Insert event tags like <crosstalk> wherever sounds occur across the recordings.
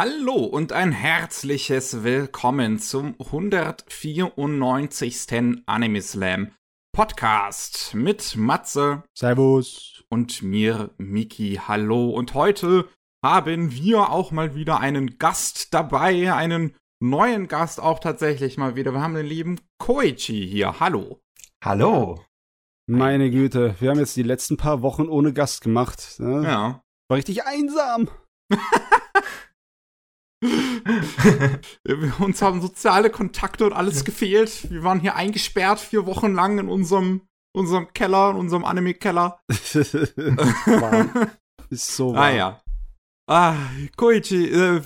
Hallo und ein herzliches Willkommen zum 194. Anime Slam Podcast mit Matze Servus. und mir, Miki. Hallo. Und heute haben wir auch mal wieder einen Gast dabei, einen neuen Gast auch tatsächlich mal wieder. Wir haben den lieben Koichi hier. Hallo. Hallo. Meine Güte, wir haben jetzt die letzten paar Wochen ohne Gast gemacht. Ne? Ja. War richtig einsam. <laughs> Uns haben soziale Kontakte und alles gefehlt. Wir waren hier eingesperrt vier Wochen lang in unserem, unserem Keller, in unserem Anime-Keller. <laughs> Ist so wahr. Ah ja. Ah, Koichi, äh,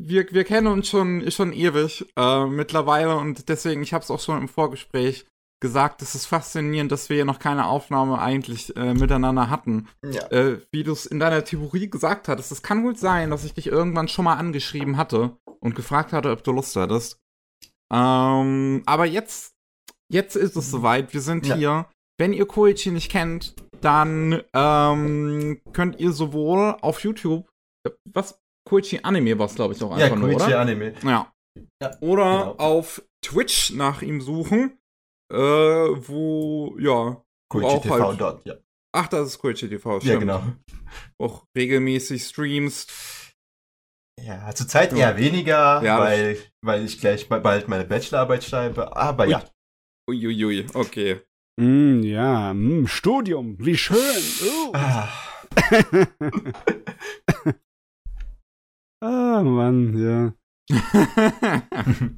wir, wir kennen uns schon, schon ewig äh, mittlerweile und deswegen, ich habe es auch schon im Vorgespräch gesagt, es ist faszinierend, dass wir hier noch keine Aufnahme eigentlich äh, miteinander hatten. Ja. Äh, wie du es in deiner Theorie gesagt hattest, es kann gut sein, dass ich dich irgendwann schon mal angeschrieben hatte und gefragt hatte, ob du Lust hattest. Ähm, aber jetzt, jetzt ist es soweit. Wir sind Ja. hier. Wenn ihr Koichi nicht kennt, dann ähm, könnt ihr sowohl auf YouTube, äh, was Koichi Anime war es, glaube ich, auch Ja, einfach nur, Koichi oder? Anime. Ja. Ja, Oder genau. auf Twitch nach ihm suchen, äh, wo, ja, Koichi TV halt- dort, ja. ach, das ist Koichi TV, Ja, stimmt. genau. Auch regelmäßig streamst. Ja, zurzeit Ja. eher weniger, Ja, weil, weil ich gleich ba- bald meine Bachelorarbeit schreibe. Aber Ui. ja. Uiuiui, okay. Mm, ja, mm, Studium, wie schön. Oh. Ah, <laughs> <laughs> Ah, Mann, ja. <laughs>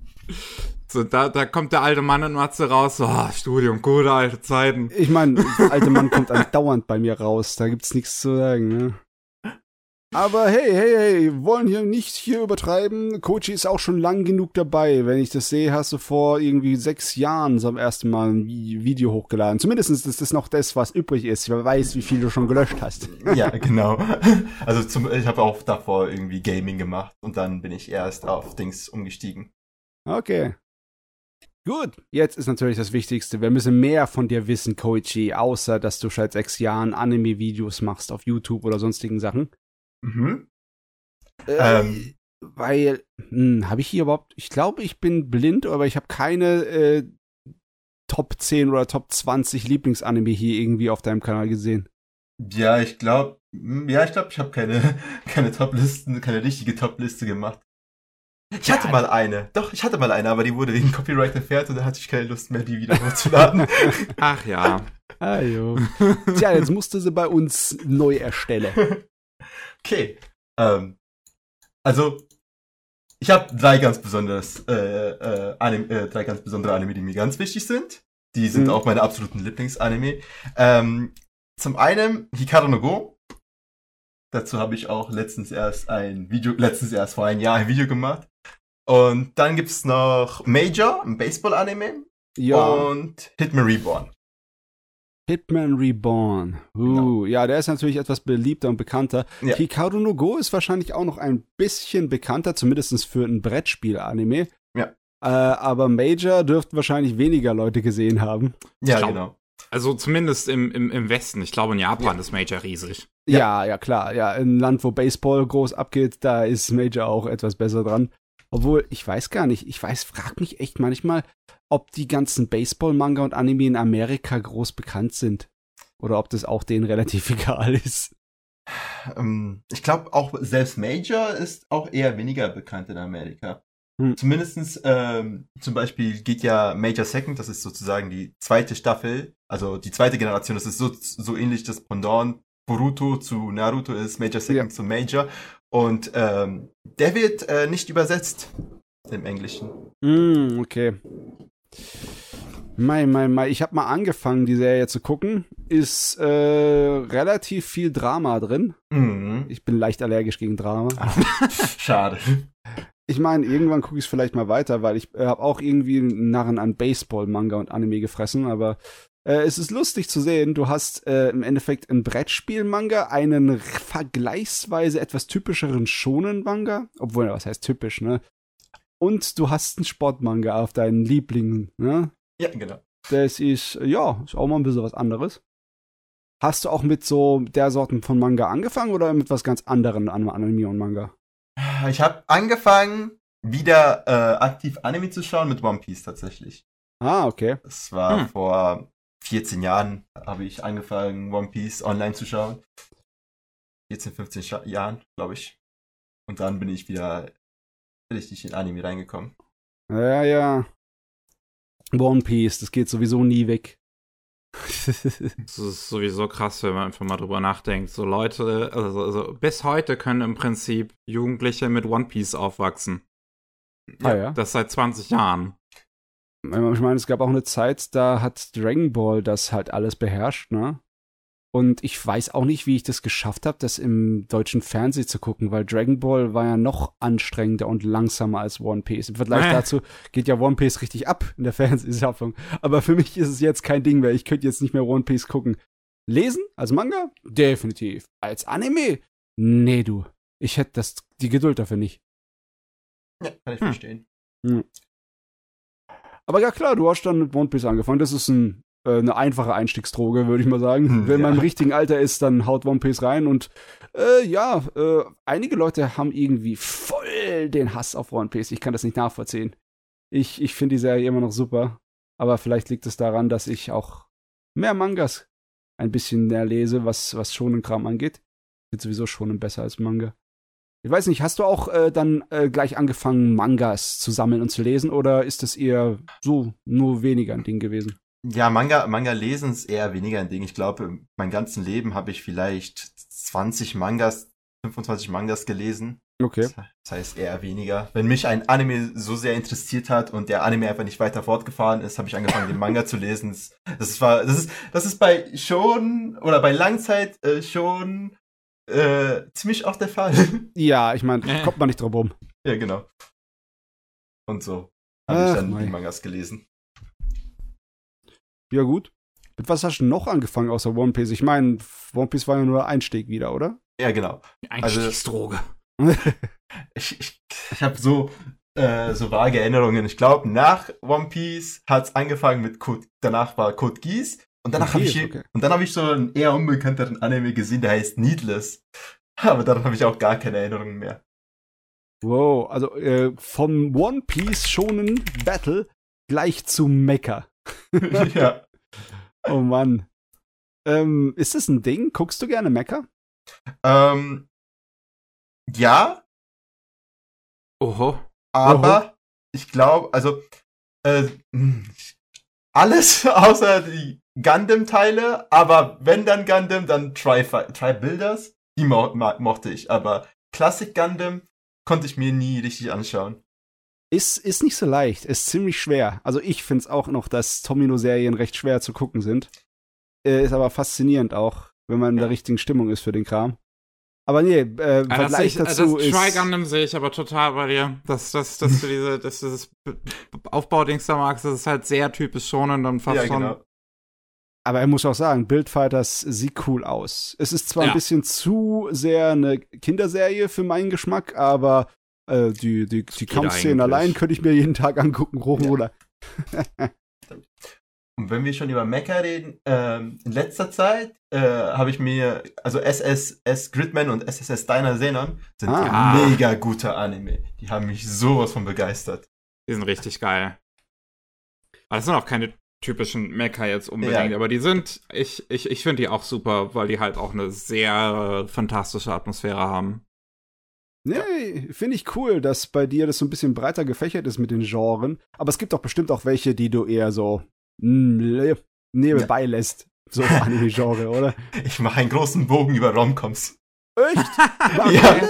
so, da, da kommt der alte Mann in Matze raus, so, ah, Studium, gute alte Zeiten. Ich meine, <laughs> der alte Mann kommt andauernd bei mir raus. Da gibt's nichts zu sagen, ne? Aber hey, hey, hey, wir wollen hier nicht hier übertreiben. Kochi ist auch schon lang genug dabei. Wenn ich das sehe, hast du vor irgendwie sechs Jahren zum ersten Mal ein Vi- Video hochgeladen. Zumindest ist das noch das, was übrig ist. Wer weiß, wie viel du schon gelöscht hast. <laughs> ja, genau. Also zum, ich habe auch davor irgendwie Gaming gemacht und dann bin ich erst auf Dings umgestiegen. Okay. Gut, jetzt ist natürlich das Wichtigste. Wir müssen mehr von dir wissen, Koichi, außer dass du seit sechs Jahren Anime-Videos machst auf YouTube oder sonstigen Sachen. Mhm. Äh, Ähm. Weil, hm, habe ich hier überhaupt, ich glaube, ich bin blind, aber ich habe keine äh, Top 10 oder Top 20 Lieblingsanime hier irgendwie auf deinem Kanal gesehen. Ja, ich glaube, ja, ich glaube, ich habe keine, <laughs> keine Top-Listen, keine richtige Top-Liste gemacht. Ich hatte Ja. mal eine. Doch, ich hatte mal eine, aber die wurde wegen Copyright entfernt und da hatte ich keine Lust mehr, die wieder hochzuladen. <laughs> Ach ja. Ah, jo. <laughs> Tja, jetzt musst du sie bei uns neu erstellen. <laughs> okay. Ähm, also, ich habe drei ganz besonderes, äh, äh, Anime, äh, drei ganz besondere Anime, die mir ganz wichtig sind. Die sind Mhm. auch meine absoluten Lieblingsanime. Ähm, zum einen Hikaru no Go. Dazu habe ich auch letztens erst ein Video, letztens erst vor einem Jahr ein Video gemacht. Und dann gibt's noch Major, ein Baseball-Anime. Ja, Und Hitman Reborn. Hitman Reborn. Uh, Genau. ja, der ist natürlich etwas beliebter und bekannter. Ja. Hikaru no Go ist wahrscheinlich auch noch ein bisschen bekannter, zumindest für ein Brettspiel-Anime. Ja. Äh, aber Major dürften wahrscheinlich weniger Leute gesehen haben. Ja, glaub- genau. Also zumindest im, im, im Westen. Ich glaube, in Japan ist Major riesig. Ja. ja, klar. Ja, in einem Land, wo Baseball groß abgeht, da ist Major auch etwas besser dran. Obwohl, ich weiß gar nicht, ich weiß, frag mich echt manchmal, ob die ganzen Baseball-Manga und Anime in Amerika groß bekannt sind. Oder ob das auch denen relativ <laughs> egal ist. Ähm, ich glaube auch selbst Major ist auch eher weniger bekannt in Amerika. Hm. Zumindestens ähm, zum Beispiel geht ja Major Second, das ist sozusagen die zweite Staffel, also die zweite Generation, das ist so, so ähnlich das Pendant Boruto zu Naruto ist, Major Second Ja. zu Major. Und ähm, der wird äh, nicht übersetzt im Englischen. Hm, okay. Mei, mei, mei. Ich habe mal angefangen, die Serie zu gucken. Ist äh, relativ viel Drama drin. Mhm. Ich bin leicht allergisch gegen Drama. <laughs> Schade. Ich meine, irgendwann gucke ich es vielleicht mal weiter, weil ich äh, habe auch irgendwie einen Narren an Baseball, Manga und Anime gefressen, aber äh, es ist lustig zu sehen, du hast äh, im Endeffekt ein Brettspiel-Manga, einen vergleichsweise etwas typischeren Shonen-Manga, obwohl, was heißt typisch, ne? Und du hast einen Sportmanga auf deinen Lieblingen, ne? Ja, genau. Das ist, ja, ist auch mal ein bisschen was anderes. Hast du auch mit so der Sorten von Manga angefangen oder mit was ganz anderem an Anime und Manga? Ich habe angefangen, wieder äh, aktiv Anime zu schauen mit One Piece tatsächlich. Ah, okay. Das war Hm. vor 14 Jahren, habe ich angefangen, One Piece online zu schauen. 14, 15 Scha Jahren, glaube ich. Und dann bin ich wieder richtig in Anime reingekommen. Ja, ja. One Piece, das geht sowieso nie weg. <laughs> <laughs> Das ist sowieso krass, wenn man einfach mal drüber nachdenkt. So Leute, also, also bis heute können im Prinzip Jugendliche mit One Piece aufwachsen. ah ja. Das seit 20 Jahren. Ich meine, es gab auch eine Zeit, da hat Dragon Ball das halt alles beherrscht, ne? Und ich weiß auch nicht, wie ich das geschafft habe, das im deutschen Fernsehen zu gucken, weil Dragon Ball war ja noch anstrengender und langsamer als One Piece. Im Vergleich Äh. dazu geht ja One Piece richtig ab in der <laughs> Fernsehschaffung. Aber für mich ist es jetzt kein Ding mehr. Ich könnte jetzt nicht mehr One Piece gucken. Lesen? Als Manga? Definitiv. Als Anime? Nee, du. Ich hätte das, die Geduld dafür nicht. Ja, kann ich Hm. verstehen. Aber ja klar, du hast dann mit One Piece angefangen. Das ist ein, äh, eine einfache Einstiegsdroge, würde ich mal sagen. Hm, Wenn man ja. im richtigen Alter ist, dann haut One Piece rein. Und äh, ja, äh, einige Leute haben irgendwie voll den Hass auf One Piece. Ich kann das nicht nachvollziehen. Ich, ich finde die Serie immer noch super. Aber vielleicht liegt es daran, dass ich auch mehr Mangas ein bisschen mehr lese, was, was Shonen-Kram angeht. Ich finde sowieso Shonen besser als Manga. Ich weiß nicht, hast du auch äh, dann äh, gleich angefangen, Mangas zu sammeln und zu lesen oder ist das eher so nur weniger ein Ding gewesen? Ja, Manga, Manga lesen ist eher weniger ein Ding. Ich glaube, mein ganzen Leben habe ich vielleicht 20 Mangas, 25 Mangas gelesen. Okay. Das heißt eher weniger. Wenn mich ein Anime so sehr interessiert hat und der Anime einfach nicht weiter fortgefahren ist, habe ich angefangen, den Manga zu lesen. Das- war, das ist, das ist bei schon oder bei Langzeit äh, schon äh, ziemlich auch der Fall. <laughs> Ja, ich meine, Äh. <laughs> kommt man nicht drum rum. ja, genau. Und so habe ich dann mei. die Mangas gelesen. Ja, gut. Mit was hast du noch angefangen außer One Piece? Ich meine, One Piece war ja nur Einstieg wieder, oder? Ja, genau. Einstiegsdroge. <laughs> ich, ich, ich habe so, äh, so vage Erinnerungen. Ich glaube, nach One Piece hat's angefangen mit Code, danach war Code Geass und danach habe Geass, ich okay. und dann habe ich so einen eher unbekannteren Anime gesehen, der heißt Needless. <laughs> Aber daran habe ich auch gar keine Erinnerungen mehr. Wow, also äh, vom One Piece Shonen Battle gleich zu Mecha. <laughs> ja. Oh Mann. Ähm, ist das ein Ding? Guckst du gerne Mecha? Ähm, ja, Oho. aber ich glaube, also äh, hm, alles <laughs> außer die Gundam-Teile, aber wenn dann Gundam, dann Tri, Tri Builders, die mo mochte ich, aber Classic Gundam konnte ich mir nie richtig anschauen. Ist, ist nicht so leicht, ist ziemlich schwer. Also ich finde es auch noch, dass Tomino-Serien recht schwer zu gucken sind. Äh, ist aber faszinierend auch, wenn man in der richtigen Stimmung ist für den Kram. Aber nee, äh, Ja, das, Vergleich ich, das dazu ist. Try Gundam sehe ich aber total bei dir. Dass, dass, dass du diese, dass dieses Aufbaudings da magst, das ist halt sehr typisch schon und dann fast ja, schon. Aber er muss auch sagen, Bildfighters sieht cool aus. Es ist zwar Ja. ein bisschen zu sehr eine Kinderserie für meinen Geschmack, aber äh, die, die, die Kampfszenen allein könnte ich mir jeden Tag angucken, hoch Ja. oder. <laughs> Und wenn wir schon über Mecha reden, ähm, in letzter Zeit äh, habe ich mir, also SSS Gridman und SSS Diner Xenon sind Ah. mega gute Anime. Die haben mich sowas von begeistert. Die sind richtig geil. Aber das sind auch keine typischen Mecha jetzt unbedingt, Ja. aber die sind, ich, ich, ich finde die auch super, weil die halt auch eine sehr äh, fantastische Atmosphäre haben. Nee, finde ich cool, dass bei dir das so ein bisschen breiter gefächert ist mit den Genren. Aber es gibt doch bestimmt auch welche, die du eher so mm, nebenbei lässt. So <laughs> Anime-Genre, oder? <laughs> Ich mache einen großen Bogen über Romcoms. Echt? <laughs> Ja.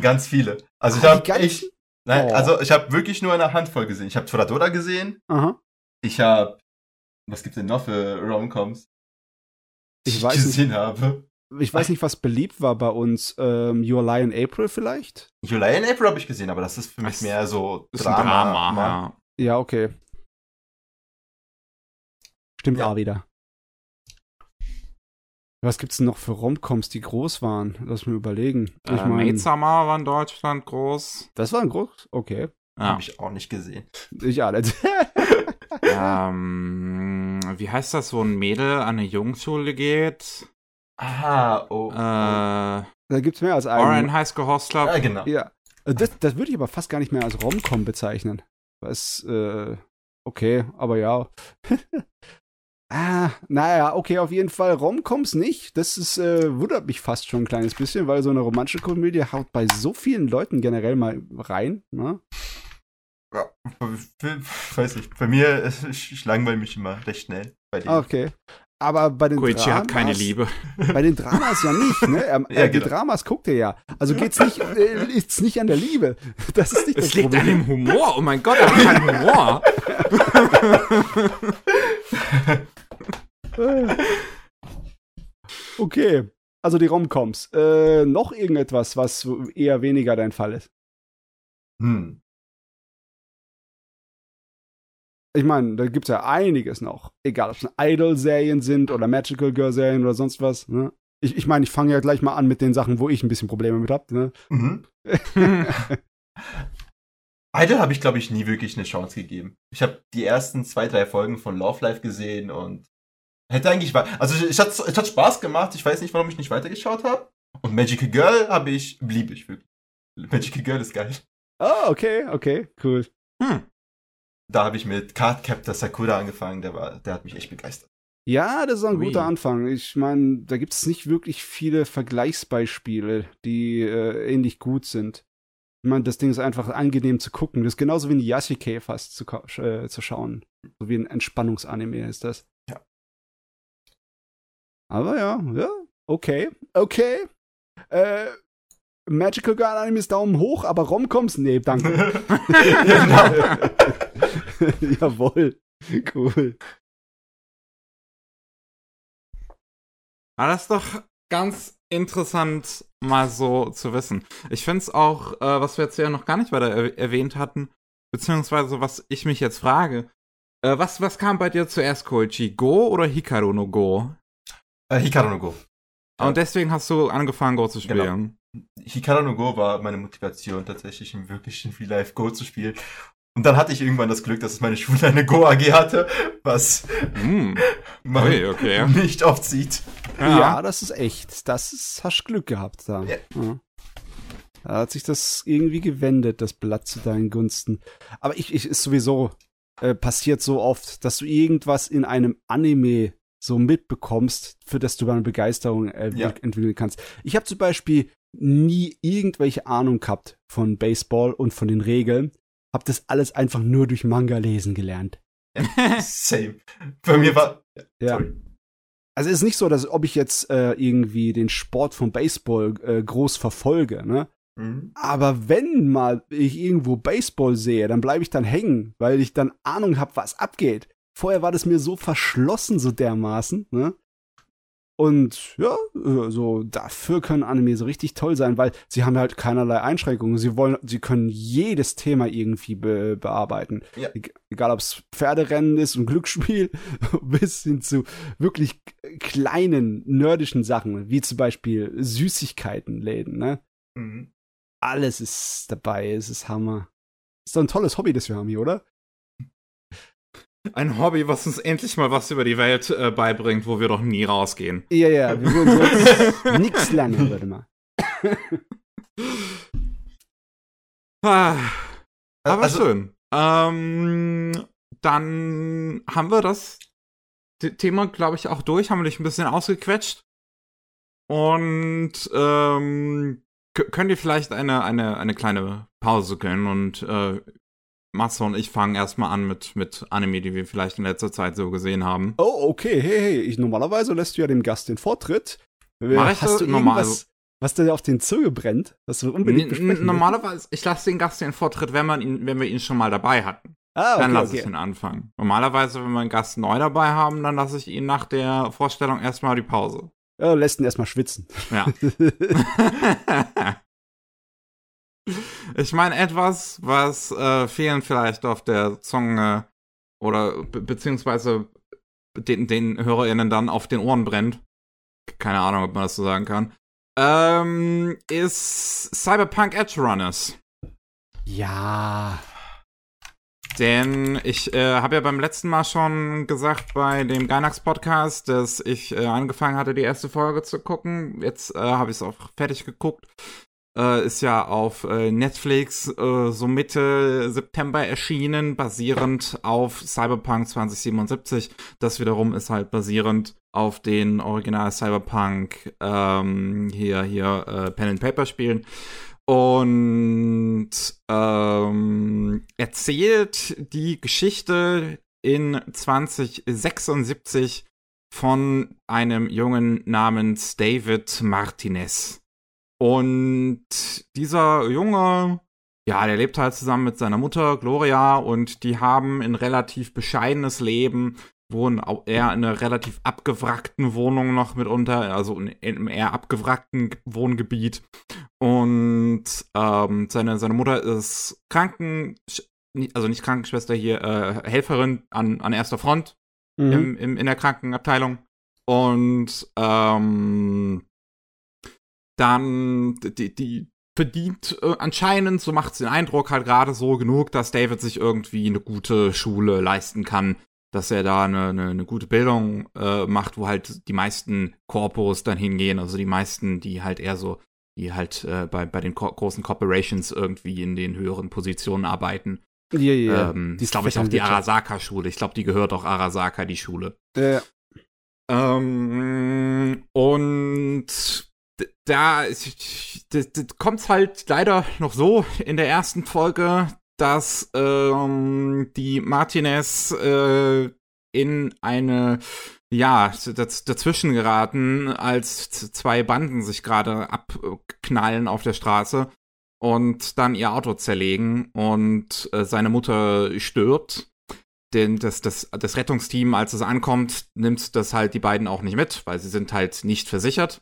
Ganz viele. Also ich habe echt, nein, Oh. also ich habe wirklich nur eine Handvoll gesehen. Ich habe Toradora gesehen. Aha. Ich habe, was gibt's denn noch für Romcoms? die Ich weiß nicht. gesehen habe. Ich weiß nicht, was beliebt war bei uns. Ähm, Your Lie in April vielleicht? July in April habe ich gesehen, aber das ist für mich Das mehr so Drama. ein Drama, Mann. ja. Ja, okay. Stimmt Ja. auch wieder. Was gibt's denn noch für Romcoms, die groß waren? Lass mir überlegen. Äh, ich mein, Maid Summer war in Deutschland groß. das war ein groß. Okay. Ja. Habe ich auch nicht gesehen. Ich alle. <laughs> ähm, wie heißt das, wo ein Mädel an eine Jungschule geht? Aha, oh. Äh, da gibt's mehr als einen. Orion High School. Ja, genau. Ja. Äh, Das, das würde ich aber fast gar nicht mehr als Rom-Com bezeichnen. Was, äh, okay, aber ja. <laughs> ah, naja, okay, auf jeden Fall Rom-Coms nicht. Das ist, äh, wundert mich fast schon ein kleines bisschen, weil so eine romantische Komödie haut bei so vielen Leuten generell mal rein, ne? Ja, für- <laughs> weiß nicht. Bei mir, <laughs> ich, ich langweile mich immer recht schnell. Okay. Aber bei den Koichi Dramas, hat keine Liebe. <laughs> Bei den Dramas ja nicht, ne? Er, Ja, äh, die genau. Dramas guckt er ja. Also geht's nicht, äh, liegt's nicht an der Liebe. Das ist nicht das Es liegt an Problem. dem Humor. Oh mein Gott, er hat keinen Humor. Okay. Also die Romcoms. Äh, noch irgendetwas, was eher weniger dein Fall ist. Hm. Ich meine, da gibt's ja einiges noch. Egal, ob es Idol-Serien sind oder Magical Girl-Serien oder sonst was. Ne? Ich, ich meine, ich fange ja gleich mal an mit den Sachen, wo ich ein bisschen Probleme mit hab. Ne? Mhm. <laughs> Idol habe ich, glaube ich, nie wirklich eine Chance gegeben. Ich habe die ersten zwei, drei Folgen von Love Life gesehen und hätte eigentlich also ich hat es hat Spaß gemacht. Ich weiß nicht, warum ich nicht weitergeschaut habe. Und Magical Girl habe ich blieb ich wirklich. Magical Girl ist geil. Ah, okay, okay, cool. Hm. Da habe ich mit Cardcaptor Sakura angefangen. Der war, der hat mich echt begeistert. Ja, das ist ein Ui. guter Anfang. Ich meine, da gibt's nicht wirklich viele Vergleichsbeispiele, die äh, ähnlich gut sind. Ich meine, das Ding ist einfach angenehm zu gucken. Das ist genauso wie ein Yasuke fast zu, äh, zu schauen. So wie ein Entspannungsanime ist das. Ja. Aber ja, ja, okay, okay. Äh, Magical Girl Animes Daumen hoch, aber Romcoms? Nee, danke. genau. <laughs> <laughs> Jawohl. Cool. Aber das ist doch ganz interessant, mal so zu wissen. Ich finde es auch, äh, was wir jetzt ja noch gar nicht weiter er erwähnt hatten, beziehungsweise was ich mich jetzt frage, äh, was, was kam bei dir zuerst, Koichi? Go oder Hikaru no Go? äh, Hikaru no Go. Und deswegen hast du angefangen, Go zu Genau. Hikaru no Go war meine Motivation, tatsächlich im wirklichen Real Life Go zu spielen. Und dann hatte ich irgendwann das Glück, dass meine Schule eine Go AG hatte, was Hm. <laughs> man Ui, okay. nicht oft sieht. Ja. das ist echt. Das ist, hast Glück gehabt da. Ja. Ja. Da hat sich das irgendwie gewendet, das Blatt zu deinen Gunsten. Aber ich, ich ist sowieso äh, passiert so oft, dass du irgendwas in einem Anime so mitbekommst, für das du eine Begeisterung äh, Ja. entwickeln kannst. Ich habe zum Beispiel nie irgendwelche Ahnung gehabt von Baseball und von den Regeln. Hab das alles einfach nur durch Manga lesen gelernt. <laughs> Same. Bei mir war. Ja. Sorry. Also es ist nicht so, dass ob ich jetzt äh, irgendwie den Sport vom Baseball äh, groß verfolge, ne? Mhm. Aber wenn mal ich irgendwo Baseball sehe, dann bleibe ich dann hängen, weil ich dann Ahnung habe, was abgeht. Vorher war das mir so verschlossen, so dermaßen, ne? Und ja, so dafür können Anime so richtig toll sein, weil sie haben halt keinerlei Einschränkungen. Sie wollen, sie können jedes Thema irgendwie be bearbeiten. Ja. Egal ob es Pferderennen ist und Glücksspiel, <laughs> bis hin zu wirklich kleinen nerdischen Sachen, wie zum Beispiel Süßigkeitenläden, ne? Mhm. Alles ist dabei, es ist Hammer. Ist doch ein tolles Hobby, das wir haben hier, oder? Ein Hobby, was uns endlich mal was über die Welt äh, beibringt, wo wir doch nie rausgehen. Ja, ja, wir würden sonst <laughs> nix lernen, würde mal. Ah, aber also, schön. Ähm, dann haben wir das The- Thema, glaube ich, auch durch, haben wir dich ein bisschen ausgequetscht. Und ähm, könnt ihr vielleicht eine, eine, eine kleine Pause gönnen und äh, Matze und ich fangen erstmal an mit, mit Anime, die wir vielleicht in letzter Zeit so gesehen haben. Oh, okay, hey, hey, ich, normalerweise lässt du ja dem Gast den Vortritt. Mach ich Hast du Normal- irgendwas, was dir auf den Zunge brennt, was du unbedingt besprechen Normalerweise, ich lasse den Gast den Vortritt, wenn, man ihn, wenn wir ihn schon mal dabei hatten. Ah, okay, Dann lasse okay. ich ihn anfangen. Normalerweise, wenn wir einen Gast neu dabei haben, dann lasse ich ihn nach der Vorstellung erstmal die Pause. Ja, lässt ihn erstmal schwitzen. Ja. <laughs> <laughs> <laughs> <laughs> ich meine, etwas, was äh, vielen vielleicht auf der Zunge oder be beziehungsweise den, den HörerInnen dann auf den Ohren brennt. Keine Ahnung, ob man das so sagen kann. Ähm, ist Cyberpunk Edge Runners. ja. Denn ich äh, habe ja beim letzten Mal schon gesagt bei dem Gainax Podcast, dass ich äh, angefangen hatte, die erste Folge zu gucken. Jetzt äh, habe ich es auch fertig geguckt. Äh, ist ja auf äh, Netflix äh, so Mitte September erschienen, basierend auf Cyberpunk 2077. Das wiederum ist halt basierend auf den Original Cyberpunk ähm, hier hier äh, Pen and Paper Spielen und ähm, erzählt die Geschichte in 2076 von einem Jungen namens David Martinez. Und dieser Junge, ja, der lebt halt zusammen mit seiner Mutter Gloria und die haben ein relativ bescheidenes Leben, wohnen auch eher in einer relativ abgewrackten Wohnung noch mitunter, also in einem eher abgewrackten Wohngebiet. Und ähm, seine, seine Mutter ist Kranken, also nicht Krankenschwester hier, äh, Helferin an, an erster Front mhm. im, im, in der Krankenabteilung. Und ähm, dann die, die verdient äh, anscheinend, so macht es den Eindruck, halt gerade so genug, dass David sich irgendwie eine gute Schule leisten kann, dass er da eine, eine, eine gute Bildung äh, macht, wo halt die meisten Corpos dann hingehen, also die meisten, die halt eher so, die halt äh, bei, bei den großen Corporations irgendwie in den höheren Positionen arbeiten. Ja, ja, ja. Ähm, die ist, glaube ich, auch die Arasaka-Schule. Ich glaube, die gehört auch Arasaka, die Schule. Ja. Ähm, und da kommt es halt leider noch so in der ersten Folge, dass ähm, die Martinez äh, in eine ja daz dazwischen geraten, als zwei Banden sich gerade abknallen auf der Straße und dann ihr Auto zerlegen und äh, seine Mutter stirbt. Denn das, das, das Rettungsteam, als es ankommt, nimmt das halt die beiden auch nicht mit, weil sie sind halt nicht versichert.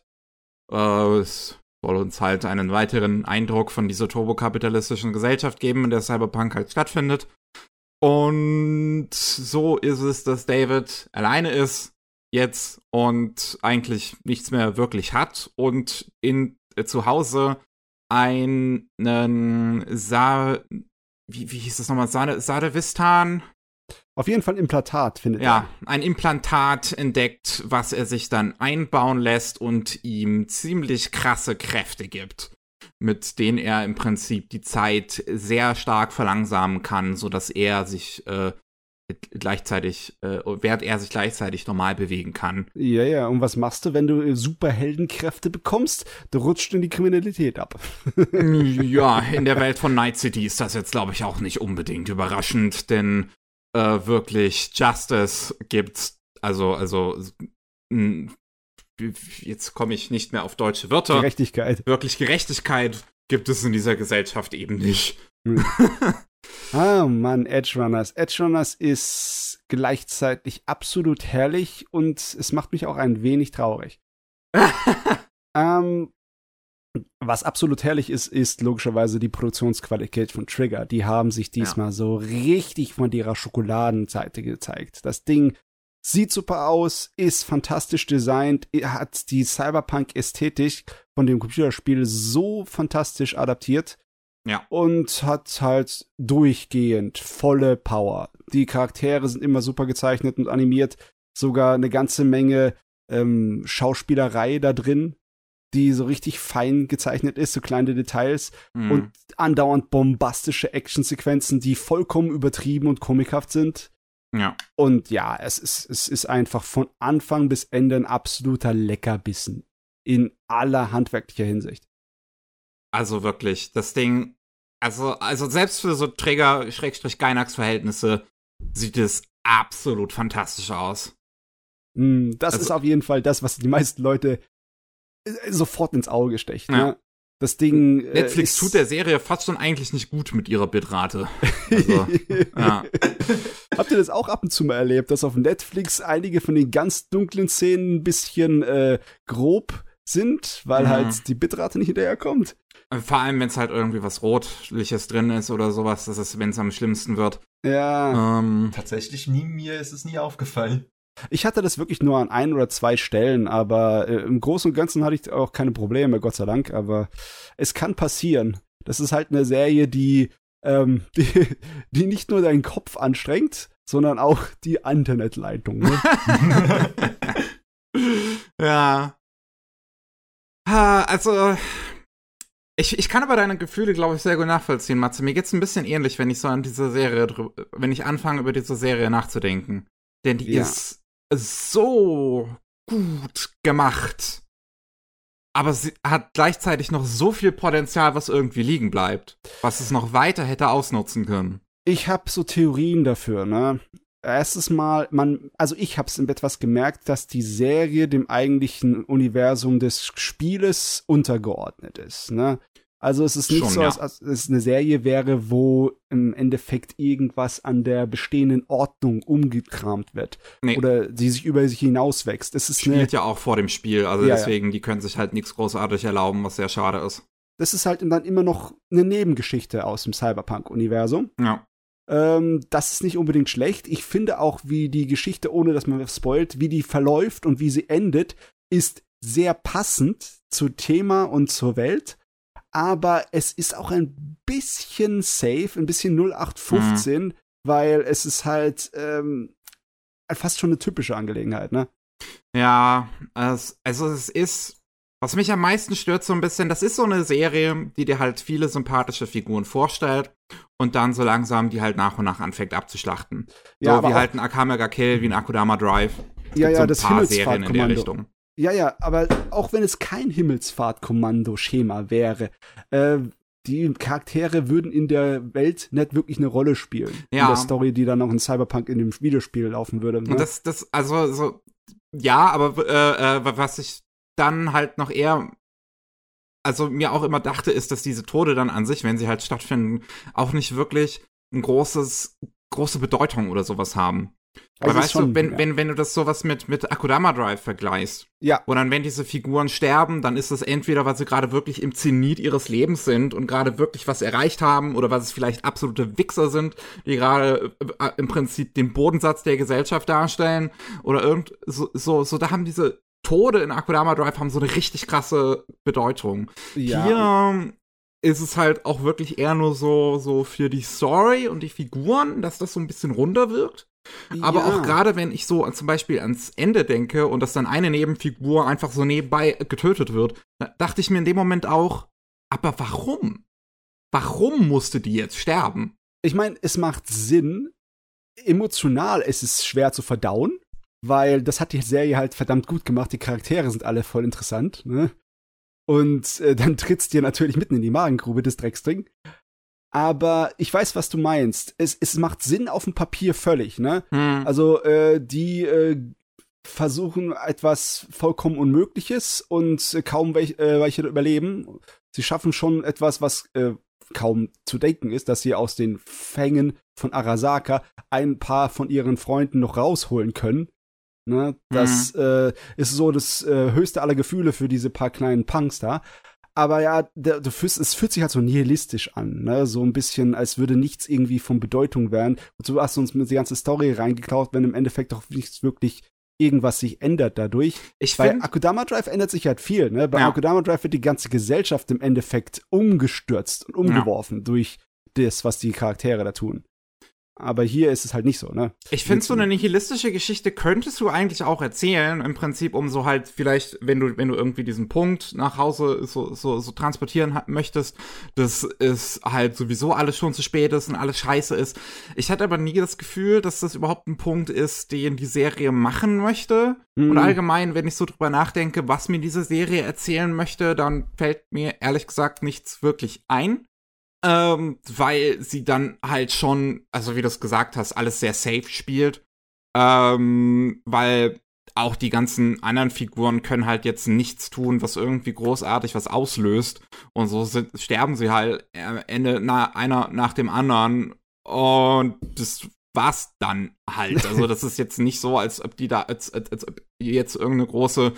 Äh, es soll uns halt einen weiteren Eindruck von dieser turbokapitalistischen Gesellschaft geben, in der Cyberpunk halt stattfindet. Und so ist es, dass David alleine ist jetzt und eigentlich nichts mehr wirklich hat und in äh, zu Hause einen Sa wie, wie hieß das nochmal? Sade, Sadevistan? Auf jeden Fall Implantat, findet ja, er. Ja, ein Implantat entdeckt, was er sich dann einbauen lässt und ihm ziemlich krasse Kräfte gibt, mit denen er im Prinzip die Zeit sehr stark verlangsamen kann, sodass er sich äh, gleichzeitig, äh, während er sich gleichzeitig normal bewegen kann. Ja, ja, und was machst du, wenn du äh, Superheldenkräfte bekommst? Du rutscht in die Kriminalität ab. ja, <laughs> in der Welt von Night City ist das jetzt, glaube ich, auch nicht unbedingt überraschend, denn äh, wirklich Justice gibt. Also, also jetzt komme ich nicht mehr auf deutsche Wörter. Gerechtigkeit. Wirklich Gerechtigkeit gibt es in dieser Gesellschaft eben nicht. Hm. <laughs> ah, Mann, Edge Runners. Edge Runners ist gleichzeitig absolut herrlich und es macht mich auch ein wenig traurig. <laughs> ähm, was absolut herrlich ist, ist logischerweise die Produktionsqualität von Trigger. Die haben sich diesmal ja. so richtig von ihrer Schokoladenseite gezeigt. Das Ding sieht super aus, ist fantastisch designt, hat die Cyberpunk-Ästhetik von dem Computerspiel so fantastisch adaptiert. Ja. Und hat halt durchgehend volle Power. Die Charaktere sind immer super gezeichnet und animiert. Sogar eine ganze Menge ähm, Schauspielerei da drin, die so richtig fein gezeichnet ist, so kleine Details mhm. und andauernd bombastische Actionsequenzen, die vollkommen übertrieben und komikhaft sind. Ja. Und ja, es ist, es ist einfach von Anfang bis Ende ein absoluter Leckerbissen. In aller handwerklicher Hinsicht. Also wirklich, das Ding, also, also selbst für so Träger-Gainax-Verhältnisse sieht es absolut fantastisch aus. Mm, das also, ist auf jeden Fall das, was die meisten Leute sofort ins Auge stecht. Ja. Ne? Das Ding. Äh, Netflix tut der Serie fast schon eigentlich nicht gut mit ihrer Bitrate. Also, <laughs> ja. Habt ihr das auch ab und zu mal erlebt, dass auf Netflix einige von den ganz dunklen Szenen ein bisschen äh, grob sind, weil mhm. halt die Bitrate nicht hinterherkommt? Vor allem, wenn es halt irgendwie was Rotliches drin ist oder sowas, das ist, wenn es am schlimmsten wird. Ja. Ähm, Tatsächlich nie, mir ist es nie aufgefallen. Ich hatte das wirklich nur an ein oder zwei Stellen, aber äh, im Großen und Ganzen hatte ich auch keine Probleme, Gott sei Dank. Aber es kann passieren. Das ist halt eine Serie, die, ähm, <laughs> die, die nicht nur deinen Kopf anstrengt, sondern auch die Internetleitung. Ne? <laughs> ja. Also, Ich, ich kann aber deine Gefühle, glaube ich, sehr gut nachvollziehen, Matze. Mir geht's ein bisschen ähnlich, wenn ich so an diese Serie, wenn ich anfange, über diese Serie nachzudenken. Denn die ja. ist so gut gemacht. Aber sie hat gleichzeitig noch so viel Potenzial, was irgendwie liegen bleibt. Was es noch weiter hätte ausnutzen können. Ich habe so Theorien dafür, ne? Erstes Mal, man, also ich habe es etwas gemerkt, dass die Serie dem eigentlichen Universum des Spieles untergeordnet ist, ne? Also es ist nicht Schon, so, ja. als, es eine Serie wäre, wo im Endeffekt irgendwas an der bestehenden Ordnung umgekramt wird. Nee. Oder sie sich über sich hinauswächst. Es ist Spielt ja auch vor dem Spiel, also ja, deswegen, ja. die können sich halt nichts großartig erlauben, was sehr schade ist. Das ist halt dann immer noch eine Nebengeschichte aus dem Cyberpunk-Universum. Ja. Ähm, das ist nicht unbedingt schlecht. Ich finde auch, wie die Geschichte, ohne dass man spoilt, wie die verläuft und wie sie endet, ist sehr passend zu Thema und zur Welt aber es ist auch ein bisschen safe, ein bisschen 0815, mhm. weil es ist halt ähm, fast schon eine typische Angelegenheit, ne? Ja, es, also es ist, was mich am meisten stört so ein bisschen, das ist so eine Serie, die dir halt viele sympathische Figuren vorstellt und dann so langsam die halt nach und nach anfängt abzuschlachten. Ja, so wie halt ein Akamega Kill, wie ein Akudama Drive. Ja, ja, so das paar Serien in der Richtung. Ja, ja, aber auch wenn es kein Himmelsfahrtkommando-Schema wäre, äh, die Charaktere würden in der Welt nicht wirklich eine Rolle spielen. Ja. In der Story, die dann auch in Cyberpunk in dem Videospiel laufen würde. Ne? Das, das, also, so, ja, aber äh, äh, was ich dann halt noch eher also mir auch immer dachte, ist, dass diese Tode dann an sich, wenn sie halt stattfinden, auch nicht wirklich ein großes, große Bedeutung oder sowas haben. Aber also weißt du, wenn, ja. wenn, wenn du das sowas mit, mit Akudama Drive vergleichst, ja. wo dann, wenn diese Figuren sterben, dann ist es entweder, weil sie gerade wirklich im Zenit ihres Lebens sind und gerade wirklich was erreicht haben oder weil es vielleicht absolute Wichser sind, die gerade äh, im Prinzip den Bodensatz der Gesellschaft darstellen oder irgend, so, so, so da haben diese Tode in Akudama Drive haben so eine richtig krasse Bedeutung. Ja. Hier ist es halt auch wirklich eher nur so, so für die Story und die Figuren, dass das so ein bisschen runter wirkt. Aber ja. auch gerade wenn ich so zum Beispiel ans Ende denke und dass dann eine Nebenfigur einfach so nebenbei getötet wird, dachte ich mir in dem Moment auch, aber warum? Warum musste die jetzt sterben? Ich meine, es macht Sinn. Emotional es ist schwer zu verdauen, weil das hat die Serie halt verdammt gut gemacht. Die Charaktere sind alle voll interessant. Ne? Und äh, dann trittst dir natürlich mitten in die Magengrube des Drecksding aber ich weiß, was du meinst. Es, es macht Sinn auf dem Papier völlig, ne? Hm. Also, äh, die äh, versuchen etwas vollkommen Unmögliches und äh, kaum welche, äh, welche überleben. Sie schaffen schon etwas, was äh, kaum zu denken ist, dass sie aus den Fängen von Arasaka ein paar von ihren Freunden noch rausholen können. Ne? Das mhm. äh, ist so das höchste aller Gefühle für diese paar kleinen Punks da. Aber ja, der, der, es fühlt sich halt so nihilistisch an, ne? So ein bisschen, als würde nichts irgendwie von Bedeutung werden. Und so hast du uns mit die ganze Story reingeklaut, wenn im Endeffekt auch nichts wirklich irgendwas sich ändert dadurch. Ich Bei Akudama Drive ändert sich halt viel, ne? Bei ja. Akudama Drive wird die ganze Gesellschaft im Endeffekt umgestürzt und umgeworfen ja. durch das, was die Charaktere da tun. Aber hier ist es halt nicht so, ne? Ich finde, so eine nihilistische Geschichte könntest du eigentlich auch erzählen, im Prinzip, um so halt vielleicht, wenn du, wenn du irgendwie diesen Punkt nach Hause so, so, so transportieren möchtest, dass es halt sowieso alles schon zu spät ist und alles scheiße ist. Ich hatte aber nie das Gefühl, dass das überhaupt ein Punkt ist, den die Serie machen möchte. Mhm. Und allgemein, wenn ich so drüber nachdenke, was mir diese Serie erzählen möchte, dann fällt mir ehrlich gesagt nichts wirklich ein ähm, weil sie dann halt schon, also wie du es gesagt hast, alles sehr safe spielt. Ähm, weil auch die ganzen anderen Figuren können halt jetzt nichts tun, was irgendwie großartig was auslöst. Und so sind, sterben sie halt am Ende na, einer nach dem anderen. Und das war's dann halt. Also das ist jetzt nicht so, als ob die da, als, als, als ob jetzt irgendeine große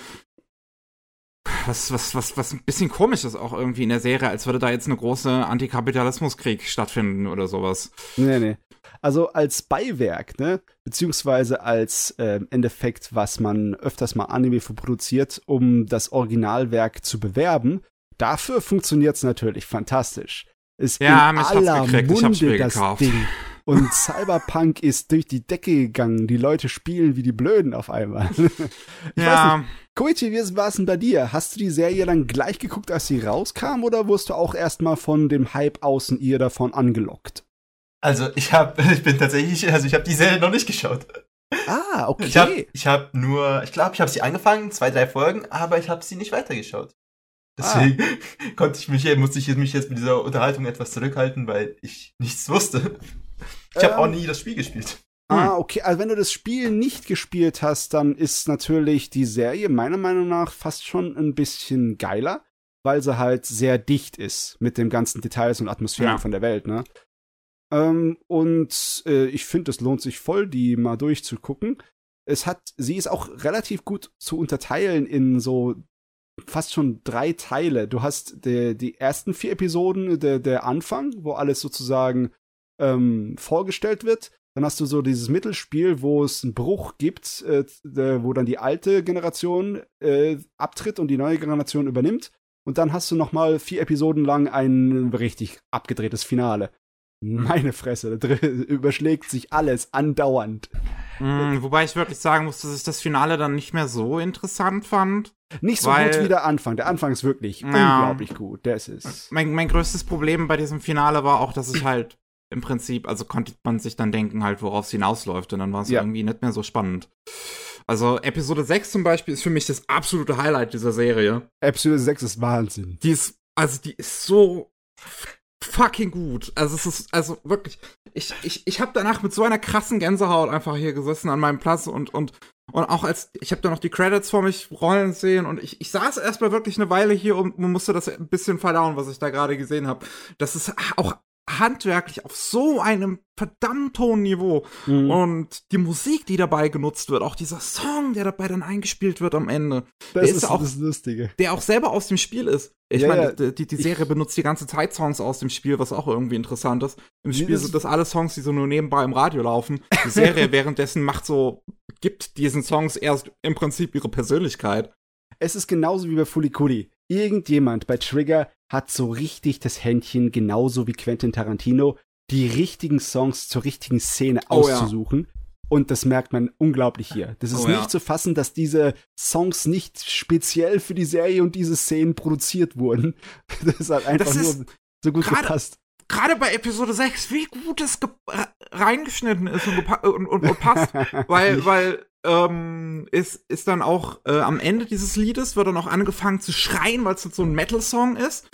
was, was, was, was ein bisschen komisch ist auch irgendwie in der Serie, als würde da jetzt eine große Antikapitalismuskrieg stattfinden oder sowas. Nee, nee. Also als Beiwerk, ne, beziehungsweise als äh, Endeffekt, was man öfters mal Anime produziert, um das Originalwerk zu bewerben, dafür funktioniert es natürlich fantastisch. Ist ja, in aller. Munde ich hab's mir das gekauft. Ding. Und Cyberpunk ist durch die Decke gegangen. Die Leute spielen wie die Blöden auf einmal. <laughs> ich ja. weiß nicht. Koichi, wie war es denn bei dir? Hast du die Serie dann gleich geguckt, als sie rauskam, oder wurdest du auch erstmal von dem Hype außen ihr davon angelockt? Also ich habe, <laughs> ich bin tatsächlich, also ich habe die Serie noch nicht geschaut. Ah, okay. Ich habe ich hab nur, ich glaube, ich habe sie angefangen, zwei, drei Folgen, aber ich habe sie nicht weitergeschaut. Deswegen ah. <laughs> konnte ich mich, musste ich mich jetzt mit dieser Unterhaltung etwas zurückhalten, weil ich nichts wusste. Ich habe ähm, auch nie das Spiel gespielt. Ah, hm. okay. Also wenn du das Spiel nicht gespielt hast, dann ist natürlich die Serie meiner Meinung nach fast schon ein bisschen geiler, weil sie halt sehr dicht ist mit den ganzen Details und Atmosphären ja. von der Welt, ne? Ähm, und äh, ich finde, es lohnt sich voll, die mal durchzugucken. Es hat, sie ist auch relativ gut zu unterteilen in so fast schon drei Teile. Du hast die, die ersten vier Episoden, der, der Anfang, wo alles sozusagen ähm, vorgestellt wird. Dann hast du so dieses Mittelspiel, wo es einen Bruch gibt, äh, wo dann die alte Generation äh, abtritt und die neue Generation übernimmt. Und dann hast du noch mal vier Episoden lang ein richtig abgedrehtes Finale. Meine Fresse, da <laughs> überschlägt sich alles andauernd. Mm, wobei ich wirklich sagen muss, dass ich das Finale dann nicht mehr so interessant fand. Nicht so weil, gut wie der Anfang. Der Anfang ist wirklich ja, unglaublich gut. Das ist. Mein, mein größtes Problem bei diesem Finale war auch, dass ich <laughs> halt im Prinzip, also konnte man sich dann denken, halt, worauf es hinausläuft. Und dann war es ja. irgendwie nicht mehr so spannend. Also Episode 6 zum Beispiel ist für mich das absolute Highlight dieser Serie. Episode 6 ist Wahnsinn. Die ist, also die ist so fucking gut. Also es ist, also wirklich, ich, ich, ich habe danach mit so einer krassen Gänsehaut einfach hier gesessen an meinem Platz und, und, und auch als, ich habe da noch die Credits vor mich rollen sehen und ich, ich saß erstmal wirklich eine Weile hier und musste das ein bisschen verdauen, was ich da gerade gesehen habe. Das ist auch handwerklich auf so einem verdammt hohen Niveau. Mhm. Und die Musik, die dabei genutzt wird, auch dieser Song, der dabei dann eingespielt wird am Ende, das ist, ist auch, das Lustige. Der auch selber aus dem Spiel ist. Ich ja, meine, ja. die, die, Serie ich, benutzt die ganze Zeit Songs aus dem Spiel, was auch irgendwie interessant ist. Im Spiel sind das alle Songs, die so nur nebenbei im Radio laufen. Die Serie <laughs> währenddessen macht so, gibt diesen Songs erst im Prinzip ihre Persönlichkeit. Es ist genauso wie bei Fulikuli. Irgendjemand bei Trigger hat so richtig das Händchen, genauso wie Quentin Tarantino, die richtigen Songs zur richtigen Szene oh, auszusuchen. Ja. Und das merkt man unglaublich hier. Das ist oh, nicht ja. zu fassen, dass diese Songs nicht speziell für die Serie und diese Szenen produziert wurden. <laughs> Das hat einfach das nur so gut grade, gepasst. Gerade bei Episode 6, wie gut es reingeschnitten ist und, und, und, und passt. <laughs> weil, weil ähm, ist, ist dann auch äh, am Ende dieses Liedes wird dann auch angefangen zu schreien, weil es so ein Metal-Song ist.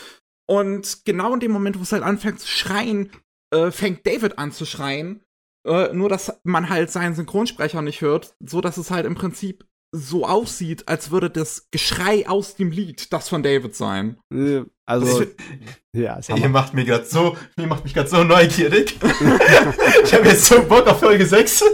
Und genau in dem Moment, wo es halt anfängt zu schreien, äh, fängt David an zu schreien. Äh, nur, dass man halt seinen Synchronsprecher nicht hört, so dass es halt im Prinzip so aussieht, als würde das Geschrei aus dem Lied das von David sein. Also, <laughs> ja, ihr macht mir gerade so, ihr macht mich gerade so neugierig. <laughs> ich habe jetzt so Bock auf Folge 6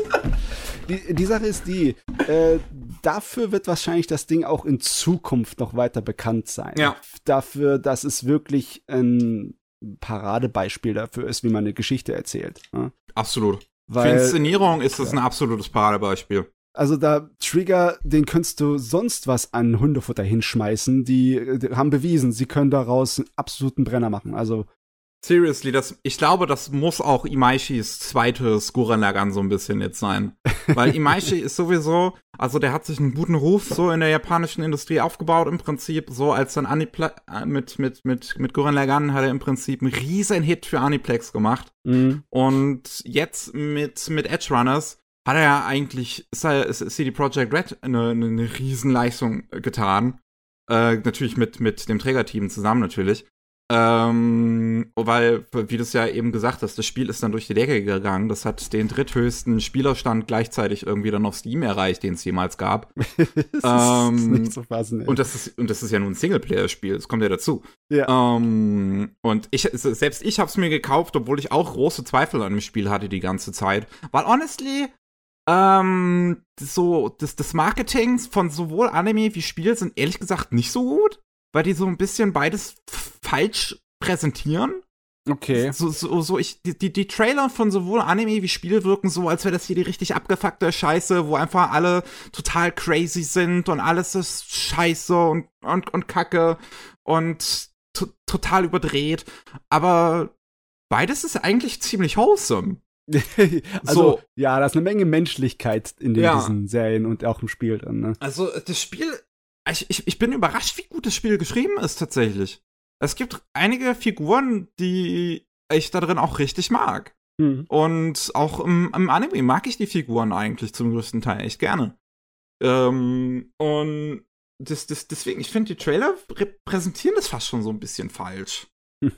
die, die Sache ist die, äh, dafür wird wahrscheinlich das Ding auch in Zukunft noch weiter bekannt sein. Ja. Dafür, dass es wirklich ein Paradebeispiel dafür ist, wie man eine Geschichte erzählt. Ne? Absolut. Weil, Für Inszenierung ist das ja. ein absolutes Paradebeispiel. Also da Trigger, den könntest du sonst was an Hundefutter hinschmeißen. Die, die haben bewiesen, sie können daraus einen absoluten Brenner machen. Also Seriously, das, ich glaube, das muss auch Imaishis zweites Gurren Lagann so ein bisschen jetzt sein. Weil <laughs> Imaishi ist sowieso, also der hat sich einen guten Ruf so in der japanischen Industrie aufgebaut im Prinzip. So als dann Aniplex, äh, mit, mit, mit, mit Gurren Lagann hat er im Prinzip einen riesen Hit für Aniplex gemacht. Mhm. Und jetzt mit, mit Edge Runners hat er ja eigentlich, ist, er, ist CD Projekt Red eine, eine Riesenleistung getan. Äh, natürlich mit, mit dem Trägerteam zusammen natürlich. Ähm, weil, wie du es ja eben gesagt hast, das Spiel ist dann durch die Decke gegangen. Das hat den dritthöchsten Spielerstand gleichzeitig irgendwie dann auf Steam erreicht, den es jemals gab. <laughs> das ähm, ist nicht so fassen, ey. und das ist und das ist ja nun ein Singleplayer-Spiel. Das kommt ja dazu. Ja. Ähm, und ich selbst ich habe es mir gekauft, obwohl ich auch große Zweifel an dem Spiel hatte die ganze Zeit, weil honestly ähm, so das, das Marketing von sowohl Anime wie Spiel sind ehrlich gesagt nicht so gut weil die so ein bisschen beides falsch präsentieren. Okay. So, so, so ich, die, die, Trailer von sowohl Anime wie Spiel wirken so, als wäre das hier die richtig abgefuckte Scheiße, wo einfach alle total crazy sind und alles ist scheiße und, und, und kacke und total überdreht. Aber beides ist eigentlich ziemlich wholesome. <laughs> also, So. ja, da ist eine Menge Menschlichkeit in den, Ja. diesen Serien und auch im Spiel drin, ne? Also, das Spiel, ich, ich, ich bin überrascht, wie gut das Spiel geschrieben ist, tatsächlich. Es gibt einige Figuren, die ich da drin auch richtig mag. Hm. Und auch im, im Anime mag ich die Figuren eigentlich zum größten Teil echt gerne. Ähm, und das, das, deswegen, ich finde, die Trailer repräsentieren das fast schon so ein bisschen falsch. <laughs>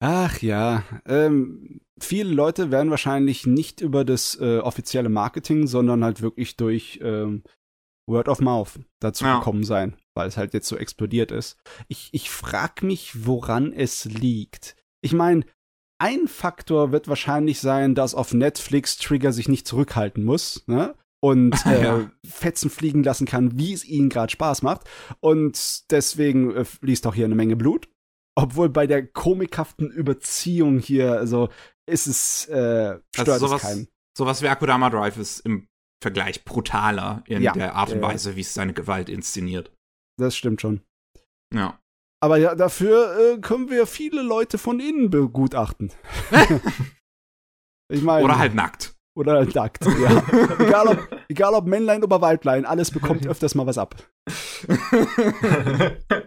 Ach ja, ähm, viele Leute werden wahrscheinlich nicht über das äh, offizielle Marketing, sondern halt wirklich durch ähm, Word of Mouth dazu Ja. gekommen sein, weil es halt jetzt so explodiert ist. Ich, ich frag mich, woran es liegt. Ich meine, ein Faktor wird wahrscheinlich sein, dass auf Netflix Trigger sich nicht zurückhalten muss, ne? Und <laughs> äh, Ja. Fetzen fliegen lassen kann, wie es ihnen gerade Spaß macht. Und deswegen äh, fließt auch hier eine Menge Blut. Obwohl bei der komikhaften Überziehung hier, also ist es, äh, stört Also es sowas, keinen. sowas wie Akudama Drive ist im Vergleich brutaler in Ja. der Art und. Weise, wie es seine Gewalt inszeniert. Das stimmt schon. Ja. Aber ja, dafür äh, können wir viele Leute von innen begutachten. <laughs> ich meine. Oder halt nackt. Oder halt nackt, ja. <laughs> egal, ob, egal ob Männlein oder Weiblein, alles bekommt öfters mal was ab. <laughs>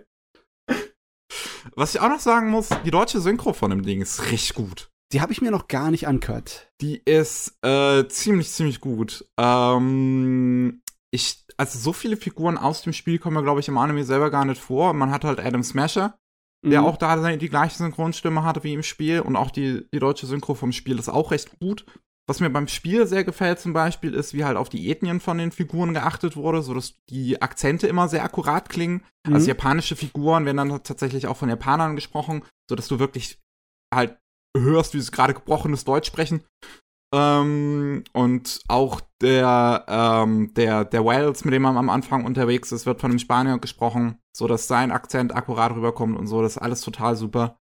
Was ich auch noch sagen muss, die deutsche Synchro von dem Ding ist richtig gut. Die habe ich mir noch gar nicht angehört. Die ist äh, ziemlich, ziemlich gut. Ähm, ich, also so viele Figuren aus dem Spiel kommen mir, glaube ich, im Anime selber gar nicht vor. Man hat halt Adam Smasher, der Mhm. auch da die gleiche Synchronstimme hatte wie im Spiel. Und auch die, die deutsche Synchro vom Spiel ist auch recht gut. Was mir beim Spiel sehr gefällt zum Beispiel, ist, wie halt auf die Ethnien von den Figuren geachtet wurde, sodass die Akzente immer sehr akkurat klingen. Mhm. Also japanische Figuren werden dann tatsächlich auch von Japanern gesprochen, sodass du wirklich halt hörst, wie sie gerade gebrochenes Deutsch sprechen. Ähm, und auch der, ähm, der, der Wells, mit dem man am Anfang unterwegs ist, wird von einem Spanier gesprochen, sodass sein Akzent akkurat rüberkommt und so. Das ist alles total super.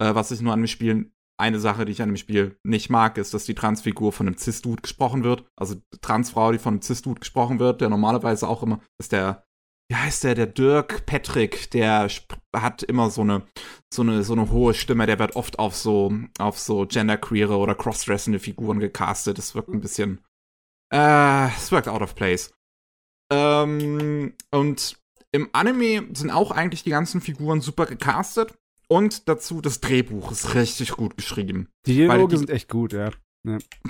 Äh, was ich nur an dem Spiel, eine Sache, die ich an dem Spiel nicht mag, ist, dass die Transfigur von einem Cis-Dude gesprochen wird. Also Transfrau, die von einem Cis-Dude gesprochen wird, der normalerweise auch immer, ist der, wie heißt der, der Dirk Patrick, der hat immer so eine, so eine, so eine hohe Stimme, der wird oft auf so, auf so genderqueere oder crossdressende Figuren gecastet. Das wirkt ein bisschen, äh, es wirkt out of place. Ähm, und im Anime sind auch eigentlich die ganzen Figuren super gecastet. Und dazu das Drehbuch ist richtig gut geschrieben. Die Dialoge die- sind echt gut, ja.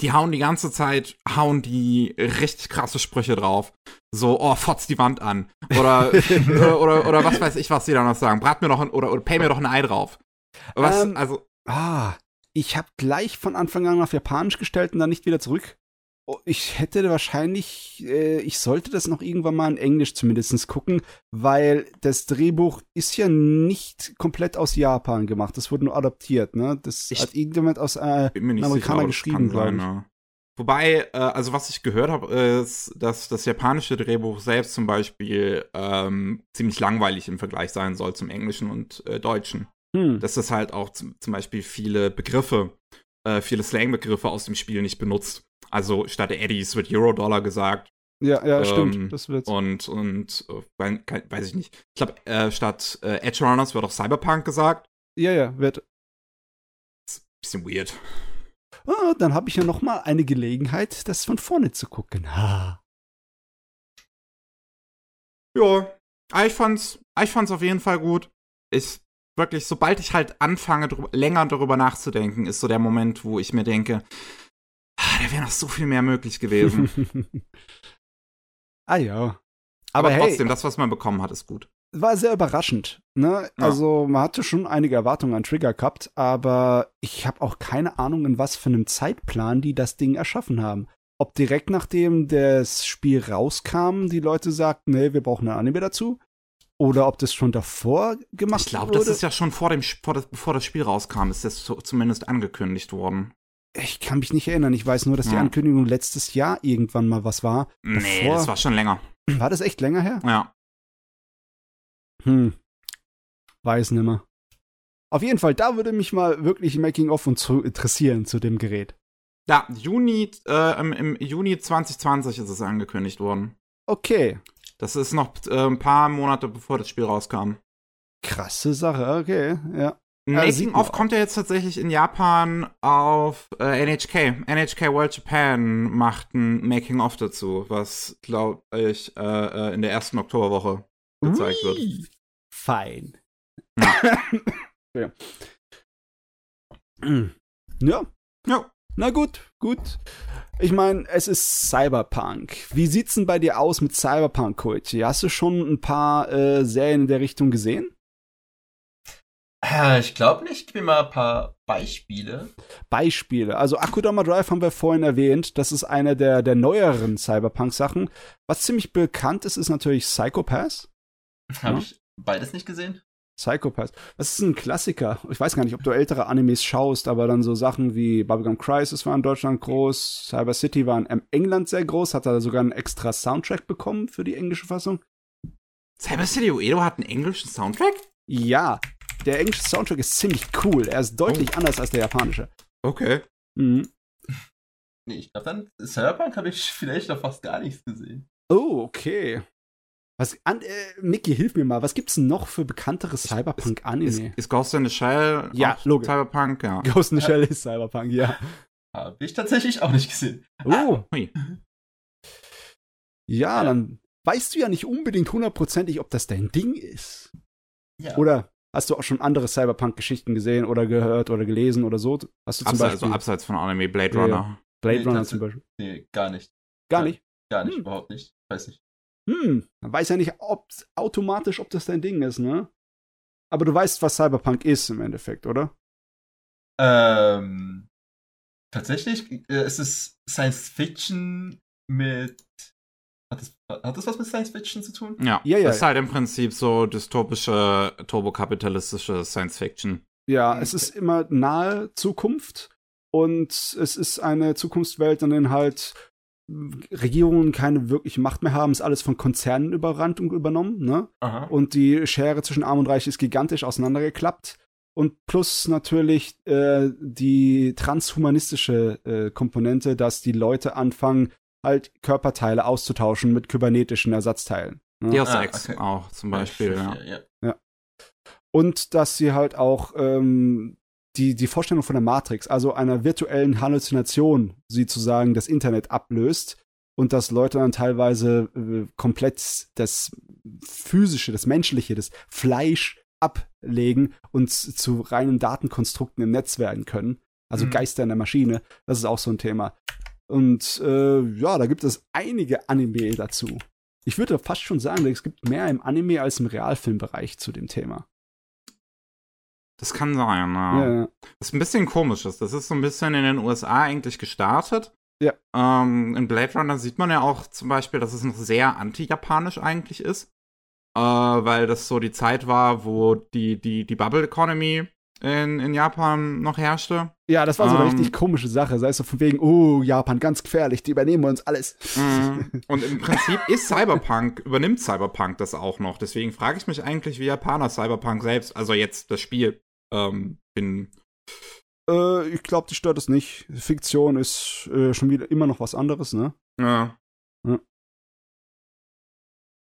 Die hauen die ganze Zeit, hauen die richtig krasse Sprüche drauf. So, oh, fotz die Wand an. Oder, oder, <laughs> oder, oder was weiß ich, was die da noch sagen. Brat mir doch ein, oder, oder pay mir doch ein Ei drauf. Was, Ähm, also, Ah, ich habe gleich von Anfang an auf Japanisch gestellt und dann nicht wieder zurück. Oh, Ich hätte wahrscheinlich, äh, ich sollte das noch irgendwann mal in Englisch zumindest gucken, weil das Drehbuch ist ja nicht komplett aus Japan gemacht. Das wurde nur adaptiert, ne? Das Ich- hat irgendjemand aus, äh, sicher, Amerikaner geschrieben, kann glaub sein, ich. ja. Wobei, äh, also was ich gehört habe, ist, dass das japanische Drehbuch selbst zum Beispiel ähm, ziemlich langweilig im Vergleich sein soll zum englischen und äh, deutschen. hm, dass das halt auch zum, zum Beispiel viele Begriffe, äh, viele Slang-Begriffe aus dem Spiel nicht benutzt. Also statt Eddies wird Eurodollar gesagt ja, ja, ähm, stimmt. Das wird. und, und äh, weiß ich nicht. Ich glaube, äh, statt äh, Edge Runners wird auch Cyberpunk gesagt. Ja, ja, wird. Bisschen weird. Ah, dann habe ich ja noch mal eine Gelegenheit, das von vorne zu gucken. Ha. Ja, ich fand's, ich fand's auf jeden Fall gut. Ich wirklich, sobald ich halt anfange, drüber, länger darüber nachzudenken, ist so der Moment, wo ich mir denke, da wäre noch so viel mehr möglich gewesen. <laughs> ah ja. Aber, Aber hey, trotzdem, das, was man bekommen hat, ist gut. war sehr überraschend. Ne? Ja. Also man hatte schon einige Erwartungen an Trigger gehabt, aber ich habe auch keine Ahnung, in was für einem Zeitplan die das Ding erschaffen haben. Ob direkt nachdem das Spiel rauskam, die Leute sagten, nee, wir brauchen ein Anime dazu. Oder ob das schon davor gemacht Ich glaube, wurde. das ist ja schon vor dem, vor das, bevor das Spiel rauskam, ist das so, zumindest angekündigt worden. Ich kann mich nicht erinnern. Ich weiß nur, dass die Ja. Ankündigung letztes Jahr irgendwann mal was war. Nee, Davor- das war schon länger. War das echt länger her? Ja. Hm. Weiß nimmer. Auf jeden Fall, da würde mich mal wirklich Making-of und zu interessieren zu dem Gerät. Ja, Juni, äh, im, im Juni 2020 ist es angekündigt worden. Okay. Das ist noch äh, ein paar Monate bevor das Spiel rauskam. Krasse Sache, okay, ja. Making of kommt ja jetzt tatsächlich in Japan auf äh, NHK. NHK World Japan macht ein Making of dazu, was, glaube ich, äh, äh, in der ersten Oktoberwoche gezeigt Ui. wird. Fein. Ja. <coughs> ja. <clears throat> ja. Ja. Na gut, gut. Ich meine, es ist Cyberpunk. Wie sieht's denn bei dir aus mit Cyberpunk, Koichi? Hast du schon ein paar äh, Serien in der Richtung gesehen? Äh, ich glaube nicht. Gib mir mal ein paar Beispiele. Beispiele. Also Akudama Drive haben wir vorhin erwähnt. Das ist eine der, der neueren Cyberpunk-Sachen. Was ziemlich bekannt ist, ist natürlich Psychopath. Habe ja? ich beides nicht gesehen? Psychopath. Das ist ein Klassiker. Ich weiß gar nicht, ob du ältere Animes schaust, aber dann so Sachen wie Bubblegum Crisis waren in Deutschland groß, Cyber City waren in England sehr groß, hat da sogar einen extra Soundtrack bekommen für die englische Fassung. Cyber City Uedo hat einen englischen Soundtrack? Ja, der englische Soundtrack ist ziemlich cool. Er ist deutlich oh. anders als der japanische. Okay. Mhm. Nee, ich glaube dann, Cyberpunk habe ich vielleicht noch fast gar nichts gesehen. Oh, okay. Was, an, äh, Mickey, hilf mir mal, was gibt's denn noch für bekanntere Cyberpunk-Anime? Ist, ist, Ghost in the Shell ja, logisch. Cyberpunk? Ja. <laughs> Ghost in the Shell ist Cyberpunk, ja. <laughs> Habe ich tatsächlich auch nicht gesehen. Oh. Ah, ja, dann weißt du ja nicht unbedingt hundertprozentig, ob das dein Ding ist. Ja. Oder hast du auch schon andere Cyberpunk-Geschichten gesehen oder gehört oder gelesen oder so? Hast du zum abseits, Beispiel, also abseits von Anime, Blade Runner. Ja, Blade nee, Runner zum Beispiel. Nee, gar nicht. Gar nicht? Gar nicht, hm. überhaupt nicht. Weiß nicht. Hm, man weiß ja nicht ob, automatisch, ob das dein Ding ist, ne? Aber du weißt, was Cyberpunk ist im Endeffekt, oder? Ähm, tatsächlich äh, ist es Science Fiction mit. Hat das, hat das was mit Science Fiction zu tun? Ja, ja, ja. Das ist halt im Prinzip so dystopische, turbokapitalistische Science Fiction. Ja, mhm. es ist immer nahe Zukunft und es ist eine Zukunftswelt, in der halt Regierungen keine wirkliche Macht mehr haben, ist alles von Konzernen überrannt und übernommen, ne? Aha. Und die Schere zwischen Arm und Reich ist gigantisch auseinandergeklappt. Und plus natürlich äh, die transhumanistische äh, Komponente, dass die Leute anfangen, halt Körperteile auszutauschen mit kybernetischen Ersatzteilen. Ne? Deus ah, Ex okay. auch zum Beispiel, ja. Ja, ja. Und dass sie halt auch ähm, die, die Vorstellung von der Matrix, also einer virtuellen Halluzination, sozusagen das Internet ablöst und dass Leute dann teilweise äh, komplett das physische, das menschliche, das Fleisch ablegen und zu reinen Datenkonstrukten im Netz werden können. Also mhm. Geister in der Maschine, das ist auch so ein Thema. Und äh, ja, da gibt es einige Anime dazu. Ich würde fast schon sagen, es gibt mehr im Anime als im Realfilmbereich zu dem Thema. Das kann sein, ja. ja. Das ist ein bisschen komisch. Das ist so ein bisschen in den USA eigentlich gestartet. Ja. Ähm, in Blade Runner sieht man ja auch zum Beispiel, dass es noch sehr anti-japanisch eigentlich ist. Äh, weil das so die Zeit war, wo die, die, die Bubble Economy in, in Japan noch herrschte. Ja, das war so eine ähm, richtig komische Sache. Sei es so von wegen, oh, Japan, ganz gefährlich, die übernehmen uns alles. Mhm. Und im Prinzip ist Cyberpunk, übernimmt Cyberpunk das auch noch. Deswegen frage ich mich eigentlich, wie Japaner Cyberpunk selbst, also jetzt das Spiel, ähm, bin. Äh, ich glaube, die stört es nicht. Fiktion ist äh, schon wieder immer noch was anderes, ne? Ja. ja.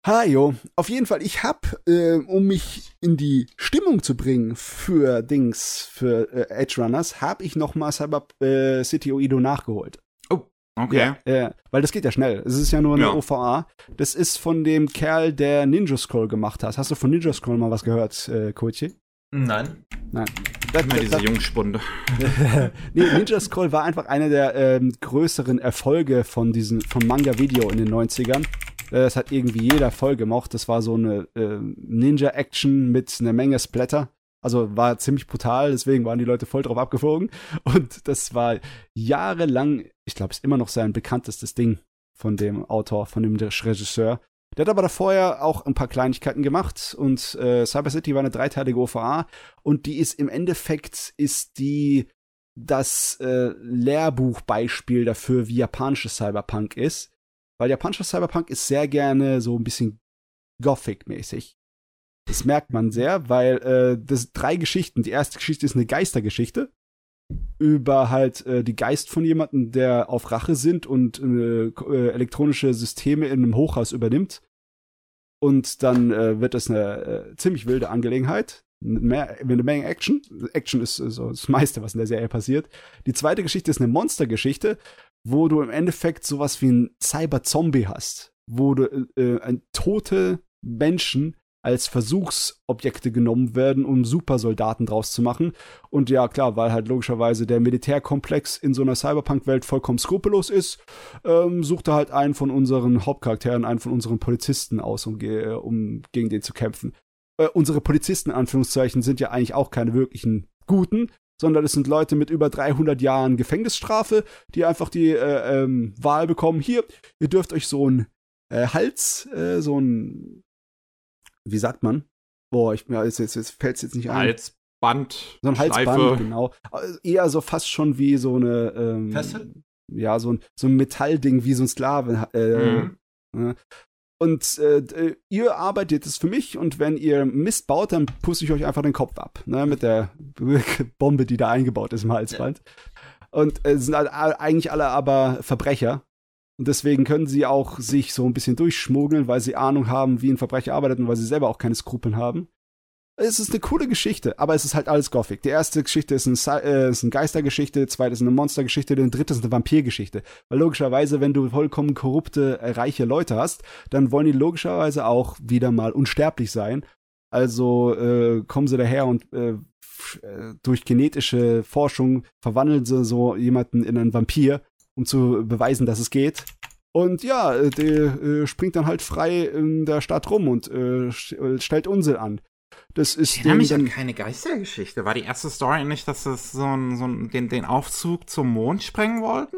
Hajo, auf jeden Fall, ich hab, äh, um mich in die Stimmung zu bringen für Dings, für äh, Edge Runners, hab ich noch mal Cyber äh, City Oido nachgeholt. Oh, okay. Ja, äh, weil das geht ja schnell. Es ist ja nur eine ja. OVA. Das ist von dem Kerl, der Ninja Scroll gemacht hat. Hast du von Ninja Scroll mal was gehört, äh, Koichi? Nein. Nein. Das, Immer diese Jungspunde. <laughs> nee, Ninja Scroll war einfach einer der ähm, größeren Erfolge von diesem, vom Manga-Video in den 90ern. Äh, das hat irgendwie jeder voll gemocht. Das war so eine äh, Ninja-Action mit einer Menge Splatter. Also war ziemlich brutal, deswegen waren die Leute voll drauf abgeflogen. Und das war jahrelang, ich glaube, ist immer noch sein bekanntestes Ding von dem Autor, von dem Regisseur. Der hat aber davor ja auch ein paar Kleinigkeiten gemacht und äh, Cyber City war eine dreiteilige OVA und die ist im Endeffekt ist die das äh, Lehrbuchbeispiel dafür, wie japanisches Cyberpunk ist. Weil japanischer Cyberpunk ist sehr gerne so ein bisschen Gothic-mäßig. Das merkt man sehr, weil äh, das drei Geschichten. Die erste Geschichte ist eine Geistergeschichte über halt äh, die Geist von jemandem, der auf Rache sind und äh, äh, elektronische Systeme in einem Hochhaus übernimmt. Und dann äh, wird das eine äh, ziemlich wilde Angelegenheit. mehr, eine Menge Action. Action ist so das meiste, was in der Serie passiert. Die zweite Geschichte ist eine Monstergeschichte, wo du im Endeffekt sowas wie ein Cyber-Zombie hast, wo du äh, ein tote Menschen als Versuchsobjekte genommen werden, um Supersoldaten draus zu machen. Und ja, klar, weil halt logischerweise der Militärkomplex in so einer Cyberpunk-Welt vollkommen skrupellos ist, ähm, sucht er halt einen von unseren Hauptcharakteren, einen von unseren Polizisten aus, um, um gegen den zu kämpfen. Äh, unsere Polizisten, in Anführungszeichen, sind ja eigentlich auch keine wirklichen Guten, sondern es sind Leute mit über 300 Jahren Gefängnisstrafe, die einfach die äh, ähm, Wahl bekommen, hier, ihr dürft euch so ein äh, Hals, äh, so ein wie sagt man? Boah, ich, ja, jetzt, jetzt, jetzt fällt es jetzt nicht ein. Halsband. So ein Halsband, Schleife. genau. Also eher so fast schon wie so eine. Ähm, Fessel? Ja, so ein, so ein Metallding wie so ein Sklave. Äh, mhm. Äh, und äh, ihr arbeitet es für mich und wenn ihr Mist baut, dann puste ich euch einfach den Kopf ab. Ne, mit der <laughs> Bombe, die da eingebaut ist im Halsband. Und äh, sind eigentlich alle aber Verbrecher. Und deswegen können sie auch sich so ein bisschen durchschmuggeln, weil sie Ahnung haben, wie ein Verbrecher arbeitet und weil sie selber auch keine Skrupeln haben. Es ist eine coole Geschichte, aber es ist halt alles Gothic. Die erste Geschichte ist, ein, äh, ist eine Geistergeschichte, die zweite ist eine Monstergeschichte, die dritte ist eine Vampirgeschichte. Weil logischerweise, wenn du vollkommen korrupte, äh, reiche Leute hast, dann wollen die logischerweise auch wieder mal unsterblich sein. Also äh, kommen sie daher und äh, äh durch genetische Forschung verwandeln sie so jemanden in einen Vampir um zu beweisen, dass es geht. Und ja, äh, der äh, springt dann halt frei in der Stadt rum und äh, stellt Unsinn an. Das ist ich mich dann keine Geistergeschichte. War die erste Story nicht, dass es so, ein, so ein, den, den Aufzug zum Mond sprengen wollten?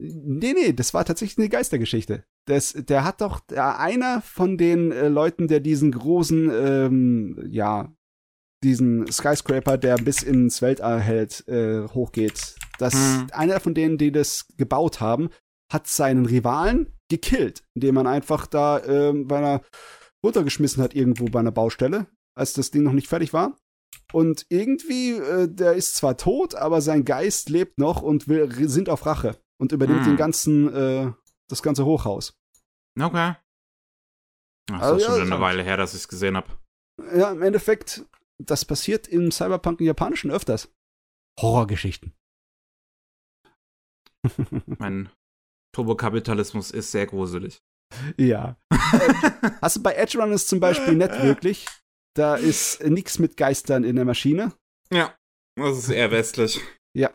Nee, nee, das war tatsächlich eine Geistergeschichte. Das, der hat doch der, einer von den äh, Leuten, der diesen großen, ähm, ja, diesen Skyscraper, der bis ins Weltall hält, äh, hochgeht. Das, hm. Einer von denen, die das gebaut haben, hat seinen Rivalen gekillt, indem man einfach da äh, bei einer runtergeschmissen hat irgendwo bei einer Baustelle, als das Ding noch nicht fertig war. Und irgendwie, äh, der ist zwar tot, aber sein Geist lebt noch und will, sind auf Rache und übernimmt hm. den ganzen, äh, das ganze Hochhaus. Okay. Ach, das also, ist schon ja, eine Weile her, dass ich es gesehen habe. Ja, im Endeffekt das passiert im Cyberpunk im Japanischen öfters. Horrorgeschichten. <laughs> mein Turbokapitalismus ist sehr gruselig. Ja. <laughs> Hast du bei Edge Runners zum Beispiel nicht <laughs> wirklich? Da ist nichts mit Geistern in der Maschine. Ja, das ist eher westlich. Ja.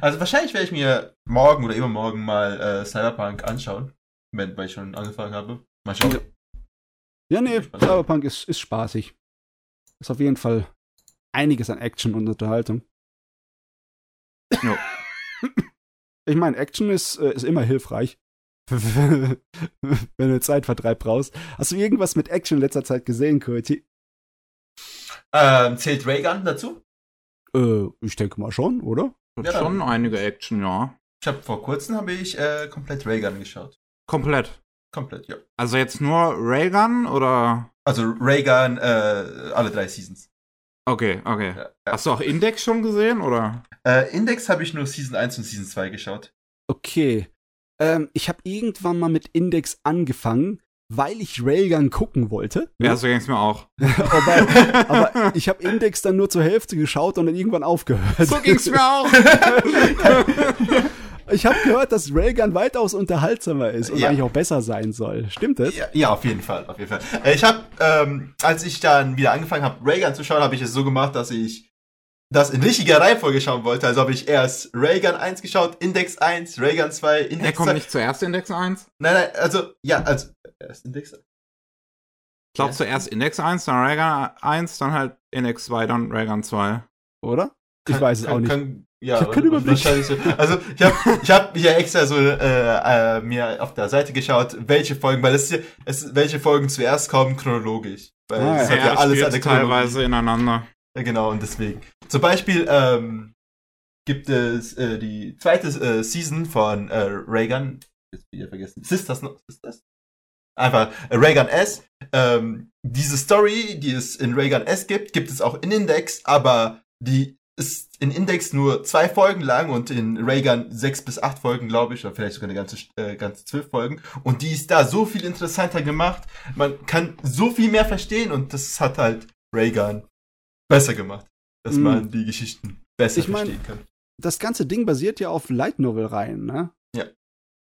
Also wahrscheinlich werde ich mir morgen oder übermorgen mal äh, Cyberpunk anschauen, wenn, weil ich schon angefangen habe. Mal schauen. Ja. Ja, nee, Cyberpunk ist, ist spaßig. Ist auf jeden Fall einiges an Action und Unterhaltung. No. Ich meine, Action ist, äh, ist immer hilfreich. <laughs> wenn du Zeitvertreib brauchst. Hast du irgendwas mit Action in letzter Zeit gesehen, Kurti? Ähm, zählt Raygun dazu? Äh, ich denke mal schon, oder? Ja, schon einige Action, ja. Ich habe vor kurzem habe ich äh, komplett Raygun geschaut. Komplett. Komplett, ja. Also jetzt nur Raygun oder? Also Raygun, äh, alle drei Seasons. Okay, okay. Ja, ja. Hast du auch Index schon gesehen, oder? Äh, Index habe ich nur Season 1 und Season 2 geschaut. Okay. Ähm, ich habe irgendwann mal mit Index angefangen, weil ich Railgun gucken wollte. Ne? Ja, so ging es mir auch. <laughs> aber, aber, ich habe Index dann nur zur Hälfte geschaut und dann irgendwann aufgehört. So ging es mir auch. <laughs> Ich habe gehört, dass Railgun weitaus unterhaltsamer ist und ja. eigentlich auch besser sein soll. Stimmt das? Ja, ja auf jeden Fall, auf jeden Fall. Äh, ich habe, ähm, als ich dann wieder angefangen habe, Railgun zu schauen, habe ich es so gemacht, dass ich das in richtiger Reihenfolge schauen wollte. Also habe ich erst Raygun 1 geschaut, Index 1, Raygun 2, Index 2. Er kommt nicht zuerst Index 1? Nein, nein, also, ja, also, erst Index 1. Ich glaube zuerst Index 1, dann Raygun 1, dann halt Index 2, dann Raygun 2. Oder? Ich kann, weiß es kann, auch nicht. Kann, ja, ich habe Überblick. Also ich habe ich hab hier extra so äh, äh, mir auf der Seite geschaut, welche Folgen, weil es, hier, es welche Folgen zuerst kommen chronologisch. Weil ah, es ja, hat ja, ja alles eine teilweise ineinander. Ja, genau, und deswegen. Zum Beispiel ähm, gibt es äh, die zweite äh, Season von äh, Reagan, jetzt wieder vergessen, Sisters noch, Sisters? Einfach äh, Reagan S. Ähm, diese Story, die es in Reagan S gibt, gibt es auch in Index, aber die ist in Index nur zwei Folgen lang und in Raygun sechs bis acht Folgen, glaube ich, oder vielleicht sogar eine ganze, äh, ganze zwölf Folgen. Und die ist da so viel interessanter gemacht. Man kann so viel mehr verstehen und das hat halt Raygun besser gemacht, dass Mm. man die Geschichten besser Ich mein- verstehen kann. das ganze Ding basiert ja auf Light Novel Reihen, ne? Ja.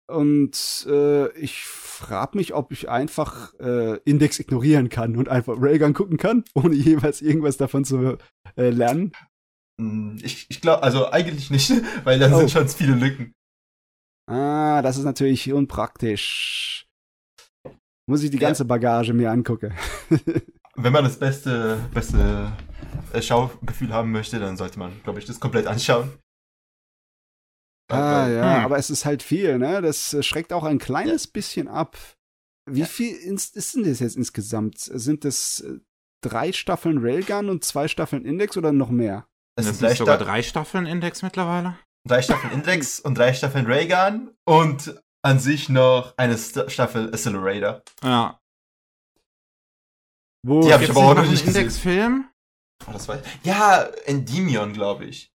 Und äh, ich frage mich, ob ich einfach äh, Index ignorieren kann und einfach Raygun gucken kann, <laughs> ohne jeweils irgendwas davon zu äh, lernen. Mm, Ich, ich glaube, also eigentlich nicht, <laughs> weil da Oh. sind schon viele Lücken. Ah, das ist natürlich unpraktisch. Muss ich die Ja. ganze Bagage mir angucken. <laughs> Wenn man das beste, beste äh, Schaugefühl haben möchte, dann sollte man, glaube ich, das komplett anschauen. Ah, Weil- ja, Hm. aber es ist halt viel, ne? Das äh, schreckt auch ein kleines bisschen ab. Wie Ja. viel ins, ist denn das jetzt insgesamt? Sind das äh, drei Staffeln Railgun und zwei Staffeln Index oder noch mehr? Es sind drei, sind sogar drei Staffeln Index mittlerweile. drei Staffeln <laughs> Index und drei Staffeln Raygun und an sich noch eine Sta Staffel Accelerator. Ja. Wo Die hab ich aber auch noch nicht gesehen. Indexfilm? Oh, das war, ja, Endymion, glaube ich.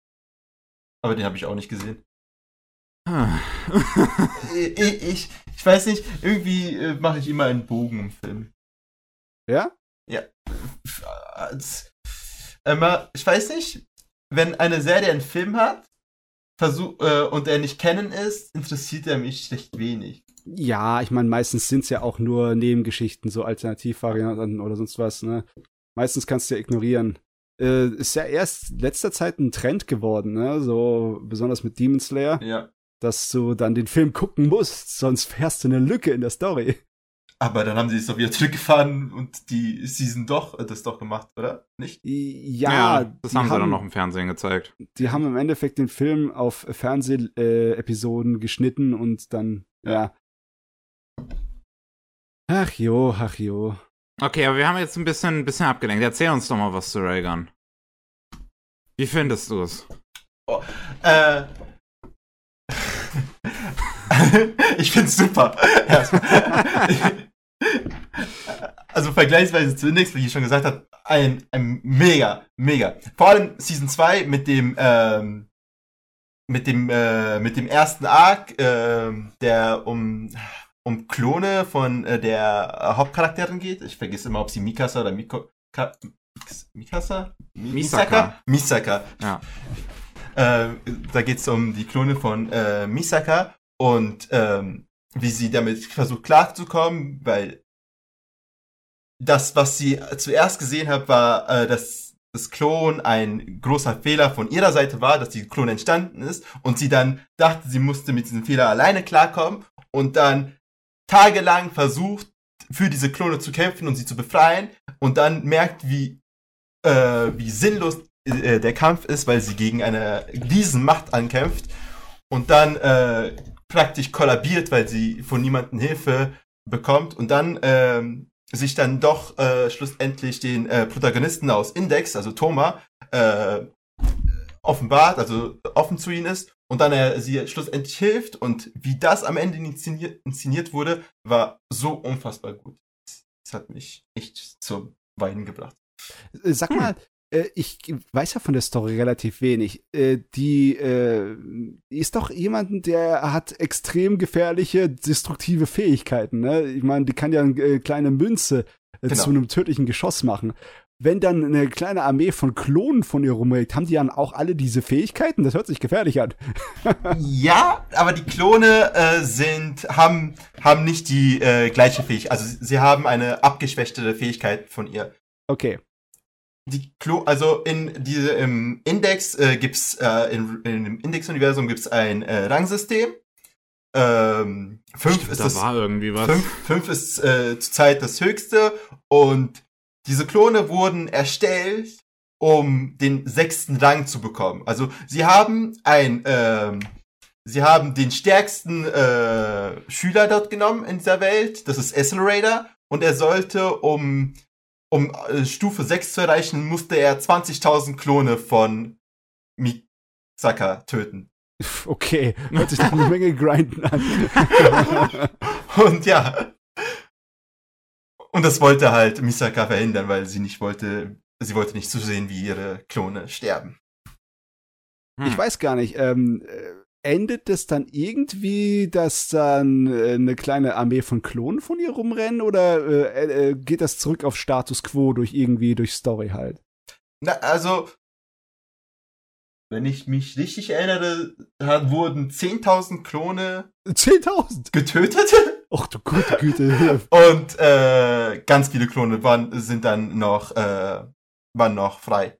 Aber den habe ich auch nicht gesehen. Ah. Ich, ich, ich weiß nicht, irgendwie äh, mache ich immer einen Bogen im Film. ja? Als- Immer, ich weiß nicht, wenn eine Serie einen Film hat versuch, äh, und er nicht kennen ist, interessiert er mich recht wenig. Ja, ich meine, meistens sind es ja auch nur Nebengeschichten, so Alternativvarianten oder sonst was, ne? Meistens kannst du ja ignorieren. Äh, ist ja erst letzter Zeit ein Trend geworden, ne? So besonders mit Demon Slayer, Ja. dass du dann den Film gucken musst, sonst fährst du eine Lücke in der Story. Aber dann haben sie es doch wieder zurückgefahren und die Season doch äh, das doch gemacht, oder? Nicht? Ja, das die haben sie dann noch im Fernsehen gezeigt. Die haben im Endeffekt den Film auf Fernsehepisoden geschnitten und dann, ja. Ach jo, ach jo. Okay, aber wir haben jetzt ein bisschen, ein bisschen abgelenkt. Erzähl uns doch mal was zu Raygun. Wie findest du es? Äh. <laughs> ich find's super. <laughs> Also vergleichsweise zu Index, wie ich schon gesagt habe, ein, ein mega, mega. Vor allem Season 2 mit dem, ähm, mit dem, äh, mit dem ersten Arc, ähm, der um, um Klone von äh, der Hauptcharakterin geht. Ich vergesse immer, ob sie Mikasa oder Miko, Ka, Mikasa? Mi- Misaka. Misaka. Ja. Äh, da geht es um die Klone von äh, Misaka und ähm, wie sie damit versucht klarzukommen, weil das, was sie zuerst gesehen hat, war, äh, dass das Klon ein großer Fehler von ihrer Seite war, dass die Klon entstanden ist und sie dann dachte, sie musste mit diesem Fehler alleine klarkommen und dann tagelang versucht, für diese Klone zu kämpfen und sie zu befreien. Und dann merkt, wie, äh, wie sinnlos äh, der Kampf ist, weil sie gegen eine Riesenmacht ankämpft und dann äh, praktisch kollabiert, weil sie von niemandem Hilfe bekommt. Und dann ähm, sich dann doch äh, schlussendlich den äh, Protagonisten aus Index, also Thoma, äh, offenbart, also offen zu ihnen ist und dann er sie schlussendlich hilft und wie das am Ende inszeniert, inszeniert wurde, war so unfassbar gut. Das hat mich echt zum Weinen gebracht. Äh, Sag mal, äh, ich weiß ja von der Story relativ wenig. Äh, die ist doch jemand, der hat extrem gefährliche, destruktive Fähigkeiten. Ne? Ich meine, die kann ja eine kleine Münze Genau. zu einem tödlichen Geschoss machen. Wenn dann eine kleine Armee von Klonen von ihr rumregt, haben die dann auch alle diese Fähigkeiten? Das hört sich gefährlich an. <laughs> Ja, aber die Klone äh, sind haben haben nicht die äh, gleiche Fähigkeit. Also sie haben eine abgeschwächte Fähigkeit von ihr. Okay. Die Klo also in diese im Index äh, gibt's äh, in, in dem Index-Universum gibt's ein äh, Rangsystem. Ähm, fünf Stimmt, ist da das war irgendwie was. fünf, fünf ist äh, zurzeit das höchste und diese Klone wurden erstellt, um den sechsten Rang zu bekommen. Also sie haben ein, ähm, sie haben den stärksten äh, Schüler dort genommen in dieser Welt. Das ist Accelerator und er sollte um um äh, Stufe 6 zu erreichen, musste er 20.000 Klone von Misaka töten. Okay. Hört sich nach eine Menge Grinden an. <laughs> Und ja. Und das wollte halt Misaka verhindern, weil sie nicht wollte, sie wollte nicht zusehen, wie ihre Klone sterben. Hm. Ich weiß gar nicht, ähm, äh, endet das dann irgendwie, dass dann äh, eine kleine Armee von Klonen von ihr rumrennen oder äh, äh, geht das zurück auf Status Quo durch irgendwie durch Story halt? Na, also, wenn ich mich richtig erinnere, hat, wurden 10.000 Klone 10.000! getötet <laughs> Ach du gute Güte. <laughs> und äh, ganz viele Klone waren, sind dann noch, äh, waren noch frei.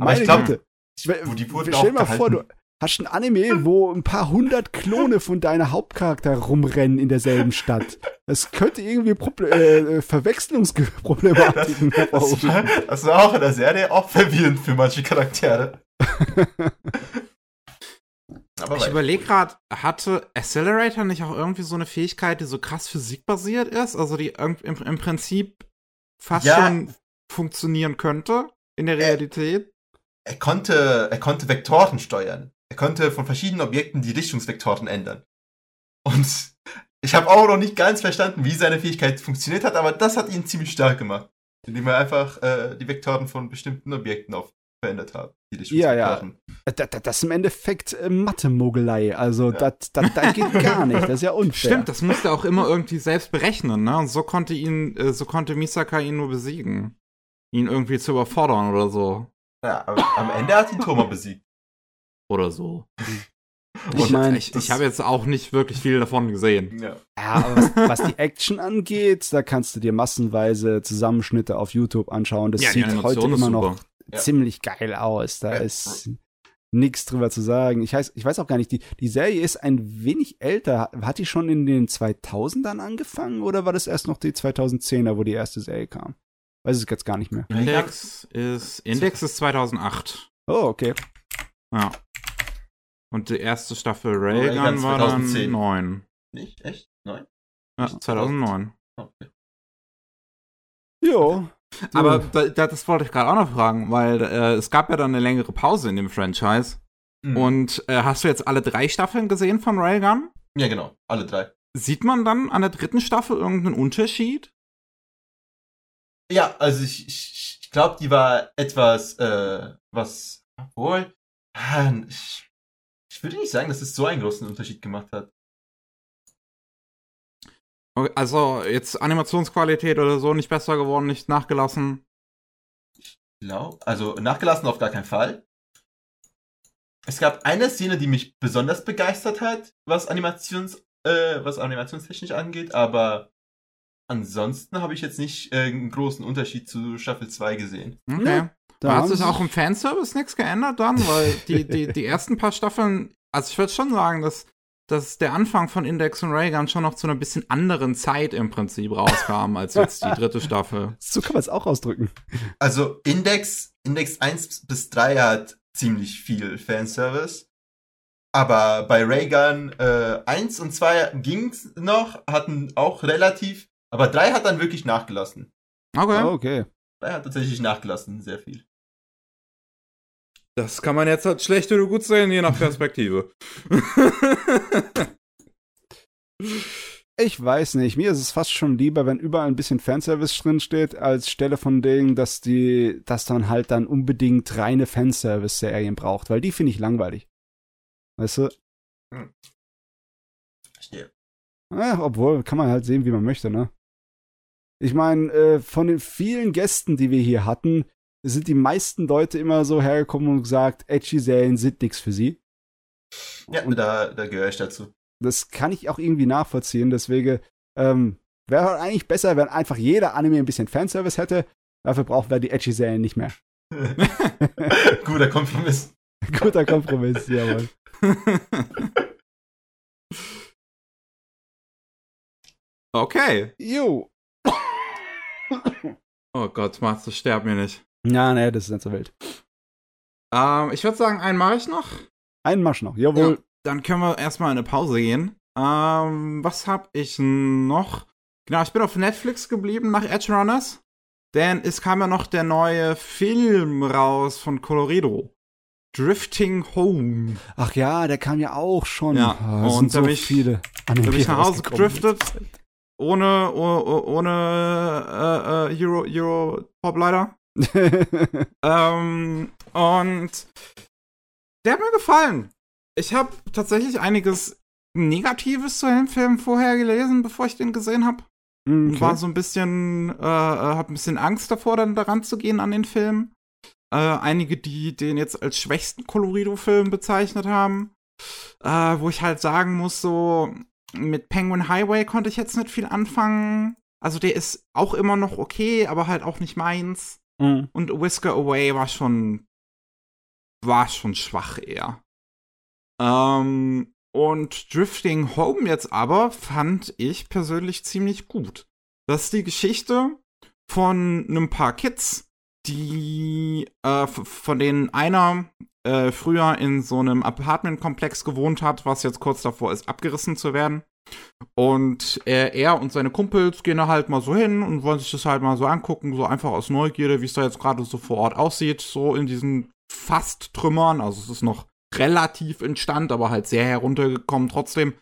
Aber Meine ich glaube, die wurden Stell auch mal vor, du gehalten. hast ein Anime, wo ein paar hundert Klone von deiner Hauptcharakter rumrennen in derselben Stadt. Das könnte irgendwie Proble äh, Verwechslungsproblematiken Das hervorrufen. <laughs> war, das war auch in der Serie auch verwirrend für manche Charaktere. <laughs> Aber Ich überlege gerade, hatte Accelerator nicht auch irgendwie so eine Fähigkeit, die so krass physikbasiert ist? Also die im, im Prinzip fast Ja. schon funktionieren könnte in der Äh, Realität? er konnte, er konnte Vektoren steuern. Er konnte von verschiedenen Objekten die Richtungsvektoren ändern. Und ich habe auch noch nicht ganz verstanden, wie seine Fähigkeit funktioniert hat, aber das hat ihn ziemlich stark gemacht. Indem er einfach äh, die Vektoren von bestimmten Objekten auf verändert hat. Die Ja, ja. Richtungsvektoren. Da- da- Das ist im Endeffekt äh, Mathe-Mogelei. Also, Ja. das das- das geht gar nicht. Das ist ja <laughs> unfair. Stimmt, das musste er auch immer irgendwie selbst berechnen, ne? Und so konnte ihn, äh, so konnte Misaka ihn nur besiegen. Ihn irgendwie zu überfordern oder so. Ja, aber am Ende hat ihn Thoma besiegt. Oder so. Ich Und mein, ich das- ich habe jetzt auch nicht wirklich viel davon gesehen. Ja. Ja, aber was, was die Action angeht, da kannst du dir massenweise Zusammenschnitte auf YouTube anschauen. Das Ja, sieht heute immer noch super. Ja. ziemlich geil aus. Da Ja. ist nichts drüber zu sagen. Ich weiß, ich weiß auch gar nicht, die, die Serie ist ein wenig älter. Hat die schon in den 2000ern angefangen oder war das erst noch die 2010er, wo die erste Serie kam? Weiß ich jetzt gar nicht mehr. Index ist, Index ist 2008. Oh, okay. Ja. Und die erste Staffel Railgun Railgun war dann 2010. 9. Nicht? Echt? Nein? Ja, 2009. Okay. Jo. Aber da, da, das wollte ich gerade auch noch fragen, weil äh, es gab ja dann eine längere Pause in dem Franchise. Mhm. Und äh, hast du jetzt alle drei Staffeln gesehen von Railgun? ja, genau. Alle drei. Sieht man dann an der dritten Staffel irgendeinen Unterschied? Ja, also ich, ich, ich glaube, die war etwas, äh, was, obwohl, ah, ich, ich würde nicht sagen, dass es so einen großen Unterschied gemacht hat. Also jetzt Animationsqualität oder so nicht besser geworden, nicht nachgelassen. Glaub, also nachgelassen auf gar keinen Fall. Es gab eine Szene, die mich besonders begeistert hat, was Animations, äh, was animationstechnisch angeht, aber ansonsten habe ich jetzt nicht äh, einen großen Unterschied zu Staffel 2 gesehen. Okay. Da hat sich auch im Fanservice nichts geändert dann? Weil die, die, die <laughs> ersten paar Staffeln, also ich würde schon sagen, dass, dass der Anfang von Index und Raygun schon noch zu einer bisschen anderen Zeit im Prinzip rauskam, als jetzt die dritte Staffel. <laughs> So kann man es auch ausdrücken. Also Index, Index 1 bis 3 hat ziemlich viel Fanservice. Aber bei Raygun äh, 1 und 2 ging's noch, hatten auch relativ, aber 3 hat dann wirklich nachgelassen. Okay. Oh, okay. 3 hat tatsächlich nachgelassen, sehr viel. Das kann man jetzt halt schlecht oder gut sehen, je nach Perspektive. Ich weiß nicht. Mir ist es fast schon lieber, wenn überall ein bisschen Fanservice drin steht, als Stelle von denen, dass die, dass dann halt dann unbedingt reine Fanservice-Serien braucht, weil die finde ich langweilig. Weißt du? Verstehe. Ja, obwohl, kann man halt sehen, wie man möchte, ne? Ich meine, äh, von den vielen Gästen, die wir hier hatten, sind die meisten Leute immer so hergekommen und gesagt, edgy Serien sind nix für sie. Ja, Und- da, da gehöre ich dazu. Das kann ich auch irgendwie nachvollziehen. Deswegen ähm, wäre halt eigentlich besser, wenn einfach jeder Anime ein bisschen Fanservice hätte. Dafür brauchen wir die edgy Serien nicht mehr. <laughs> Guter Kompromiss. <laughs> Guter Kompromiss, jawohl. okay. Jo. Oh Gott, Matze, sterb mir nicht. Ja, ne, das ist nicht so wild. Ähm, ich würde sagen, einen mache ich noch. Einen Marsch noch, jawohl. Dann können wir erstmal in eine Pause gehen. Ähm, was hab ich noch? Genau, ich bin auf Netflix geblieben nach Edge Runners. Denn es kam ja noch der neue Film raus von Colorido. Drifting Home. Ach ja, der kam ja auch schon. Ja, Ah, es und sind da so ich- viele Da bin ich nach Hause gedriftet. Ohne, oh- ohne äh, äh, Euro, Euro Pop leider. <laughs> Ähm, und der hat mir gefallen. Ich habe tatsächlich einiges Negatives zu dem Film vorher gelesen, bevor ich den gesehen habe. Mhm, okay. War so ein bisschen, äh, hab ein bisschen Angst davor, dann daran zu gehen an den Film. Äh, einige, die den jetzt als schwächsten Colorido-Film bezeichnet haben. Äh, wo ich halt sagen muss, so mit Penguin Highway konnte ich jetzt nicht viel anfangen. Also der ist auch immer noch okay, aber halt auch nicht meins. Mhm. Und Whisker Away war schon war schon schwach eher. Ähm, und Drifting Home jetzt aber fand ich persönlich ziemlich gut. Das ist die Geschichte von einem paar Kids, die äh, von denen einer äh, früher in so einem Apartmentkomplex gewohnt hat, was jetzt kurz davor ist, abgerissen zu werden. Und er, er und seine Kumpels gehen da halt mal so hin und wollen sich das halt mal so angucken, so einfach aus Neugierde, wie es da jetzt gerade so vor Ort aussieht, so in diesen fast Trümmern. Also es ist noch relativ instand, aber halt sehr heruntergekommen trotzdem.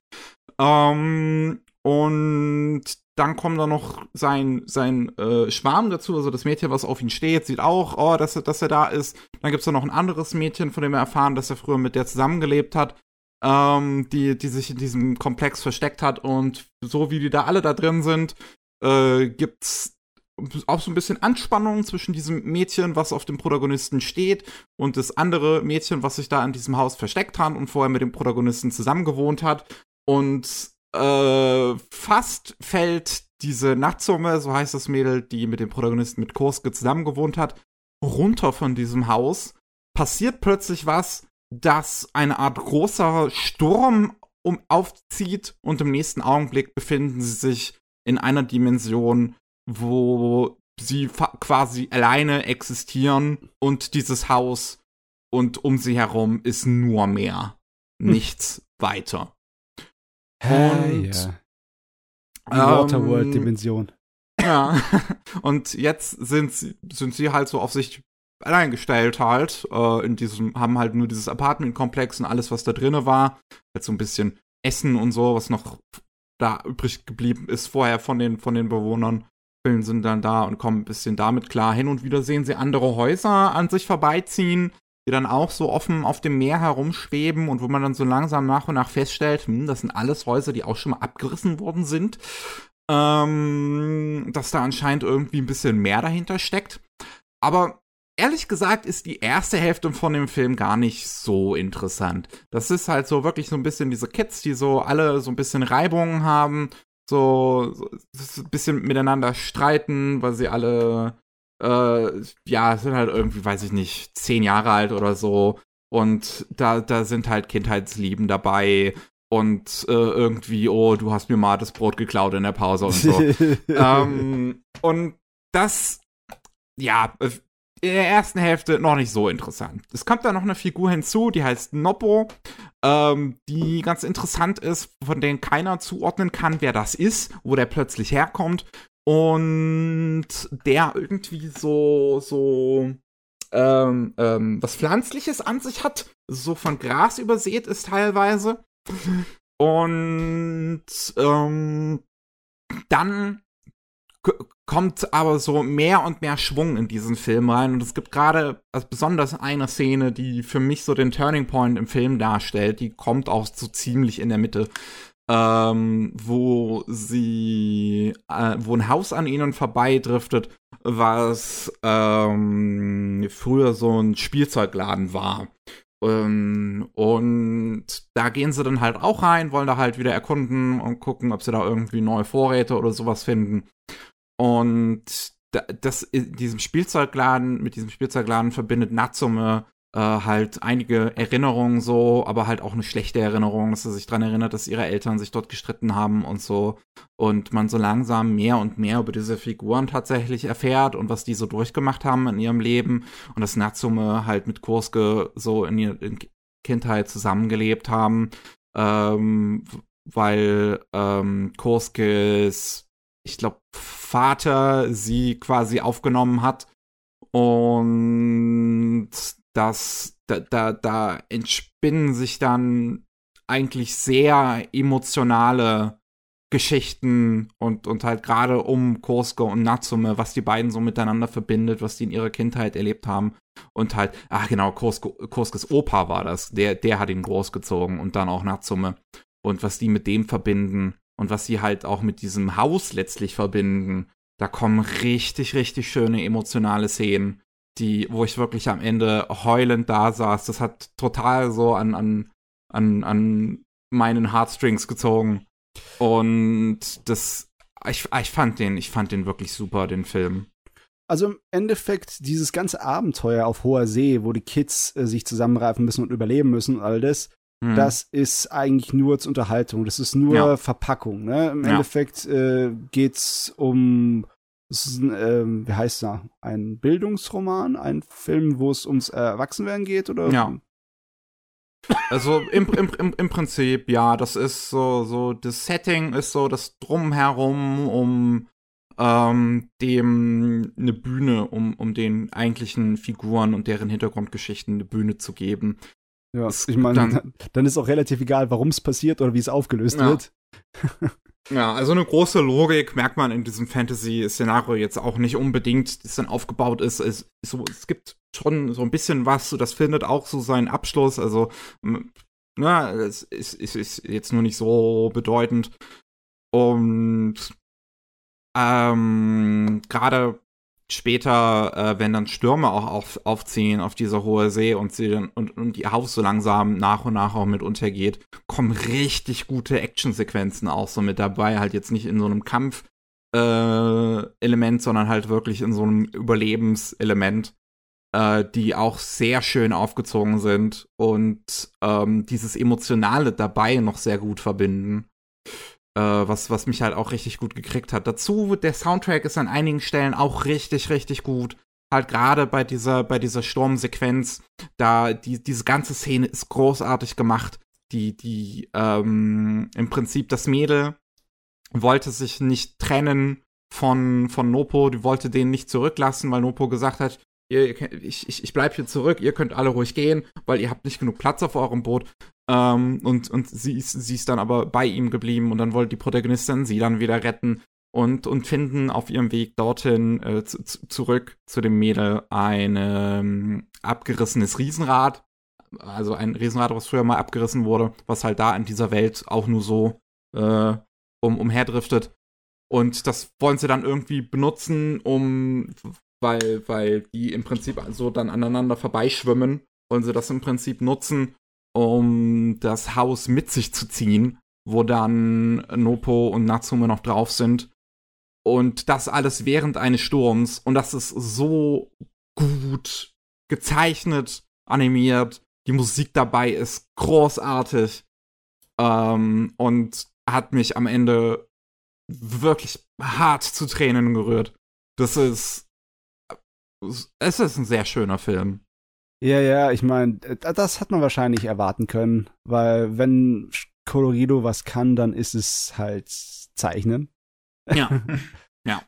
Ähm, und dann kommt da noch sein, sein äh, Schwarm dazu, also das Mädchen, was auf ihn steht, sieht auch, oh, dass er, dass er da ist. Dann gibt es da noch ein anderes Mädchen, von dem wir erfahren, dass er früher mit der zusammengelebt hat, ähm, die, die sich in diesem Komplex versteckt hat. Und so wie die da alle da drin sind, äh, gibt's auch so ein bisschen Anspannung zwischen diesem Mädchen, was auf dem Protagonisten steht, und das andere Mädchen, was sich da in diesem Haus versteckt hat und vorher mit dem Protagonisten zusammengewohnt hat. Und äh, fast fällt diese Nachtsumme, so heißt das Mädel, die mit dem Protagonisten mit Kurske zusammengewohnt hat, runter von diesem Haus. Passiert plötzlich was, dass eine Art großer Sturm um aufzieht und im nächsten Augenblick befinden sie sich in einer Dimension, wo sie quasi alleine existieren und dieses Haus und um sie herum ist nur mehr. Hm. Nichts weiter. Und. Die ähm, Waterworld-Dimension. Ja. <laughs> und jetzt sind sie, sind sie halt so auf sich allein gestellt halt. Äh, in diesem, haben halt nur dieses Apartmentkomplex und alles, was da drinne war. Halt so ein bisschen Essen und so, was noch da übrig geblieben ist vorher von den, von den Bewohnern. Vielen sind dann da und kommen ein bisschen damit klar. Hin und wieder sehen sie andere Häuser an sich vorbeiziehen, die dann auch so offen auf dem Meer herumschweben und wo man dann so langsam nach und nach feststellt, hm, das sind alles Häuser, die auch schon mal abgerissen worden sind. Ähm, dass da anscheinend irgendwie ein bisschen mehr dahinter steckt. Aber ehrlich gesagt ist die erste Hälfte von dem Film gar nicht so interessant. Das ist halt so wirklich so ein bisschen diese Kids, die so alle so ein bisschen Reibungen haben, so, so ein bisschen miteinander streiten, weil sie alle äh, ja, sind halt irgendwie, weiß ich nicht, zehn Jahre alt oder so. Und da, da sind halt Kindheitslieben dabei. Und äh, irgendwie, oh, du hast mir mal das Brot geklaut in der Pause und so. <laughs> ähm, und das, ja, äh, in der ersten Hälfte noch nicht so interessant. Es kommt da noch eine Figur hinzu, die heißt Noppo, ähm, die ganz interessant ist, von denen keiner zuordnen kann, wer das ist, wo der plötzlich herkommt und der irgendwie so, so, ähm, ähm, was Pflanzliches an sich hat, so von Gras übersät ist teilweise. Und ähm, dann kommt aber so mehr und mehr Schwung in diesen Film rein. Und es gibt gerade also besonders eine Szene, die für mich so den Turning Point im Film darstellt. Die kommt auch so ziemlich in der Mitte ähm, wo sie, äh, wo ein Haus an ihnen vorbeidriftet, was ähm, früher so ein Spielzeugladen war. Ähm, und da gehen sie dann halt auch rein, wollen da halt wieder erkunden und gucken, ob sie da irgendwie neue Vorräte oder sowas finden. Und das in diesem Spielzeugladen, mit diesem Spielzeugladen verbindet Natsume äh, halt einige Erinnerungen so, aber halt auch eine schlechte Erinnerung, dass er sich daran erinnert, dass ihre Eltern sich dort gestritten haben und so. Und man so langsam mehr und mehr über diese Figuren tatsächlich erfährt und was die so durchgemacht haben in ihrem Leben. Und dass Natsume halt mit Kurske so in ihrer Kindheit zusammengelebt haben. Ähm, weil ähm, Kurskes, ich glaube, Vater sie quasi aufgenommen hat und dass da, da, da entspinnen sich dann eigentlich sehr emotionale Geschichten und, und halt gerade um Kosuke und Natsume, was die beiden so miteinander verbindet, was die in ihrer Kindheit erlebt haben. Und halt, ach genau, Kosuke, Koskes Opa war das, der, der hat ihn großgezogen und dann auch Natsume. Und was die mit dem verbinden und was sie halt auch mit diesem Haus letztlich verbinden, da kommen richtig, richtig schöne emotionale Szenen, die, wo ich wirklich am Ende heulend da saß. Das hat total so an, an, an, an meinen Heartstrings gezogen. Und das, ich, ich fand den, ich fand den wirklich super, den Film. Also im Endeffekt dieses ganze Abenteuer auf hoher See, wo die Kids äh, sich zusammenreifen müssen und überleben müssen und all das, hm. das ist eigentlich nur zur Unterhaltung. Das ist nur ja. Verpackung. Ne? Im ja. Endeffekt äh, geht's um es ist ein, ähm, wie heißt er? Ein Bildungsroman, ein Film, wo es ums Erwachsenwerden geht, oder? Ja. Also im, im, im, im Prinzip, ja, das ist so, so, das Setting ist so das Drumherum, um ähm, dem eine Bühne, um, um den eigentlichen Figuren und deren Hintergrundgeschichten eine Bühne zu geben. Ja, das ich meine, dann, dann, ist auch relativ egal, warum es passiert oder wie es aufgelöst ja. wird. <laughs> ja, also eine große Logik merkt man in diesem Fantasy-Szenario jetzt auch nicht unbedingt, das dann aufgebaut ist. Es, so, es gibt schon so ein bisschen was, das findet auch so seinen Abschluss. Also, na, es ist, ist, ist jetzt nur nicht so bedeutend. Und ähm, gerade später, äh, wenn dann Stürme auch auf, aufziehen auf dieser hohe See und sie dann und, und ihr Haus so langsam nach und nach auch mit untergeht, kommen richtig gute Actionsequenzen auch so mit dabei. Halt jetzt nicht in so einem Kampf. Äh, Element, sondern halt wirklich in so einem Überlebenselement äh, die auch sehr schön aufgezogen sind und ähm, dieses Emotionale dabei noch sehr gut verbinden. Äh, was, was mich halt auch richtig gut gekriegt hat. Dazu, der Soundtrack ist an einigen Stellen auch richtig, richtig gut. Halt gerade bei dieser, bei dieser Sturmsequenz, da die, diese ganze Szene ist großartig gemacht. Die, die, ähm, im Prinzip das Mädel wollte sich nicht trennen von, von Nopo, die wollte den nicht zurücklassen, weil Nopo gesagt hat, ihr, ich, ich, ich bleibe hier zurück, ihr könnt alle ruhig gehen, weil ihr habt nicht genug Platz auf eurem Boot. Ähm, und und sie, ist, sie ist dann aber bei ihm geblieben und dann wollte die Protagonistin sie dann wieder retten und, und finden auf ihrem Weg dorthin äh, zu, zurück zu dem Mädel ein ähm, abgerissenes Riesenrad. Also ein Riesenrad, was früher mal abgerissen wurde, was halt da in dieser Welt auch nur so äh, um, umherdriftet. Und das wollen sie dann irgendwie benutzen, um weil, weil die im Prinzip so dann aneinander vorbeischwimmen, wollen sie das im Prinzip nutzen, um das Haus mit sich zu ziehen, wo dann Nopo und Natsume noch drauf sind. Und das alles während eines Sturms. Und das ist so gut gezeichnet, animiert. Die Musik dabei ist großartig. Ähm, und hat mich am Ende wirklich hart zu Tränen gerührt. Das ist es ist ein sehr schöner Film. Ja, ja, ich meine, das hat man wahrscheinlich erwarten können, weil wenn Colorido was kann, dann ist es halt Zeichnen. Ja. <laughs> ja.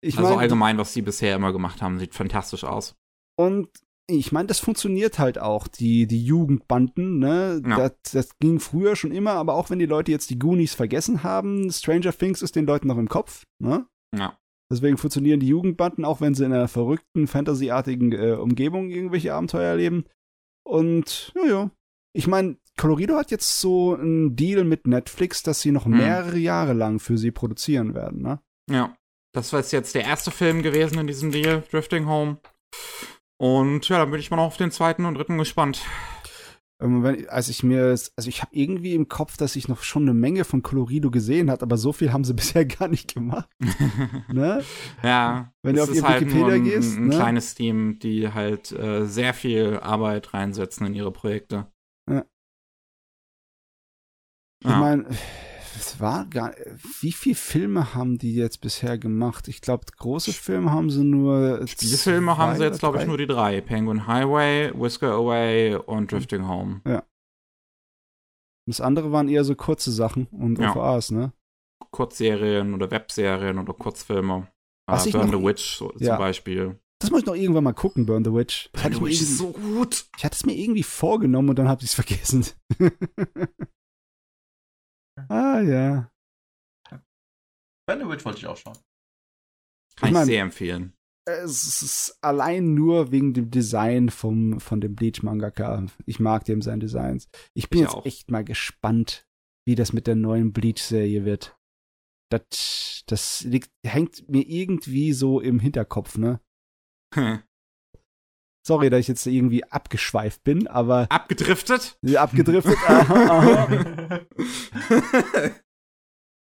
Ich also mein, allgemein, was sie bisher immer gemacht haben, sieht fantastisch aus. Und ich meine, das funktioniert halt auch, die, die Jugendbanden, ne? Ja. Das, das ging früher schon immer, aber auch wenn die Leute jetzt die Goonies vergessen haben, Stranger Things ist den Leuten noch im Kopf, ne? Ja. Deswegen funktionieren die Jugendbanden, auch wenn sie in einer verrückten, fantasyartigen äh, Umgebung irgendwelche Abenteuer erleben. Und, ja, ja. Ich meine, Colorido hat jetzt so einen Deal mit Netflix, dass sie noch hm. mehrere Jahre lang für sie produzieren werden, ne? Ja. Das war jetzt der erste Film gewesen in diesem Deal, Drifting Home. Und ja, dann bin ich mal noch auf den zweiten und dritten gespannt. Ähm, wenn, als ich mir, also ich habe irgendwie im Kopf, dass ich noch schon eine Menge von Colorido gesehen hat, aber so viel haben sie <laughs> bisher gar nicht gemacht. <laughs> ne? Ja. Wenn du auf ihr halt Wikipedia ein, gehst. Ein, ein ne? kleines Team, die halt äh, sehr viel Arbeit reinsetzen in ihre Projekte. Ja. Ich ja. meine, es war gar wie viele Filme haben die jetzt bisher gemacht? Ich glaube, große Filme haben sie nur. Spielfilme haben sie jetzt, glaube ich, nur die drei: Penguin Highway, Whisker Away und Drifting Home. Ja. Das andere waren eher so kurze Sachen und ja. OVAs, ne? Kurzserien oder Webserien oder Kurzfilme. Was uh, Burn noch, the Witch so, ja. zum Beispiel. Das muss ich noch irgendwann mal gucken, Burn the Witch. Burn the Witch ist so gut. Ich hatte es mir irgendwie vorgenommen und dann habe ich es vergessen. <laughs> Ah, ja. Band of Witch wollte ich auch schauen. Kann Ich ich, mein- sehr empfehlen. Es ist allein nur wegen dem Design vom, von dem Bleach-Mangaka. Ich mag dem sein Designs. Ich bin Ich jetzt auch. echt mal gespannt, wie das mit der neuen Bleach-Serie wird. Das, das liegt, hängt mir irgendwie so im Hinterkopf, ne? Sorry, dass ich jetzt irgendwie abgeschweift bin, aber Abgedriftet? abgedriftet. aha, aha. <laughs>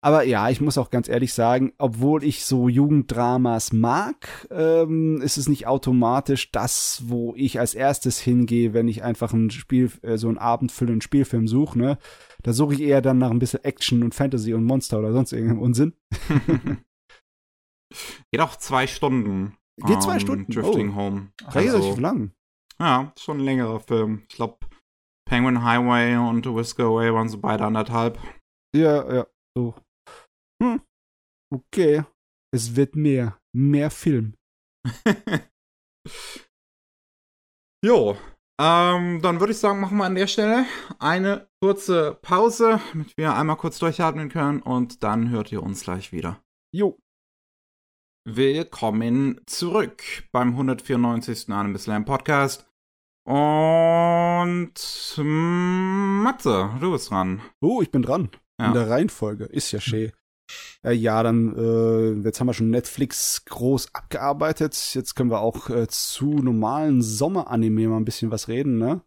Aber ja, ich muss auch ganz ehrlich sagen, obwohl ich so Jugenddramas mag, ähm, ist es nicht automatisch das, wo ich als erstes hingehe, wenn ich einfach ein Spiel, äh, so einen abendfüllenden Spielfilm suche, ne? Da suche ich eher dann nach ein bisschen Action und Fantasy und Monster oder sonst irgendeinem Unsinn. <laughs> Geht auch zwei Stunden. Geht zwei ähm, Drifting Drifting Home. Relativ Also, lang. ja, schon ein längerer Film. Ich glaube, Penguin Highway und Whisker Away waren so beide anderthalb. Ja, ja, so. Hm. Okay. Es wird mehr. Mehr Film. <laughs> jo. Ähm, dann würde ich sagen, machen wir an der Stelle eine kurze Pause, damit wir einmal kurz durchatmen können und dann hört ihr uns gleich wieder. Jo. Willkommen zurück beim 194. Anime Slam Podcast. Und mm, Matze, du bist dran. Oh, ich bin dran. Ja. In der Reihenfolge. Ist ja schön. Äh, ja, dann, äh, jetzt haben wir schon Netflix groß abgearbeitet. Jetzt können wir auch äh, zu normalen Sommeranime mal ein bisschen was reden, ne?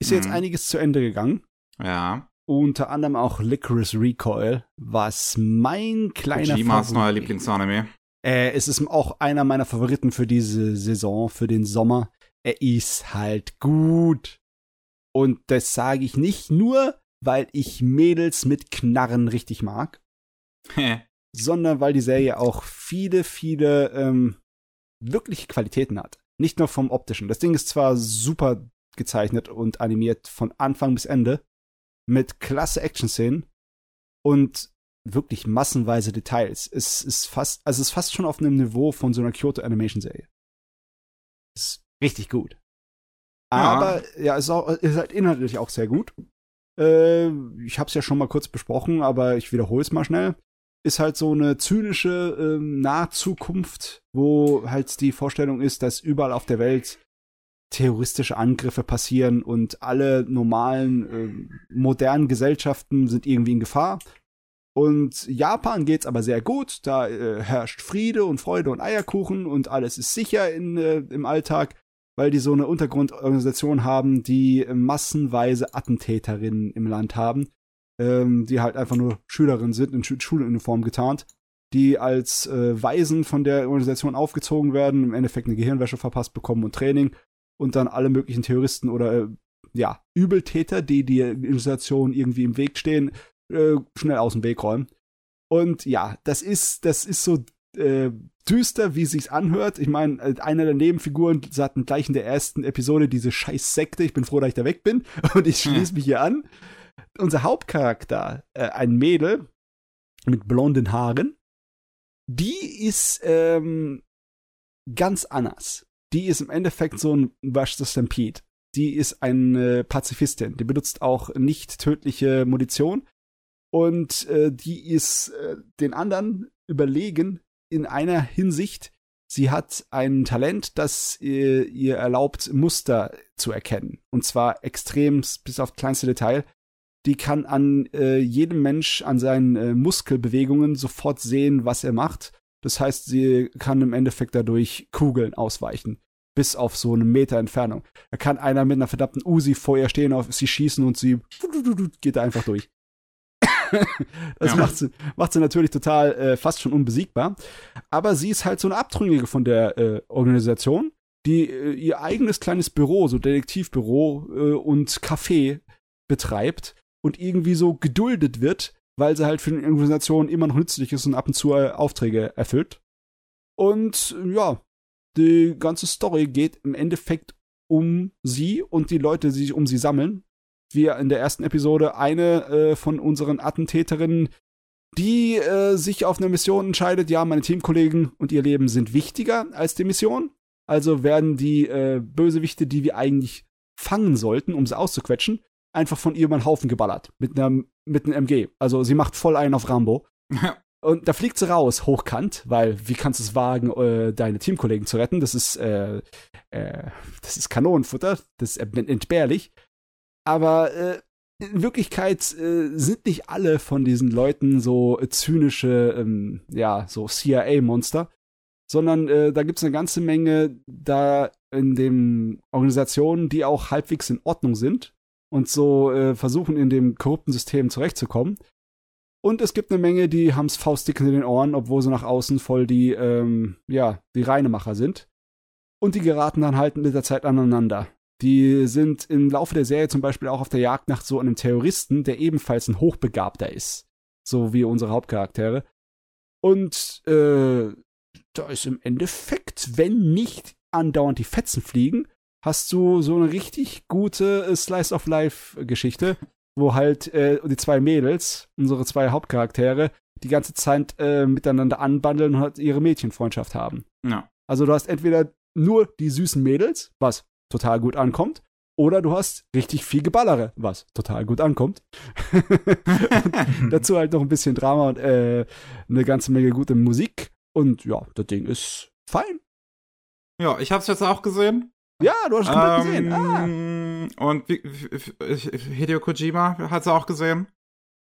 Ist jetzt Mhm. einiges zu Ende gegangen. Ja, Unter anderem auch Licorice Recoil, was mein kleiner Kojimas Favorit- neuer Lieblingsanime. Äh, es ist auch einer meiner Favoriten für diese Saison, für den Sommer. Er ist halt gut. Und das sage ich nicht nur, weil ich Mädels mit Knarren richtig mag, <laughs> sondern weil die Serie auch viele, viele ähm, wirkliche Qualitäten hat. Nicht nur vom optischen. Das Ding ist zwar super gezeichnet und animiert von Anfang bis Ende mit klasse Action-Szenen und wirklich massenweise Details. Es ist fast, also es ist fast schon auf einem Niveau von so einer Kyoto Animation Serie. Ist richtig gut. Ja. Aber ja, ist auch ist halt inhaltlich auch sehr gut. Äh, ich habe es ja schon mal kurz besprochen, aber ich wiederhole es mal schnell. Ist halt so eine zynische ähm, Nahzukunft, wo halt die Vorstellung ist, dass überall auf der Welt terroristische Angriffe passieren und alle normalen ähm, modernen Gesellschaften sind irgendwie in Gefahr. Und Japan geht's aber sehr gut. Da äh, herrscht Friede und Freude und Eierkuchen und alles ist sicher in, äh, im Alltag, weil die so eine Untergrundorganisation haben, die massenweise Attentäterinnen im Land haben, ähm, die halt einfach nur Schülerinnen sind, in Schu Schuluniform getarnt, die als äh, Waisen von der Organisation aufgezogen werden, im Endeffekt eine Gehirnwäsche verpasst bekommen und Training und dann alle möglichen Terroristen oder äh, ja, Übeltäter, die die Organisation irgendwie im Weg stehen, äh, schnell aus dem Weg räumen. Und ja, das ist, das ist so äh, düster, wie es sich anhört. Ich meine, äh, einer der Nebenfiguren sagten gleich in der ersten Episode diese scheiß Sekte, ich bin froh, dass ich da weg bin. <laughs> Und ich schließe mich hier an. Unser Hauptcharakter, äh, ein Mädel mit blonden Haaren, die ist ähm, ganz anders. Die ist im Endeffekt so ein Wash the Stampede. Die ist eine Pazifistin. Die benutzt auch nicht tödliche Munition. Und äh, die ist äh, den anderen überlegen in einer Hinsicht. Sie hat ein Talent, das äh, ihr erlaubt, Muster zu erkennen. Und zwar extrem bis auf kleinste Detail. Die kann an äh, jedem Mensch, an seinen äh, Muskelbewegungen sofort sehen, was er macht. Das heißt, sie kann im Endeffekt dadurch Kugeln ausweichen. Bis auf so eine Meter Entfernung. Da kann einer mit einer verdammten Uzi vor ihr stehen, auf sie schießen und sie geht da einfach durch. <laughs> das Ja. macht, sie, macht sie natürlich total äh, fast schon unbesiegbar. Aber sie ist halt so eine Abtrünnige von der äh, Organisation, die äh, ihr eigenes kleines Büro, so Detektivbüro äh, und Café betreibt und irgendwie so geduldet wird, weil sie halt für die Organisation immer noch nützlich ist und ab und zu äh, Aufträge erfüllt. Und ja, die ganze Story geht im Endeffekt um sie und die Leute, die sich um sie sammeln. Wir in der ersten Episode eine äh, von unseren Attentäterinnen, die äh, sich auf eine Mission entscheidet, ja, meine Teamkollegen und ihr Leben sind wichtiger als die Mission. Also werden die äh, Bösewichte, die wir eigentlich fangen sollten, um sie auszuquetschen, einfach von ihr über den Haufen geballert. Mit einem mit einem MG. Also sie macht voll einen auf Rambo. Und da fliegt sie raus, hochkant, weil wie kannst du es wagen, äh, deine Teamkollegen zu retten? Das ist, äh, äh, das ist Kanonenfutter, das ist entbehrlich. Aber äh, in Wirklichkeit äh, sind nicht alle von diesen Leuten so zynische, ähm, ja, so CIA-Monster, sondern äh, da gibt es eine ganze Menge da in den Organisationen, die auch halbwegs in Ordnung sind und so äh, versuchen, in dem korrupten System zurechtzukommen. Und es gibt eine Menge, die haben's faustdick in den Ohren, obwohl sie nach außen voll die, ähm, ja, die Reinemacher sind. Und die geraten dann halt mit der Zeit aneinander. Die sind im Laufe der Serie zum Beispiel auch auf der Jagd nach so einem Terroristen, der ebenfalls ein Hochbegabter ist. So wie unsere Hauptcharaktere. Und äh, da ist im Endeffekt, wenn nicht andauernd die Fetzen fliegen, hast du so eine richtig gute äh, Slice of Life-Geschichte, wo halt äh, die zwei Mädels, unsere zwei Hauptcharaktere, die ganze Zeit äh, miteinander anbandeln und halt ihre Mädchenfreundschaft haben. Ja. Also du hast entweder nur die süßen Mädels, was total gut ankommt, oder du hast richtig viel Geballere, was total gut ankommt. <laughs> dazu halt noch ein bisschen Drama und äh, eine ganze Menge gute Musik. Und ja, das Ding ist fein. Ja, ich hab's jetzt auch gesehen. Ja, du hast es komplett Ähm, gesehen. Ah. Und Hideo Kojima hat's auch gesehen.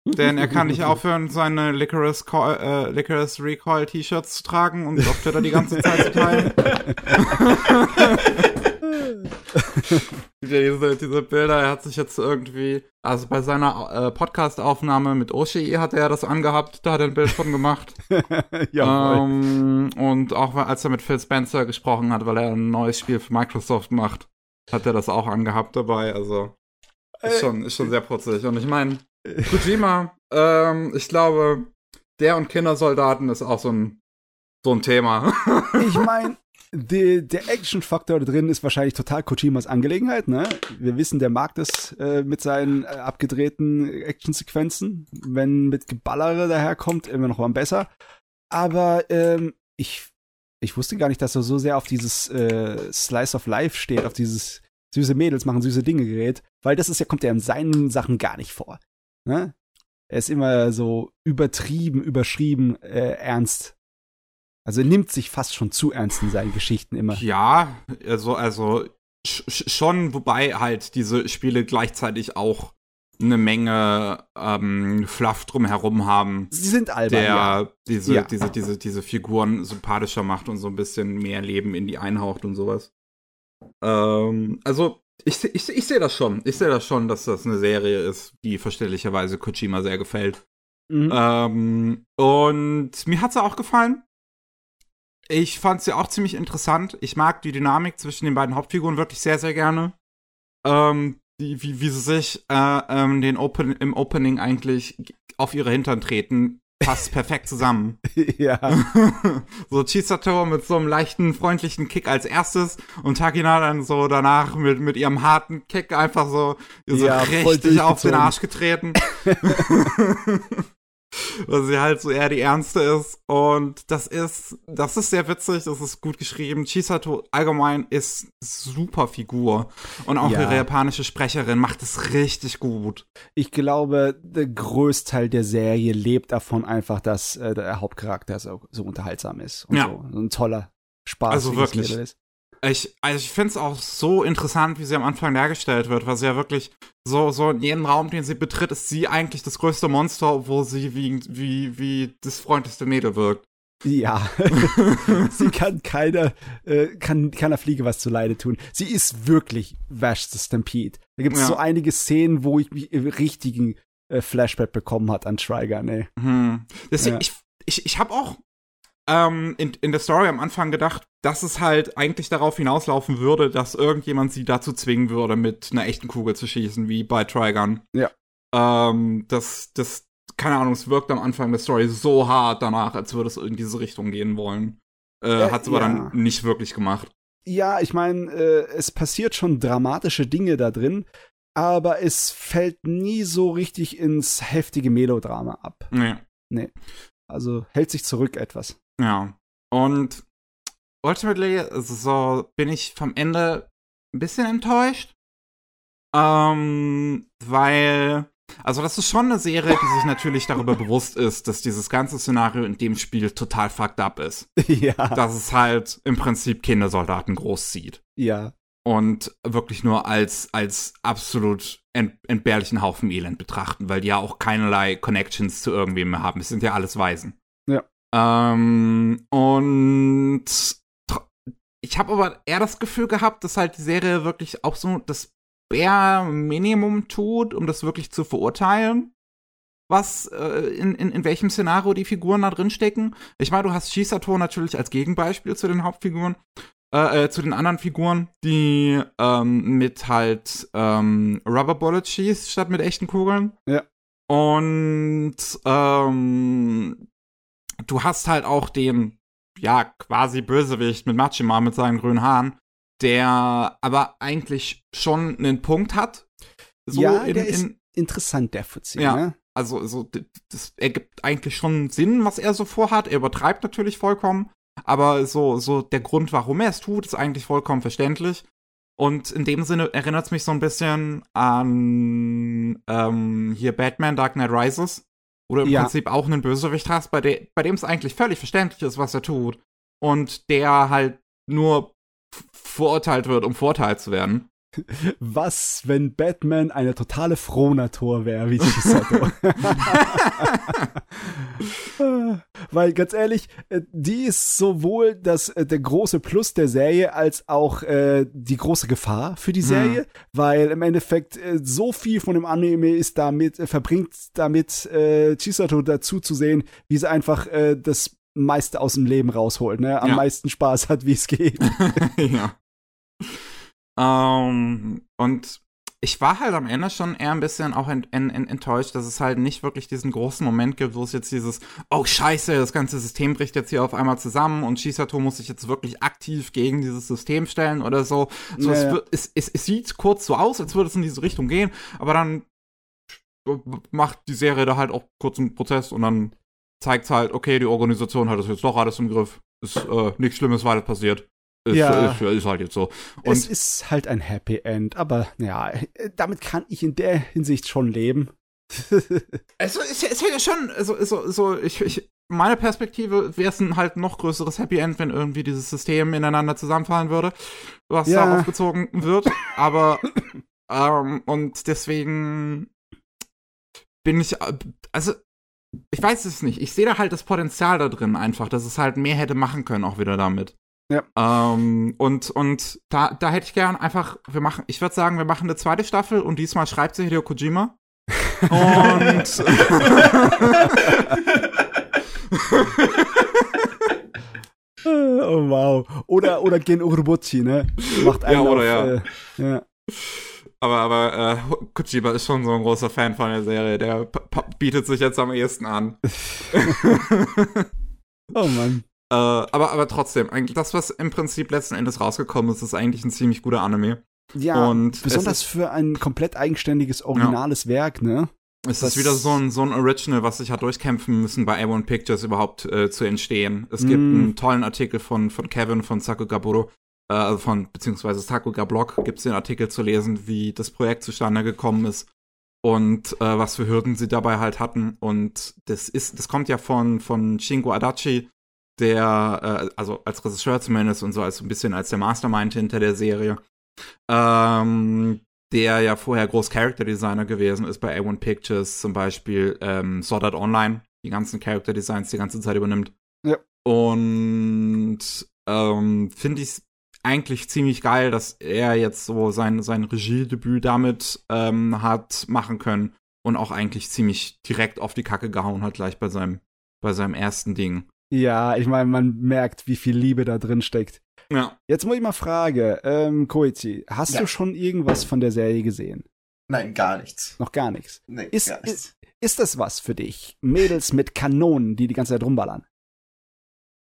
Denn er kann nicht <laughs> aufhören, seine Licorice, Co äh, Licorice Recoil T-Shirts zu tragen und auf Twitter die ganze Zeit zu teilen. <laughs> <laughs> diese, diese Bilder, er hat sich jetzt irgendwie, also bei seiner äh, Podcast-Aufnahme mit Oshi hat er das angehabt, da hat er ein Bild von gemacht. <laughs> Jawohl. ähm, und auch als er mit Phil Spencer gesprochen hat, weil er ein neues Spiel für Microsoft macht, hat er das auch angehabt dabei. Also ist Äh, schon, ist schon sehr putzig. Und ich meine, <laughs> Kojima, ähm, ich glaube, der und Kindersoldaten ist auch so ein, so ein Thema. ich meine, der Action-Faktor da drin ist wahrscheinlich total Kojimas Angelegenheit, ne? Wir wissen, der mag das äh, mit seinen äh, abgedrehten Action-Sequenzen. Wenn mit Geballere daherkommt, immer noch mal besser. Aber ähm, ich, ich wusste gar nicht, dass er so sehr auf dieses äh, Slice of Life steht, auf dieses süße Mädels machen süße Dinge gerät, weil das ist ja, kommt ja in seinen Sachen gar nicht vor. Ne? Er ist immer so übertrieben, überschrieben, äh, ernst. Also er nimmt sich fast schon zu ernst in seinen Geschichten immer. ja, also, also sch sch- schon, wobei halt diese Spiele gleichzeitig auch eine Menge ähm, Fluff drumherum haben. Sie sind albern, der ja. diese, Ja. diese, diese, diese Figuren sympathischer macht und so ein bisschen mehr Leben in die einhaucht und sowas. Ähm, also, ich, ich, ich sehe das schon. Ich sehe das schon, dass das eine Serie ist, die verständlicherweise Kojima sehr gefällt. Mhm. Ähm, und mir hat sie auch gefallen. Ich fand sie auch ziemlich interessant. Ich mag die Dynamik zwischen den beiden Hauptfiguren wirklich sehr, sehr gerne. Ähm, die, wie, wie sie sich äh, ähm, den Open, im Opening eigentlich auf ihre Hintern treten, passt perfekt zusammen. <laughs> ja. <laughs> so Chisato mit so einem leichten, freundlichen Kick als erstes und Takina dann so danach mit, mit ihrem harten Kick einfach so, so Ja, richtig auf den. Arsch getreten. <laughs> Weil sie halt so eher die Ernste ist. Und das ist, das ist sehr witzig, das ist gut geschrieben. Chisato allgemein ist super Figur. Und auch Ja. ihre japanische Sprecherin macht es richtig gut. Ich glaube, der Großteil der Serie lebt davon einfach, dass äh, der Hauptcharakter so, so unterhaltsam ist und Ja. so, so ein toller Spaß. Also wirklich. Ist. Ich, also ich finde es auch so interessant, wie sie am Anfang dargestellt wird, weil sie ja wirklich so, so in jedem Raum, den sie betritt, ist sie eigentlich das größte Monster, obwohl sie wie, wie, wie das freundlichste Mädel wirkt. Ja, <laughs> sie kann keiner, äh, kann keiner Fliege was zu Leide tun. Sie ist wirklich Vash the Stampede. Da gibt es Ja. so einige Szenen, wo ich mich im richtigen äh, Flashback bekommen hat an Trigun, ey. Hm. Deswegen, Ja. ich, ich, ich habe auch ähm, in, in der Story am Anfang gedacht, dass es halt eigentlich darauf hinauslaufen würde, dass irgendjemand sie dazu zwingen würde, mit einer echten Kugel zu schießen, wie bei Trigun. Ja. Ähm, das, das, keine Ahnung, es wirkt am Anfang der Story so hart danach, als würde es in diese Richtung gehen wollen. Äh, Äh, hat es aber ja. dann nicht wirklich gemacht. Ja, ich meine, äh, es passiert schon dramatische Dinge da drin, aber es fällt nie so richtig ins heftige Melodrama ab. Nee. Also hält sich zurück etwas. Ja. Und ultimately so bin ich vom Ende ein bisschen enttäuscht. Ähm, weil Also das ist schon eine Serie, die sich natürlich darüber <laughs> bewusst ist, dass dieses ganze Szenario in dem Spiel total fucked up ist. ja. Dass es halt im Prinzip Kindersoldaten großzieht. Ja. Und wirklich nur als, als absolut ent entbehrlichen Haufen Elend betrachten, weil die ja auch keinerlei Connections zu irgendwem mehr haben. Es sind ja alles Waisen. Ähm, und ich habe aber eher das Gefühl gehabt, dass halt die Serie wirklich auch so das Bare Minimum tut, um das wirklich zu verurteilen, was äh, in, in, in welchem Szenario die Figuren da drin stecken. Ich meine, du hast Shisato natürlich als Gegenbeispiel zu den Hauptfiguren, äh, äh, zu den anderen Figuren, die ähm, mit halt ähm, Rubber Bullet schießt statt mit echten Kugeln. Ja. Und ähm, du hast halt auch den ja, quasi Bösewicht mit Machima mit seinen grünen Haaren, der aber eigentlich schon einen Punkt hat. So ja, in, der ist interessant, der Fuzzi, ja, ne? Also, so, das ergibt eigentlich schon Sinn, was er so vorhat. Er übertreibt natürlich vollkommen, aber so, so der Grund, warum er es tut, ist eigentlich vollkommen verständlich. Und in dem Sinne erinnert es mich so ein bisschen an ähm, hier Batman Dark Knight Rises, du im ja. Prinzip auch einen Bösewicht hast, bei, de bei dem es eigentlich völlig verständlich ist, was er tut. Und der halt nur verurteilt wird, um verurteilt zu werden. Was, wenn Batman eine totale Frohnatur wäre, wie Chisato? <laughs> Weil ganz ehrlich, äh, die ist sowohl das, äh, der große Plus der Serie als auch äh, die große Gefahr für die Serie, mhm. weil im Endeffekt äh, so viel von dem Anime ist damit, äh, verbringt damit äh, Chisato dazu zu sehen, wie sie einfach äh, das meiste aus dem Leben rausholt, ne? Am ja. meisten Spaß hat, wie es geht. <laughs> ja. Ähm, und ich war halt am Ende schon eher ein bisschen auch ent, ent, ent, enttäuscht, dass es halt nicht wirklich diesen großen Moment gibt, wo es jetzt dieses, oh scheiße, das ganze System bricht jetzt hier auf einmal zusammen und Shisato muss sich jetzt wirklich aktiv gegen dieses System stellen oder so. so ja, es, ja. Es, es, es, sieht kurz so aus, als würde es in diese Richtung gehen, aber dann macht die Serie da halt auch kurz einen Prozess und dann zeigt es halt, okay, die Organisation hat das jetzt doch alles im Griff. Ist äh, nichts Schlimmes weiter passiert. Ist, ja. Ist, ist, halt jetzt so. Und es ist halt ein Happy End, aber ja, damit kann ich in der Hinsicht schon leben. also <laughs> es, es hätte schon, also, so, so ich, ich, meine Perspektive wäre es ein halt noch größeres Happy End, wenn irgendwie dieses System ineinander zusammenfallen würde, was ja. da aufgezogen wird. Aber <laughs> ähm, und deswegen bin ich, also ich weiß es nicht. Ich sehe da halt das Potenzial da drin einfach, dass es halt mehr hätte machen können auch wieder damit. Ja. Ähm, und und da, da hätte ich gern einfach, wir machen, ich würde sagen, wir machen eine zweite Staffel und diesmal schreibt sie Hideo Kojima. und <laughs> oh wow. Oder, oder Gen Urobuchi, ne? Macht einen ja, oder auf, ja. Äh, ja. Aber, aber äh, Kojima ist schon so ein großer Fan von der Serie. Der bietet sich jetzt am ehesten an. <laughs> oh Mann. Äh, aber, aber trotzdem, eigentlich das, was im Prinzip letzten Endes rausgekommen ist, ist eigentlich ein ziemlich guter Anime. Ja, und besonders ist, für ein komplett eigenständiges, originales ja. Werk, ne? Es das ist wieder so ein, so ein Original, was sich hat durchkämpfen müssen, bei A1 Pictures überhaupt äh, zu entstehen. Es mm. gibt einen tollen Artikel von, von Kevin von Sakugaburo, äh, also von, beziehungsweise Sakuga Blog, gibt es den Artikel zu lesen, wie das Projekt zustande gekommen ist und äh, was für Hürden sie dabei halt hatten. Und das ist, das kommt ja von, von Shingo Adachi, der, äh, also als Regisseur zumindest und so als ein bisschen als der Mastermind hinter der Serie, ähm, der ja vorher groß Character Designer gewesen ist bei A1 Pictures, zum Beispiel ähm, Sword Art Online, die ganzen Character Designs die ganze Zeit übernimmt. Ja. Und ähm, finde ich eigentlich ziemlich geil, dass er jetzt so sein, sein Regiedebüt damit ähm, hat machen können und auch eigentlich ziemlich direkt auf die Kacke gehauen hat, gleich bei seinem, bei seinem ersten Ding. Ja, ich meine, man merkt, wie viel Liebe da drin steckt. Ja. Jetzt muss ich mal fragen, ähm, Koichi, hast ja. du schon irgendwas von der Serie gesehen? Nein, gar nichts. Noch gar nichts. Nee, ist, gar nichts. Ist, ist das was für dich? Mädels mit Kanonen, die die ganze Zeit rumballern.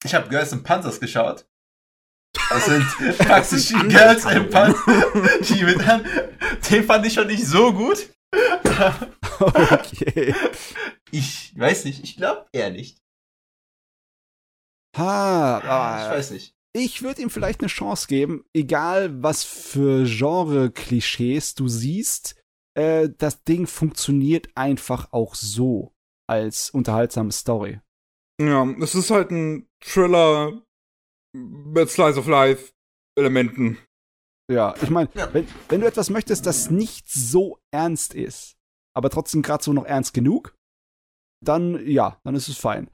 Ich habe Girls in Panzers geschaut. <laughs> Das sind praktisch die Girls in Panzers. Die mit an. Den fand ich schon nicht so gut. <laughs> okay. Ich weiß nicht, ich glaube eher nicht. Ha, ah, ich weiß nicht. Ich würde ihm vielleicht eine Chance geben, egal was für Genre-Klischees du siehst. äh, das Ding funktioniert einfach auch so als unterhaltsame Story. Ja, es ist halt ein Thriller mit Slice of Life Elementen. Ja, ich meine, Ja. wenn, wenn du etwas möchtest, das nicht so ernst ist, aber trotzdem gerade so noch ernst genug, dann ja, dann ist es fein.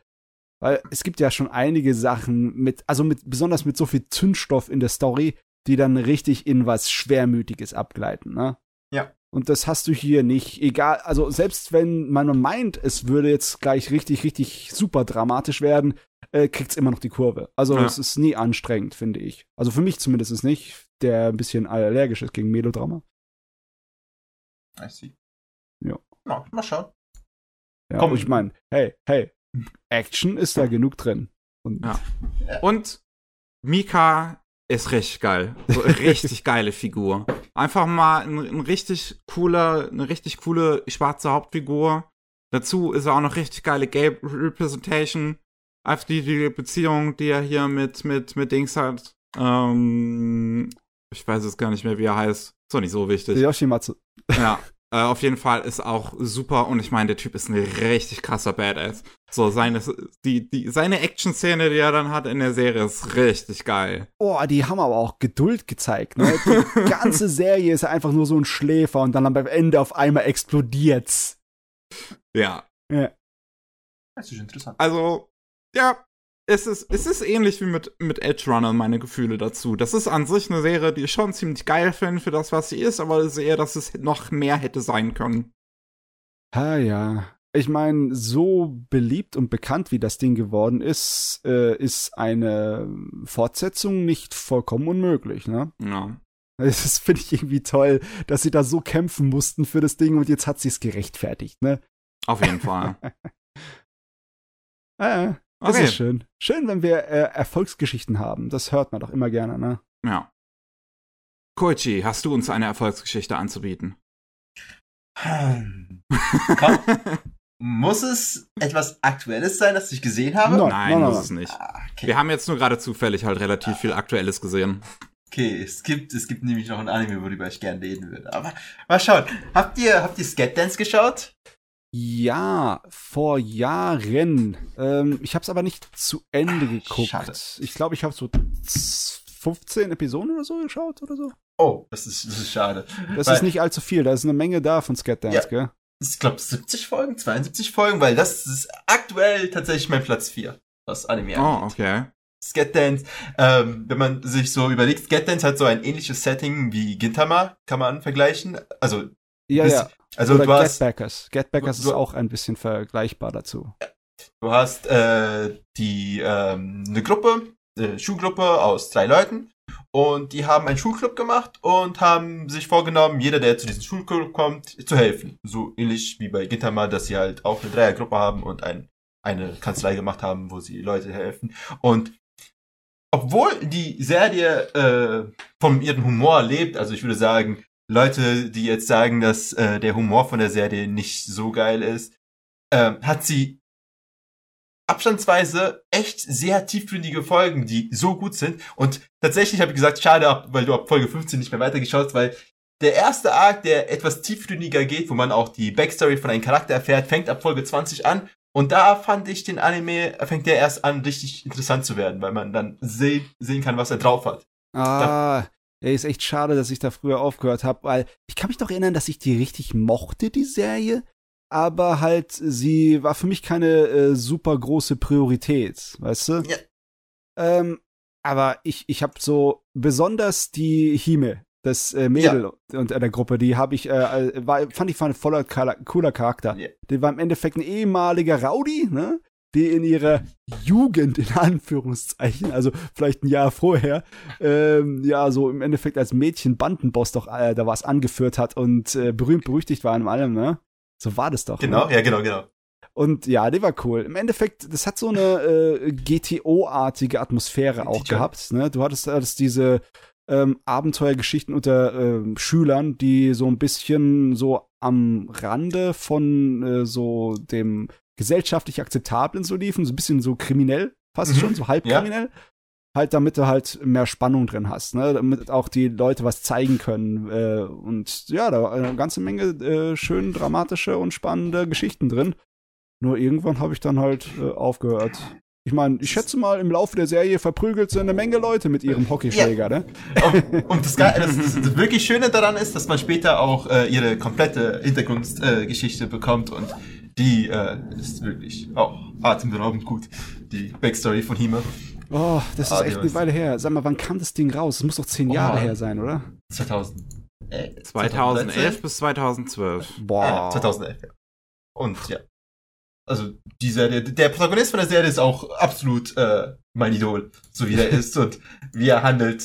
Weil es gibt ja schon einige Sachen mit, also mit, besonders mit so viel Zündstoff in der Story, die dann richtig in was Schwermütiges abgleiten, ne? Ja. Und das hast du hier nicht. Egal, also selbst wenn man meint, es würde jetzt gleich richtig, richtig super dramatisch werden, äh, kriegt's immer noch die Kurve. Also Ja. es ist nie anstrengend, finde ich. Also für mich zumindest ist nicht, der ein bisschen allergisch ist gegen Melodrama. I see. Ja. Na, mal schauen. Ja, Komm. ich meine, hey, hey, Action ist da genug drin. Und Ja. Und Mika ist richtig geil. So <laughs> richtig geile Figur. Einfach mal ein, ein richtig cooler, eine richtig coole schwarze Hauptfigur. Dazu ist er auch noch richtig geile Gay Representation. Einfach die, die Beziehung, die er hier mit, mit, mit Dings hat. Ähm, ich weiß jetzt gar nicht mehr, wie er heißt. Ist doch nicht so wichtig. Yoshimatsu. Ja, <laughs> äh, auf jeden Fall ist auch super und ich meine, der Typ ist ein richtig krasser Badass. So, seine, die, die, seine Action-Szene, die er dann hat in der Serie, ist richtig geil. Oh, die haben aber auch Geduld gezeigt. Ne? Die <laughs> ganze Serie ist einfach nur so ein Schläfer und dann am Ende auf einmal explodiert's. Ja, Das ist interessant. also, ja, es ist, es ist ähnlich wie mit, mit Edge Runner, meine Gefühle dazu. Das ist an sich eine Serie, die ich schon ziemlich geil finde für das, was sie ist, aber ich sehe, dass es noch mehr hätte sein können. Ah ja. Ich meine, so beliebt und bekannt wie das Ding geworden ist, äh, ist eine Fortsetzung nicht vollkommen unmöglich, ne? Ja. Das finde ich irgendwie toll, dass sie da so kämpfen mussten für das Ding und jetzt hat sie es gerechtfertigt, ne? Auf jeden Fall. Ah, <laughs> das Okay. ist schön. Schön, wenn wir äh, Erfolgsgeschichten haben. Das hört man doch immer gerne, ne? Ja. Koichi, hast du uns eine Erfolgsgeschichte anzubieten? Hm. Komm, <laughs> muss es etwas Aktuelles sein, das ich gesehen habe? Nein. Nein, nein, muss es nicht. Ah, okay. Wir haben jetzt nur gerade zufällig halt relativ viel Aktuelles gesehen. okay, es gibt, es gibt nämlich noch ein Anime, worüber ich gerne reden würde. Aber mal schauen. Habt ihr, habt ihr Skatdance geschaut? Ja, vor Jahren. Ähm, ich habe es aber nicht zu Ende geguckt. schade. Ich glaube, ich habe so z- 15 Episoden oder so geschaut oder so. Oh, das ist, das ist schade. Das Weil- ist nicht allzu viel. Da ist eine Menge da von Scatdance, Ja. gell? Ich glaube 70 Folgen, 72 Folgen, weil das ist aktuell tatsächlich mein Platz 4, was Anime Oh, angeht. okay. Scatdance, ähm, wenn man sich so überlegt, Scatdance hat so ein ähnliches Setting wie Gintama, kann man vergleichen. Also, Ja, ja. Also oder du hast, Getbackers. Getbackers du- ist auch ein bisschen vergleichbar dazu. du hast äh, die ähm, eine Gruppe, äh, Schulgruppe aus drei Leuten und die haben einen Schulclub gemacht und haben sich vorgenommen, jeder, der zu diesem Schulclub kommt, zu helfen. So ähnlich wie bei Gintama, dass sie halt auch eine Dreiergruppe haben und ein, eine Kanzlei gemacht haben, wo sie Leute helfen. Und obwohl die Serie äh, von ihrem Humor lebt, also ich würde sagen, Leute, die jetzt sagen, dass äh, der Humor von der Serie nicht so geil ist, ähm, hat sie abstandsweise echt sehr tiefgründige Folgen, die so gut sind. Und tatsächlich habe ich gesagt, schade, weil du ab Folge 15 nicht mehr weitergeschaut hast, weil der erste Arc, der etwas tiefgründiger geht, wo man auch die Backstory von einem Charakter erfährt, fängt ab Folge 20 an. Und da fand ich den Anime, fängt der erst an, richtig interessant zu werden, weil man dann seh sehen kann, was er drauf hat. Ah, ey, ist echt schade, dass ich da früher aufgehört habe, weil ich kann mich doch erinnern, dass ich die richtig mochte, die Serie. Aber halt, sie war für mich keine äh, super große Priorität, weißt du? Ja. Ähm, aber ich, ich habe so besonders die Hime, das äh, Mädel unter der Gruppe, die habe ich, äh, äh, war, fand ich war ein voller cooler Charakter. Ja. Die war im Endeffekt ein ehemaliger Rowdy, ne? Die in ihrer Jugend, in Anführungszeichen, also vielleicht ein Jahr vorher, ähm, ja, so im Endeffekt als Mädchen Bandenboss doch äh, da was angeführt hat und äh, berühmt berüchtigt war in allem, ne? So war das doch. Genau, Ne? ja, genau, genau. Und ja, die war cool. Im Endeffekt, das hat so eine äh, GTO-artige Atmosphäre auch gehabt. Ne? Du hattest, hattest diese ähm, Abenteuergeschichten unter ähm, Schülern, die so ein bisschen so am Rande von äh, so dem gesellschaftlich akzeptablen so liefen, so ein bisschen so kriminell, fast Mhm. schon, so halb Ja. kriminell. Halt, damit du halt mehr Spannung drin hast, ne? Damit auch die Leute was zeigen können. Äh, und ja, da war eine ganze Menge äh, schön dramatische und spannende Geschichten drin. Nur irgendwann habe ich dann halt äh, aufgehört. Ich meine, ich schätze mal, im Laufe der Serie verprügelt sie eine Menge Leute mit ihrem Hockeyschläger, ne? Und, und das, das, das, wirklich Schöne daran ist, dass man später auch äh, ihre komplette Hintergrundgeschichte äh, bekommt und die äh, ist wirklich auch atemberaubend gut. Die Backstory von Hime. Oh, das ist Ah, echt eine Weile her. Sag mal, wann kam das Ding raus? Das muss doch zehn Oh, Jahre her sein, oder? 2000. Äh, 2011 bis 2012. Boah. Ja, 2011, ja. Und ja. Also, die Serie, der Protagonist von der Serie ist auch absolut äh, mein Idol, so wie er <laughs> ist und wie er handelt.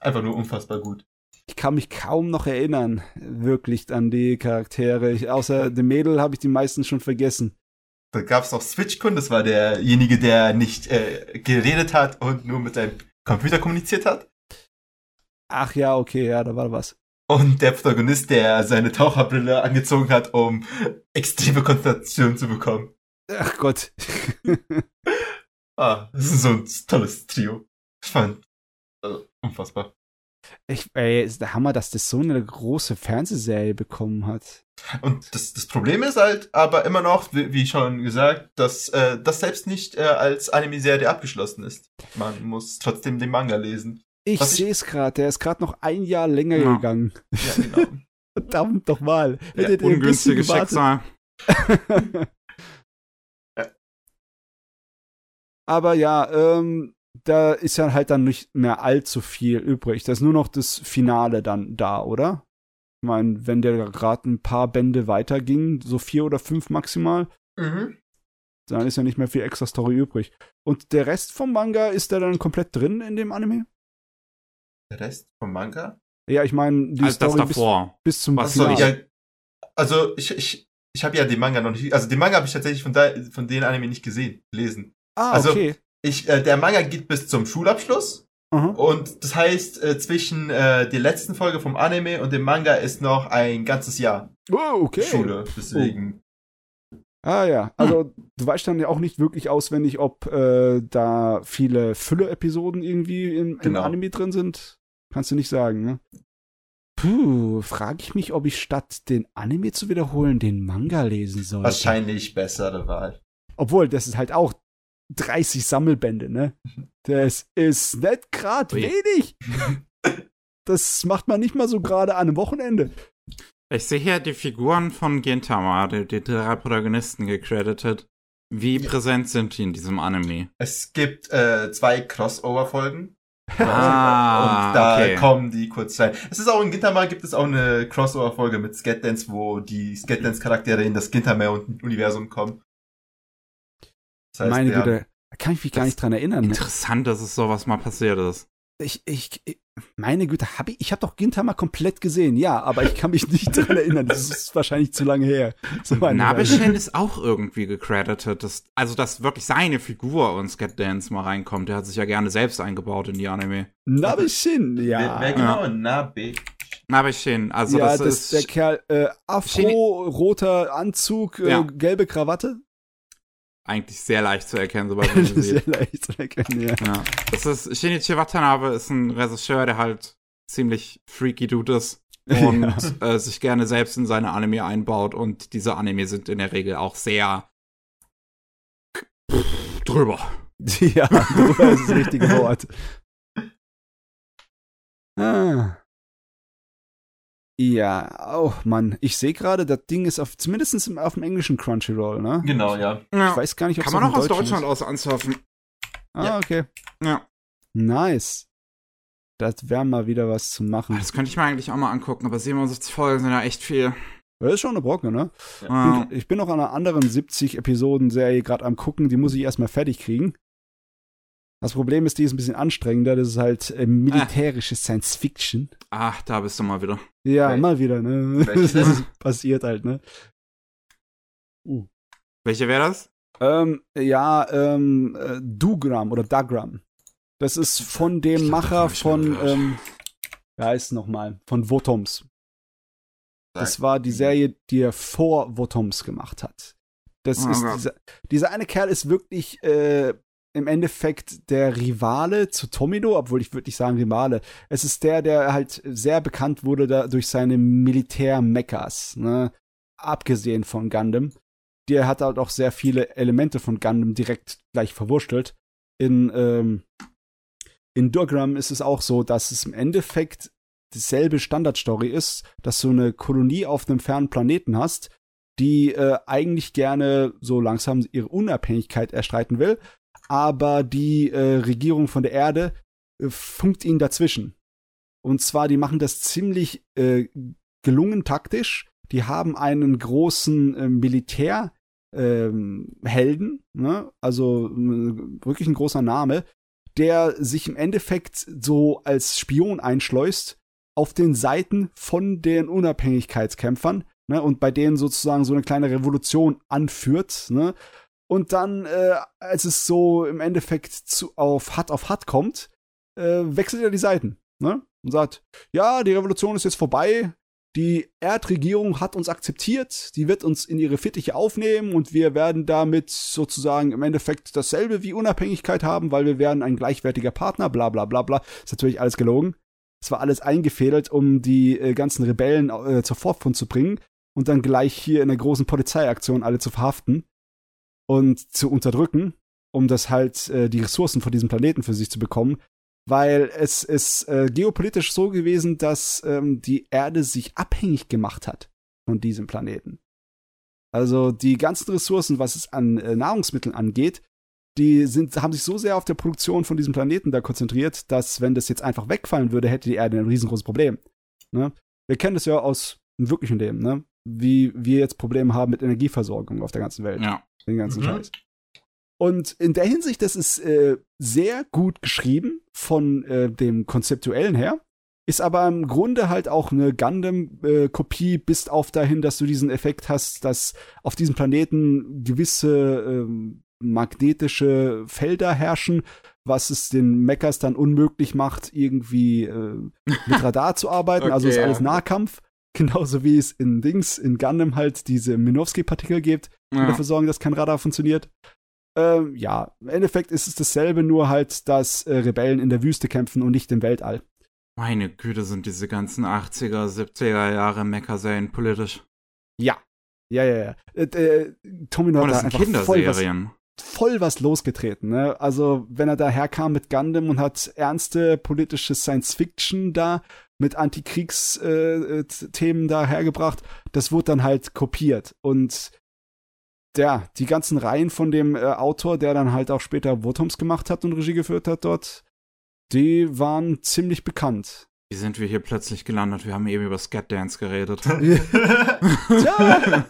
Einfach nur unfassbar gut. Ich kann mich kaum noch erinnern, wirklich an die Charaktere. Ich, außer dem Mädel habe ich die meisten schon vergessen. Da gab es noch Switchkun, das war derjenige, der nicht äh, geredet hat und nur mit seinem Computer kommuniziert hat. Ach ja, okay, ja, da war was. Und der Protagonist, der seine Taucherbrille angezogen hat, um extreme Konzentration zu bekommen. Ach Gott. <laughs> Ah, das ist so ein tolles Trio. Ich fand äh, unfassbar. Ich, ey, ist der Hammer, dass das so eine große Fernsehserie bekommen hat. Und das, das Problem ist halt aber immer noch, wie, wie schon gesagt, dass äh, das selbst nicht äh, als Anime-Serie abgeschlossen ist. Man muss trotzdem den Manga lesen. Ich sehe es gerade, der ist gerade noch ein Jahr länger Ja. gegangen. Ja, genau. <laughs> Verdammt doch mal. Ja, Ungünstiges. Schicksal. <laughs> Aber ja, ähm, da ist ja halt dann nicht mehr allzu viel übrig. Da ist nur noch das Finale dann da, oder? Ich meine, wenn der gerade ein paar Bände weiterging, so vier oder fünf maximal, Mhm. dann ist ja nicht mehr viel extra Story übrig. Und der Rest vom Manga, ist der dann komplett drin in dem Anime? Der Rest vom Manga? Ja, ich meine, die Als das Story bis, davor. bis zum Was soll Finale. ja, also ich, ich, ich habe ja den Manga noch nicht, also den Manga habe ich tatsächlich von, da, von den Anime nicht gesehen, gelesen. Ah, also- okay. Ich, äh, der Manga geht bis zum Schulabschluss Aha. und das heißt, äh, zwischen äh, der letzten Folge vom Anime und dem Manga ist noch ein ganzes Jahr Oh, okay. Schule. Deswegen. Ah ja, also du weißt dann ja auch nicht wirklich auswendig, ob äh, da viele Fülle-Episoden irgendwie im, im Genau. Anime drin sind. Kannst du nicht sagen, ne? Puh, frage ich mich, ob ich statt den Anime zu wiederholen den Manga lesen soll. Wahrscheinlich bessere Wahl. Obwohl, das ist halt auch 30 Sammelbände, ne? Das ist nicht gerade wenig. <laughs> Das macht man nicht mal so gerade an einem Wochenende. Ich sehe hier die Figuren von Gintama, die, die drei Protagonisten gecredited. Wie präsent sind die in diesem Anime? Es gibt äh, zwei Crossover-Folgen. <laughs> Ah, und da okay. kommen die kurz rein. Es ist auch in Gintama gibt es auch eine Crossover-Folge mit Skatdance, wo die Skatdance-Charaktere in das Gintama-Universum kommen. Heißt, Meine haben- Güte, da kann ich mich gar nicht dran erinnern. Ne? Interessant, dass es sowas mal passiert ist. Ich, ich, ich meine Güte, hab ich, ich habe doch Gintama komplett gesehen, ja, aber ich kann mich nicht <laughs> dran erinnern. Das ist wahrscheinlich zu lange her. <laughs> So. Nabeshin ist auch irgendwie gecredited. Das, also, dass wirklich seine Figur und Skatdance mal reinkommt. Der hat sich ja gerne selbst eingebaut in die Anime. Nabeshin, ja. Wer, wer genau? Nabe. Nabeshin, also ja, das, das, ist der Kerl, äh, Afro, roter Anzug, äh, Ja. gelbe Krawatte. Eigentlich sehr leicht zu erkennen, sobald man <laughs> ihn Sehr sieht. leicht zu erkennen, ja. Ja. Das ist Shinichi Watanabe ist ein Regisseur, der halt ziemlich freaky Dude ist <laughs> und äh, sich gerne selbst in seine Anime einbaut und diese Anime sind in der Regel auch sehr drüber. <laughs> Ja, drüber ist das richtige Wort. Ah. Ja, oh Mann, ich sehe gerade, das Ding ist auf, zumindest im- auf dem englischen Crunchyroll, ne? Genau, ja. Ich Ja. weiß gar nicht, ob Kann man auch aus Deutschland ist. aus ansurfen. Ah, Ja. okay. Ja. Nice. Das wäre mal wieder was zu machen. Das könnte ich mir eigentlich auch mal angucken, aber 77 Folgen sind ja echt viel. Das ist schon eine Brocke, ne? Ja. Ich bin noch an einer anderen 70 Episoden-Serie gerade am gucken, die muss ich erstmal fertig kriegen. Das Problem ist, die ist ein bisschen anstrengender. Das ist halt äh, militärische Science Fiction. Ach, da bist du mal wieder. Ja, Wel- mal wieder, ne? Welche <laughs> Das passiert halt, ne? Uh. Welche wäre das? Ähm, ja, ähm, äh, Dugram oder Dagram. Das ist von dem glaub, Macher von, ähm, wie heißt es nochmal? Von Votoms. Das war die Serie, die er vor Votoms gemacht hat. Das Ah, ist dieser, dieser eine Kerl ist wirklich äh, im Endeffekt der Rivale zu Tomino, obwohl ich würde nicht sagen Rivale. Es ist der, der halt sehr bekannt wurde da durch seine Militär-Mechas, ne? Abgesehen von Gundam. Der hat halt auch sehr viele Elemente von Gundam direkt gleich verwurstelt. In, ähm, in Durgram ist es auch so, dass es im Endeffekt dieselbe Standardstory ist, dass du eine Kolonie auf einem fernen Planeten hast, die äh, eigentlich gerne so langsam ihre Unabhängigkeit erstreiten will, aber die äh, Regierung von der Erde äh, funkt ihnen dazwischen. Und zwar, die machen das ziemlich äh, gelungen taktisch. Die haben einen großen äh, Militärhelden, ähm, ne? also wirklich ein großer Name, der sich im Endeffekt so als Spion einschleust auf den Seiten von den Unabhängigkeitskämpfern ne, und bei denen sozusagen so eine kleine Revolution anführt. Ne, und dann, äh, als es so im Endeffekt zu, auf Hut auf Hut kommt, äh, wechselt er die Seiten ne, und sagt, ja, die Revolution ist jetzt vorbei, die Erdregierung hat uns akzeptiert, die wird uns in ihre Fittiche aufnehmen. Und wir werden damit sozusagen im Endeffekt dasselbe wie Unabhängigkeit haben, weil wir werden ein gleichwertiger Partner, bla bla bla bla. Ist natürlich alles gelogen. Es war alles eingefädelt, um die äh, ganzen Rebellen äh, zur Vorfront zu bringen und dann gleich hier in einer großen Polizeiaktion alle zu verhaften und zu unterdrücken, um das halt äh, die Ressourcen von diesem Planeten für sich zu bekommen. Weil es ist äh, geopolitisch so gewesen, dass ähm, die Erde sich abhängig gemacht hat von diesem Planeten. Also die ganzen Ressourcen, was es an äh, Nahrungsmitteln angeht, die sind, haben sich so sehr auf der Produktion von diesem Planeten da konzentriert, dass wenn das jetzt einfach wegfallen würde, hätte die Erde ein riesengroßes Problem. Ne? Wir kennen das ja aus dem wirklichen Leben, ne? Wie wir jetzt Probleme haben mit Energieversorgung auf der ganzen Welt. Ja. Den ganzen mhm. Scheiß. Und in der Hinsicht, das ist äh, sehr gut geschrieben von äh, dem konzeptuellen her. Ist aber im Grunde halt auch eine Gundam-Kopie, äh, bis auf dahin, dass du diesen Effekt hast, dass auf diesem Planeten gewisse ähm, magnetische Felder herrschen, was es den Mechas dann unmöglich macht, irgendwie äh, mit Radar zu arbeiten. okay, also ist alles Nahkampf. <laughs> Genauso wie es in Dings, in Gundam halt diese Minowski-Partikel gibt, die ja. dafür sorgen, dass kein Radar funktioniert. Ähm, ja, im Endeffekt ist es dasselbe, nur halt, dass äh, Rebellen in der Wüste kämpfen und nicht im Weltall. Meine Güte, sind diese ganzen 80er, 70er Jahre Mecha-Serien politisch. Ja. Ja, ja, ja. Äh, äh, Tomino hat da einfach Kinderserien. Voll was, losgetreten. Ne? Also wenn er daherkam mit Gundam und hat ernste politische Science-Fiction da mit Antikriegsthemen äh, da hergebracht, das wurde dann halt kopiert. Und ja, die ganzen Reihen von dem äh, Autor, der dann halt auch später Wotums gemacht hat und Regie geführt hat dort, die waren ziemlich bekannt. Wie sind wir hier plötzlich gelandet? Wir haben eben über Scatdance geredet. <laughs> Tja,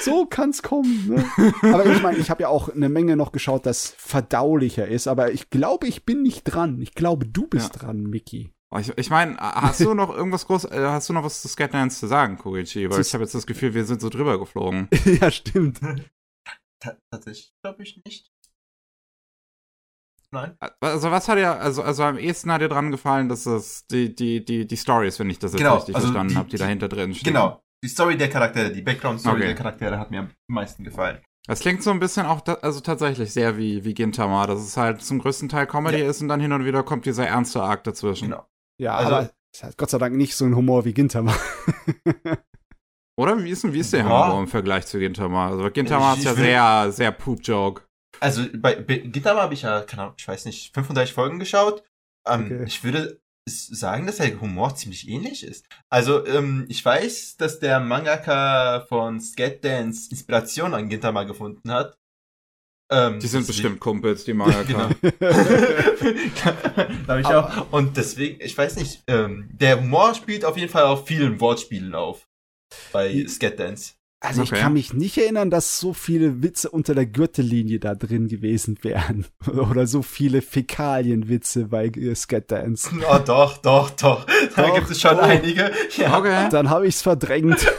so kann's kommen. Ne? Aber ich meine, ich habe ja auch eine Menge noch geschaut, das verdaulicher ist. Aber ich glaube, ich bin nicht dran. Ich glaube, du bist ja. dran, Mickey. Oh, ich, ich meine, hast du noch irgendwas groß, äh, hast du noch was zu Scatdance zu sagen, Koichi? Weil ich habe jetzt das Gefühl, wir sind so drüber geflogen. <laughs> ja, stimmt. Tatsächlich glaube ich nicht. Nein. Also was hat dir, also, also am ehesten hat dir dran gefallen, dass es die, die, die, die Stories, wenn ich das jetzt genau, richtig also verstanden habe, die, die dahinter drin stehen. Genau, die Story der Charaktere, die Background-Story okay. der Charaktere hat mir am meisten gefallen. Das klingt so ein bisschen auch, also tatsächlich sehr wie, wie Gintama, dass es halt zum größten Teil Comedy ja. ist und dann hin und wieder kommt dieser ernste Arc dazwischen. Genau. Ja, also, aber es hat Gott sei Dank nicht so ein Humor wie Gintama. <laughs> Oder wie ist, wie ist der ja. Humor im Vergleich zu Gintama? Also Gintama ist ja sehr, sehr Poop-Joke. Also bei, bei Gintama habe ich ja, keine Ahnung, ich weiß nicht, 35 Folgen geschaut. Ähm, okay. Ich würde sagen, dass der Humor ziemlich ähnlich ist. Also, ähm, ich weiß, dass der Mangaka von Scatdance Inspiration an Gintama gefunden hat. Ähm, die sind bestimmt Kumpels, die <laughs> Mangaka. genau. <laughs> ich auch. Und deswegen, ich weiß nicht, ähm, der Humor spielt auf jeden Fall auf vielen Wortspielen auf. Bei Scatdance. Also okay. ich kann mich nicht erinnern, dass so viele Witze unter der Gürtellinie da drin gewesen wären. <laughs> Oder so viele Fäkalienwitze bei Scatdance. Oh, <laughs> doch, doch, doch. Da doch, gibt es schon oh. einige. <laughs> Ja. Okay. Dann habe ich es verdrängt.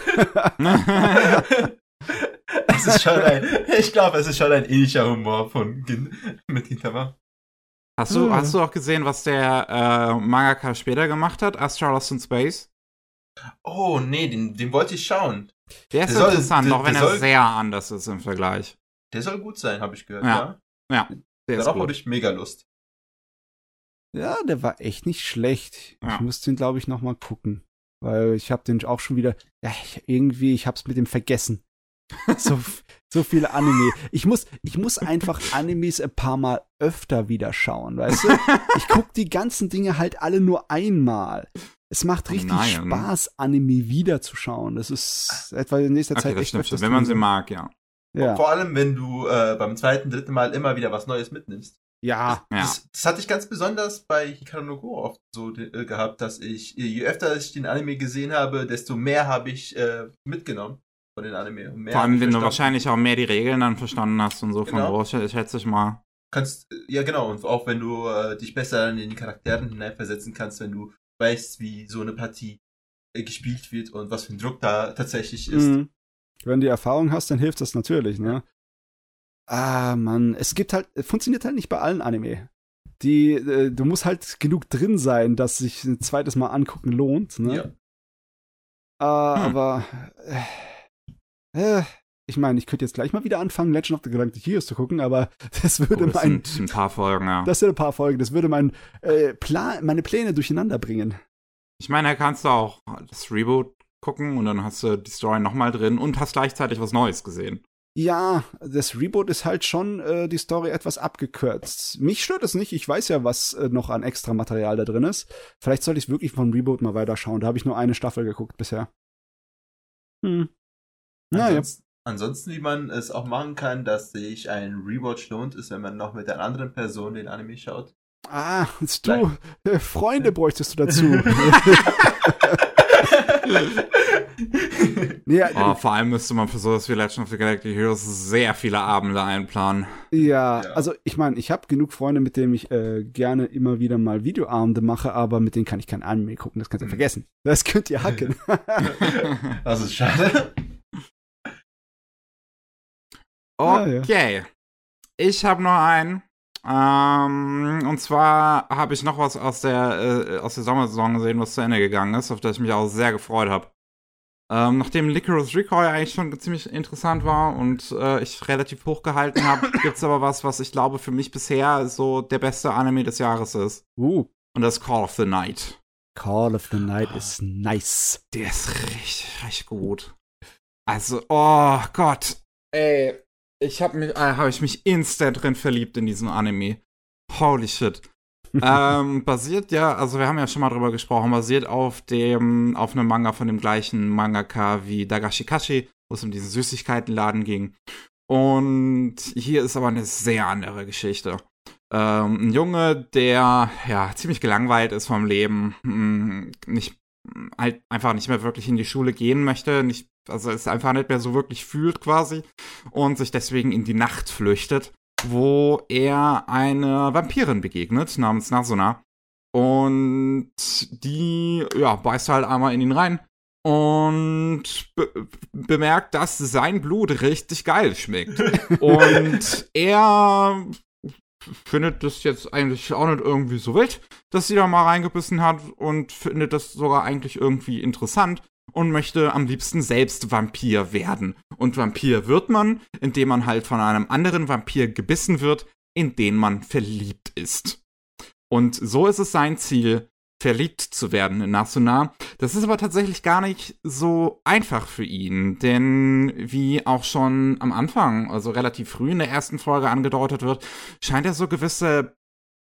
es ist schon ein, ich glaube, es ist schon ein ähnlicher Humor von mit Gintama. Hast du, hm. hast du auch gesehen, was der äh, Mangaka später gemacht hat? Astral Lost in Space? Oh, nee, den, den wollte ich schauen. Der ist der interessant, soll, auch wenn er soll, sehr anders ist im Vergleich. Der soll gut sein, habe ich gehört, ja. Ja. ja. Der ist Darauf habe ich mega Lust. Ja, der war echt nicht schlecht. Ja. Ich muss den, glaube ich, noch mal gucken. Weil ich habe den auch schon wieder, ja, ich, irgendwie, ich hab's mit dem vergessen. <laughs> so, so viele Anime. Ich muss, ich muss einfach Animes ein paar Mal öfter wieder schauen, weißt du? Ich guck die ganzen Dinge halt alle nur einmal. Es macht richtig nein. Spaß, Anime wiederzuschauen. Das ist etwa in nächster Okay, Zeit das echt stimmt öfters. Wenn man sie mag, ja. Ja. Vor allem, wenn du äh, beim zweiten, dritten Mal immer wieder was Neues mitnimmst. ja. Ja. Das, das hatte ich ganz besonders bei Hikaru no Go oft so äh, gehabt, dass ich, je öfter ich den Anime gesehen habe, desto mehr habe ich äh, mitgenommen von den Anime. Vor allem, wenn du verstanden. wahrscheinlich auch mehr die Regeln dann verstanden hast und so von Genau. wo, ich schätze ich mal. kannst, ja genau, und auch wenn du äh, dich besser in die Charakteren hineinversetzen kannst, wenn du weißt, wie so eine Partie äh, gespielt wird und was für ein Druck da tatsächlich ist. Mhm. Wenn du die Erfahrung hast, dann hilft das natürlich, ne? Ah, Mann, es gibt halt, funktioniert halt nicht bei allen Anime. Die, äh, du musst halt genug drin sein, dass sich ein zweites Mal angucken lohnt, ne? Ja. Ah, Hm. aber, äh, äh, ich meine, ich könnte jetzt gleich mal wieder anfangen, Legend of the Galactic Heroes zu gucken, aber <laughs> das würde Oh, das mein, sind ein paar Folgen, ja. das sind ein paar Folgen, das würde mein, äh, Plan, meine Pläne durcheinander bringen. Ich meine, da kannst du auch das Reboot gucken und dann hast du die Story nochmal drin und hast gleichzeitig was Neues gesehen. Ja, das Reboot ist halt schon äh, die Story etwas abgekürzt. Mich stört es nicht. Ich weiß ja, was äh, noch an extra Material da drin ist. Vielleicht sollte ich wirklich von Reboot mal weiterschauen. Da habe ich nur eine Staffel geguckt bisher. Hm. Naja. Ansonsten, ansonsten, wie man es auch machen kann, dass sich ein Rewatch lohnt, ist, wenn man noch mit einer anderen Person den Anime schaut. Ah, du, äh, <laughs> Freunde <laughs> bräuchtest du dazu. <laughs> nee, Oh, vor allem müsste man für sowas wie Legend of the Galactic Heroes sehr viele Abende einplanen. Ja, Ja. also ich meine, ich habe genug Freunde, mit denen ich äh, gerne immer wieder mal Videoabende mache, aber mit denen kann ich kein Anime gucken, das könnt ihr Mhm. vergessen. Das könnt ihr hacken. Das ist schade. Ah, ja. Okay. Ich habe noch einen. Ähm, und zwar habe ich noch was aus der, äh, aus der Sommersaison gesehen, was zu Ende gegangen ist, auf das ich mich auch sehr gefreut habe. Ähm, nachdem Licorice Recoil eigentlich schon ziemlich interessant war und äh, ich relativ hoch gehalten habe, <coughs> gibt's aber was, was ich glaube für mich bisher so der beste Anime des Jahres ist. Uh, Und das ist Call of the Night. Call of the Night is nice. Der ist richtig, richtig gut. Also, oh Gott. Ey, ich habe mich, äh, habe ich mich instant drin verliebt in diesen Anime. Holy shit. <laughs> ähm, basiert ja, also wir haben ja schon mal drüber gesprochen, basiert auf dem, auf einem Manga von dem gleichen Mangaka wie Dagashikashi, wo es um diesen Süßigkeitenladen ging. Und hier ist aber eine sehr andere Geschichte. Ähm, ein Junge, der ja ziemlich gelangweilt ist vom Leben, mh, nicht halt einfach nicht mehr wirklich in die Schule gehen möchte, nicht, also es einfach nicht mehr so wirklich fühlt quasi und sich deswegen in die Nacht flüchtet, wo er eine Vampirin begegnet namens Nasuna. Und die ja beißt halt einmal in ihn rein und be bemerkt, dass sein Blut richtig geil schmeckt. <laughs> Und er findet das jetzt eigentlich auch nicht irgendwie so wild, dass sie da mal reingebissen hat und findet das sogar eigentlich irgendwie interessant und möchte am liebsten selbst Vampir werden. Und Vampir wird man, indem man halt von einem anderen Vampir gebissen wird, in den man verliebt ist. Und so ist es sein Ziel, verliebt zu werden in Nasuna. Das ist aber tatsächlich gar nicht so einfach für ihn, denn wie auch schon am Anfang, also relativ früh in der ersten Folge angedeutet wird, scheint er so gewisse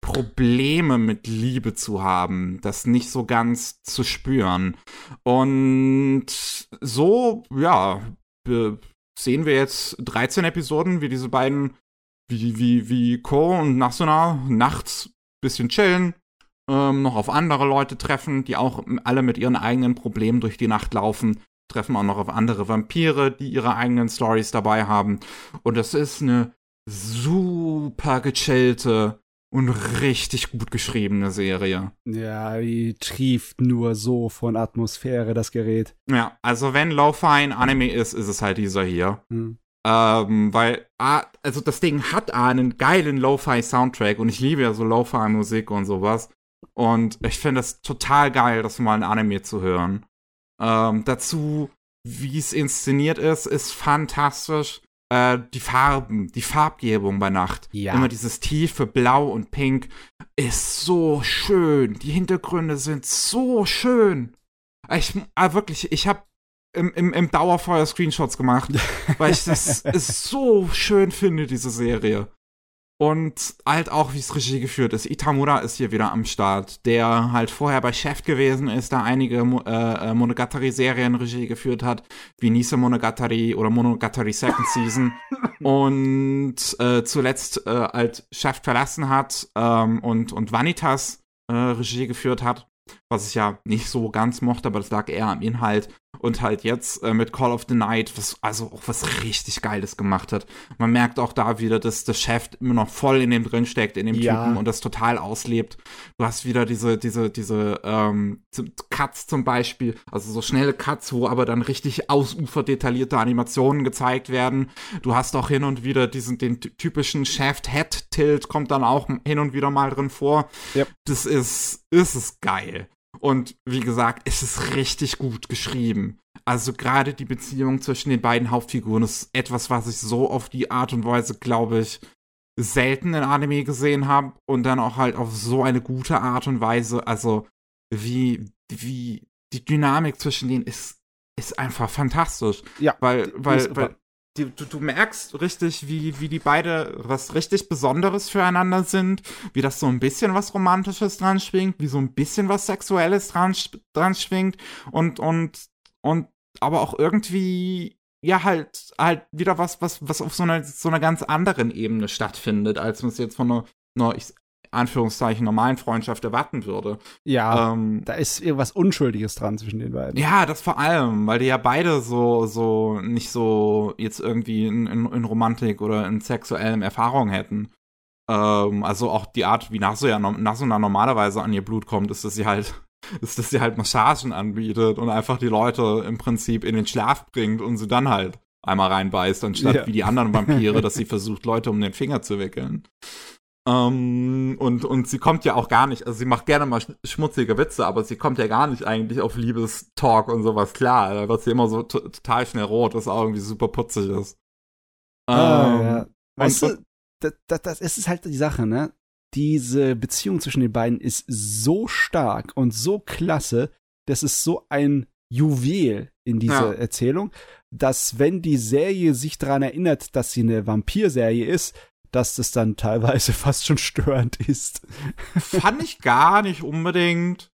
Probleme mit Liebe zu haben, das nicht so ganz zu spüren. Und so, ja, sehen wir jetzt 13 Episoden, wie diese beiden, wie, wie, wie Ko und Nasuna nachts bisschen chillen, ähm, noch auf andere Leute treffen, die auch alle mit ihren eigenen Problemen durch die Nacht laufen, treffen auch noch auf andere Vampire, die ihre eigenen Stories dabei haben. Und das ist eine super gechillte und richtig gut geschriebene Serie. Ja, die trieft nur so von Atmosphäre, das Gerät. Ja, also wenn Lo-Fi ein Anime ist, ist es halt dieser hier. Hm. Ähm, weil, ah, also das Ding hat einen geilen Lo-Fi-Soundtrack und ich liebe ja so Lo-Fi-Musik und sowas. Und ich finde es total geil, das mal ein Anime zu hören. Ähm, dazu, wie es inszeniert ist, ist fantastisch. äh, die Farben, die Farbgebung bei Nacht. Ja. Immer dieses tiefe Blau und Pink ist so schön. Die Hintergründe sind so schön. Ich, äh, wirklich, ich habe im, im, im Dauerfeuer Screenshots gemacht, <laughs> weil ich das ist so schön finde, diese Serie. Und halt auch, wie es Regie geführt ist. Itamura ist hier wieder am Start, der halt vorher bei Chef gewesen ist, da einige äh, äh, Monogatari-Serien Regie geführt hat, wie Nise Monogatari oder Monogatari Second Season. <laughs> und äh, zuletzt äh, halt Chef verlassen hat ähm, und, und Vanitas äh, Regie geführt hat was ich ja nicht so ganz mochte, aber das lag eher am Inhalt. Und halt jetzt äh, mit Call of the Night, was also auch was richtig Geiles gemacht hat. Man merkt auch da wieder, dass der Chef immer noch voll in dem drin steckt, in dem Ja. Typen und das total auslebt. Du hast wieder diese, diese, diese ähm, Cuts zum Beispiel, also so schnelle Cuts, wo aber dann richtig ausuferdetaillierte Animationen gezeigt werden. Du hast auch hin und wieder diesen, den ty- typischen Shaft-Head-Tilt kommt dann auch hin und wieder mal drin vor. Yep. Das ist, ist es geil. Und wie gesagt, es ist richtig gut geschrieben. Also gerade die Beziehung zwischen den beiden Hauptfiguren ist etwas, was ich so auf die Art und Weise, glaube ich, selten in Anime gesehen habe und dann auch halt auf so eine gute Art und Weise. Also wie, wie die Dynamik zwischen denen ist, ist einfach fantastisch. Ja, Weil, weil, weil die, du, du merkst richtig, wie, wie die beide was richtig Besonderes füreinander sind, wie das so ein bisschen was Romantisches dran schwingt, wie so ein bisschen was Sexuelles dran, dran schwingt und, und, und aber auch irgendwie, ja, halt, halt wieder was, was, was auf so einer, so einer ganz anderen Ebene stattfindet, als man es jetzt von einer, einer ich, Anführungszeichen, normalen Freundschaft erwarten würde. Ja, Ähm, da ist irgendwas Unschuldiges dran zwischen den beiden. ja, das vor allem, weil die ja beide so, so nicht so jetzt irgendwie in, in, in Romantik oder in sexuellen Erfahrungen hätten. Ähm, also auch die Art, wie Nasuna, Nasuna normalerweise an ihr Blut kommt, ist, dass sie halt, <laughs> ist, dass sie halt Massagen anbietet und einfach die Leute im Prinzip in den Schlaf bringt und sie dann halt einmal reinbeißt, anstatt Ja. wie die anderen Vampire, dass sie <laughs> versucht, Leute um den Finger zu wickeln. Ähm, und, und sie kommt ja auch gar nicht, also sie macht gerne mal sch- schmutzige Witze, aber sie kommt ja gar nicht eigentlich auf Liebestalk und sowas klar. Da wird sie immer so to- total schnell rot, was auch irgendwie super putzig ist. Ah, Ähm, ja. Weißt und- du, das, das, das ist halt die Sache, ne? Diese Beziehung zwischen den beiden ist so stark und so klasse, das ist so ein Juwel in dieser Ja. Erzählung, dass wenn die Serie sich daran erinnert, dass sie eine Vampirserie ist, dass das dann teilweise <laughs> fast schon störend ist. Fand ich gar nicht unbedingt.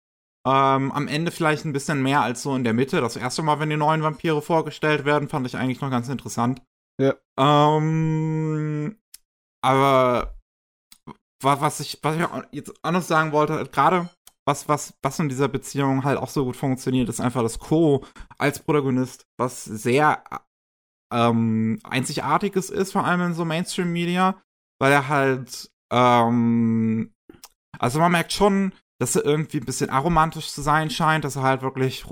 Ähm, am Ende vielleicht ein bisschen mehr als so in der Mitte. Das erste Mal, wenn die neuen Vampire vorgestellt werden, fand ich eigentlich noch ganz interessant. Ja. Ähm, aber wa- was ich, was ich jetzt auch noch sagen wollte, gerade was, was, was in dieser Beziehung halt auch so gut funktioniert, ist einfach das Co. als Protagonist, was sehr ähm, einzigartiges ist, vor allem in so Mainstream-Media, weil er halt, ähm, also man merkt schon, dass er irgendwie ein bisschen aromantisch zu sein scheint, dass er halt wirklich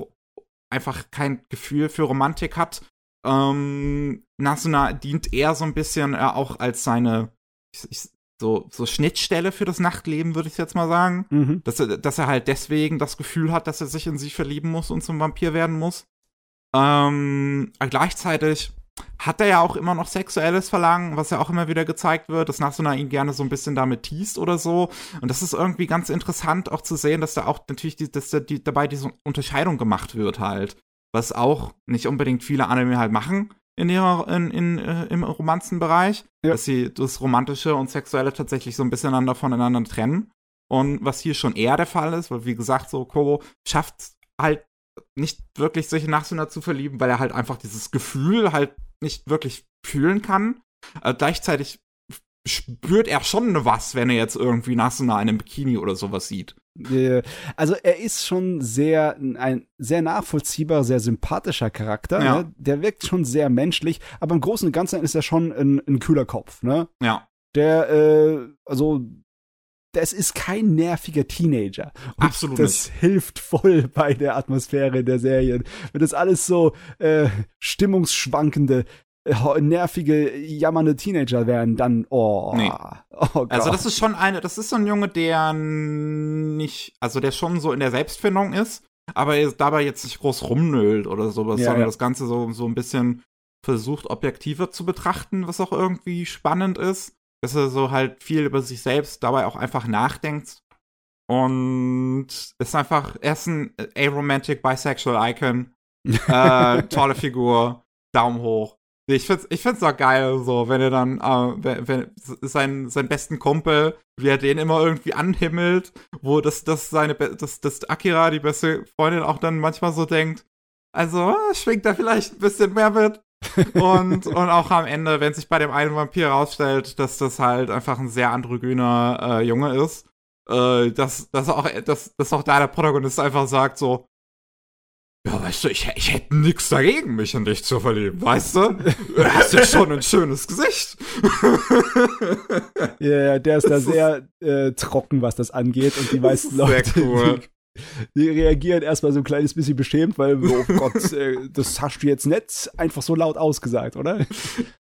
einfach kein Gefühl für Romantik hat. Ähm, Nasuna dient eher so ein bisschen äh, auch als seine ich, ich, so, so Schnittstelle für das Nachtleben, würde ich jetzt mal sagen. Mhm. Dass er, dass er halt deswegen das Gefühl hat, dass er sich in sie verlieben muss und zum Vampir werden muss. Ähm, gleichzeitig hat er ja auch immer noch sexuelles Verlangen, was ja auch immer wieder gezeigt wird, dass Nasuna ihn gerne so ein bisschen damit teast oder so. Und das ist irgendwie ganz interessant auch zu sehen, dass da auch natürlich die, dass da die, dabei diese Unterscheidung gemacht wird halt. Was auch nicht unbedingt viele Anime halt machen in ihrer, in, in, äh, im Romanzenbereich. Ja. Dass sie das Romantische und Sexuelle tatsächlich so ein bisschen einander voneinander trennen. Und was hier schon eher der Fall ist, weil wie gesagt, so Kobo schafft halt nicht wirklich sich in Nasuna zu verlieben, weil er halt einfach dieses Gefühl halt nicht wirklich fühlen kann. Äh, gleichzeitig spürt er schon was, wenn er jetzt irgendwie Nasuna in einem Bikini oder sowas sieht. Äh, Also er ist schon sehr ein sehr nachvollziehbar, sehr sympathischer Charakter. Ja. Ne? Der wirkt schon sehr menschlich, aber im Großen und Ganzen ist er schon ein, ein kühler Kopf. Ne? Ja, Der, äh, also das ist kein nerviger Teenager. Und Absolut das hilft voll <laughs> bei der Atmosphäre der Serien. Wenn das alles so äh, stimmungsschwankende, äh, nervige, jammernde Teenager wären, dann oh, Nee. oh Gott. also das ist schon eine, das ist so ein Junge, der nicht, also der schon so in der Selbstfindung ist, aber er dabei jetzt nicht groß rumnölt oder sowas, Ja, sondern ja. das Ganze so, so ein bisschen versucht, objektiver zu betrachten, was auch irgendwie spannend ist. Dass er so halt viel über sich selbst dabei auch einfach nachdenkt. Und ist einfach, er ist ein aromantic bisexual Icon. <laughs> äh, tolle Figur, Daumen hoch. Ich find's, ich find's auch geil, so, wenn er dann, äh, wenn, wenn sein, sein besten Kumpel, wie er den immer irgendwie anhimmelt, wo das, das seine, das, das Akira, die beste Freundin, auch dann manchmal so denkt, also, schwingt da vielleicht ein bisschen mehr mit. Und, und auch am Ende, wenn sich bei dem einen Vampir herausstellt, dass das halt einfach ein sehr androgyner äh, Junge ist, äh, dass, dass, auch, dass, dass auch da der Protagonist einfach sagt so, ja, weißt du, ich, ich hätte nichts dagegen, mich in dich zu verlieben, weißt du? Du hast ja schon ein schönes Gesicht. Ja, yeah, der ist da sehr äh, trocken, was das angeht. Und die meisten Leute, cool. Die, die, reagieren erstmal so ein kleines bisschen beschämt, weil, oh <laughs> Gott, äh, das hast du jetzt nicht einfach so laut ausgesagt, oder?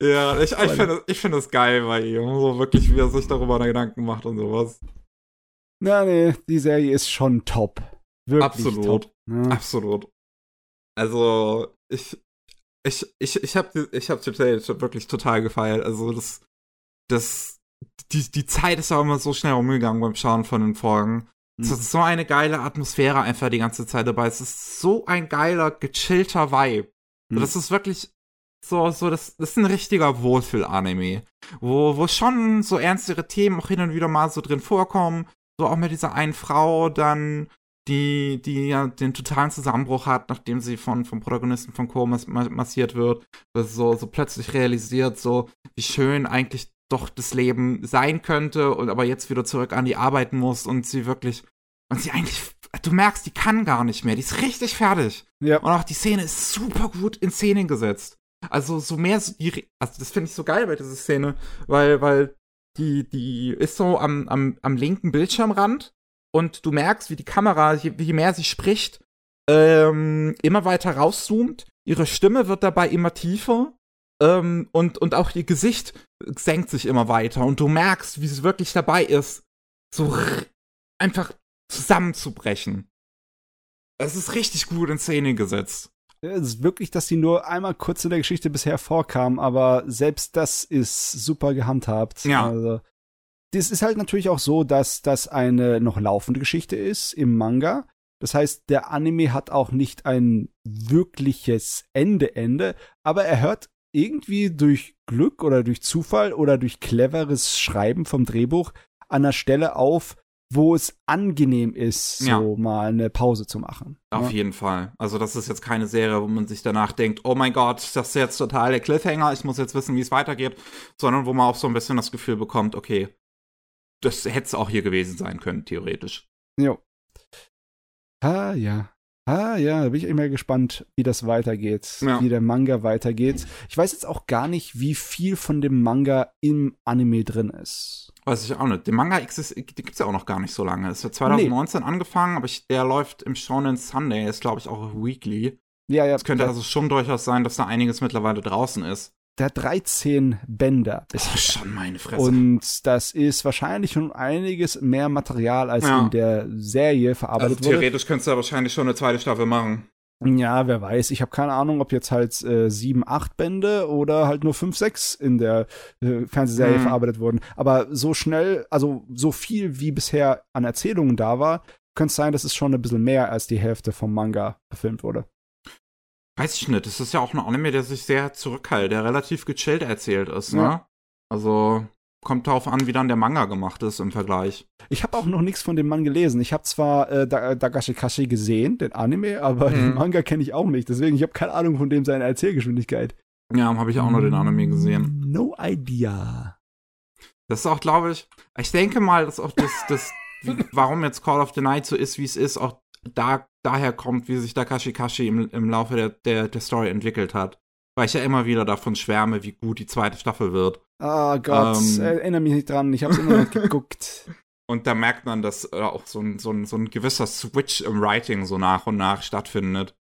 Ja, ich, ich finde ich find das geil bei ihm. So wirklich, wie er sich darüber Gedanken macht und sowas. Na, nee, die Serie ist schon top. Wirklich Absolut. Top. Ja. Absolut. Also, ich, ich, ich, ich habe ich hab Telltale wirklich total gefeiert. Also, das, das, die, die Zeit ist auch immer so schnell umgegangen beim Schauen von den Folgen. Es ist so eine geile Atmosphäre einfach die ganze Zeit dabei. Es ist so ein geiler, gechillter Vibe. Mhm. Das ist wirklich so, so, das, das ist ein richtiger Wohlfühl-Anime. Wo, wo schon so ernstere Themen auch hin und wieder mal so drin vorkommen. So auch mit dieser einen Frau dann, die, die ja den totalen Zusammenbruch hat, nachdem sie von, vom Protagonisten von Co. Mas massiert wird, so, so plötzlich realisiert, so, wie schön eigentlich doch das Leben sein könnte und aber jetzt wieder zurück an die arbeiten muss und sie wirklich, und sie eigentlich, du merkst, die kann gar nicht mehr, die ist richtig fertig. Ja. Und auch die Szene ist super gut in Szene gesetzt. Also so mehr, so die, also das finde ich so geil bei dieser Szene, weil, weil die, die ist so am, am, am linken Bildschirmrand und du merkst, wie die Kamera, je, je mehr sie spricht, ähm, immer weiter rauszoomt. Ihre Stimme wird dabei immer tiefer ähm, und, und auch ihr Gesicht senkt sich immer weiter und du merkst, wie sie wirklich dabei ist, so einfach zusammenzubrechen. Es ist richtig gut in Szene gesetzt. Es ist wirklich, dass sie nur einmal kurz in der Geschichte bisher vorkam, aber selbst das ist super gehandhabt. Ja. Also, das ist halt natürlich auch so, dass das eine noch laufende Geschichte ist im Manga. Das heißt, der Anime hat auch nicht ein wirkliches Ende-Ende, aber er hört irgendwie durch Glück oder durch Zufall oder durch cleveres Schreiben vom Drehbuch an einer Stelle auf, wo es angenehm ist, so ja. mal eine Pause zu machen. Auf ja. jeden Fall. Also das ist jetzt keine Serie, wo man sich danach denkt, oh mein Gott, das ist jetzt total der Cliffhanger, ich muss jetzt wissen, wie es weitergeht, sondern wo man auch so ein bisschen das Gefühl bekommt, okay, das hätte es auch hier gewesen sein können, theoretisch. Jo. Ah, ja. Ah, ja, da bin ich immer gespannt, wie das weitergeht, ja. wie der Manga weitergeht. Ich weiß jetzt auch gar nicht, wie viel von dem Manga im Anime drin ist. Weiß ich auch nicht. Der Manga gibt es ja auch noch gar nicht so lange. Es hat 2019 nee. angefangen, aber ich, der läuft im Shonen Sunday, ist glaube ich auch Weekly. Ja, ja. Es könnte also schon durchaus sein, dass da einiges mittlerweile draußen ist der hat 13 Bänder. Das ist schon meine Fresse. Und das ist wahrscheinlich schon einiges mehr Material, als ja. in der Serie verarbeitet also, wurde. Theoretisch könntest du wahrscheinlich schon eine zweite Staffel machen. Ja, wer weiß. Ich habe keine Ahnung, ob jetzt halt äh, sieben, acht Bände oder halt nur fünf, sechs in der äh, Fernsehserie mhm. verarbeitet wurden. Aber so schnell, also so viel wie bisher an Erzählungen da war, könnte es sein, dass es schon ein bisschen mehr als die Hälfte vom Manga verfilmt wurde. Weiß ich nicht. Das ist ja auch ein Anime, der sich sehr zurückhält, der relativ gechillt erzählt ist, ne? Ja. Also kommt darauf an, wie dann der Manga gemacht ist im Vergleich. Ich habe auch noch nichts von dem Mann gelesen. Ich habe zwar äh, Dagashi Kashi gesehen, den Anime, aber mhm. den Manga kenne ich auch nicht. Deswegen, ich habe keine Ahnung von dem seine Erzählgeschwindigkeit. Ja, habe ich auch nur den Anime gesehen. No idea. Das ist auch, glaube ich, ich denke mal, dass auch das, das <laughs> warum jetzt Call of the Night so ist, wie es ist, auch da, daher kommt, wie sich Takashi Kashi im, im Laufe der, der, der Story entwickelt hat. Weil ich ja immer wieder davon schwärme, wie gut die zweite Staffel wird. Oh Gott, ähm, erinnere mich nicht dran, ich habe es immer noch <laughs> geguckt. Und da merkt man, dass äh, auch so ein, so, ein, so ein gewisser Switch im Writing so nach und nach stattfindet.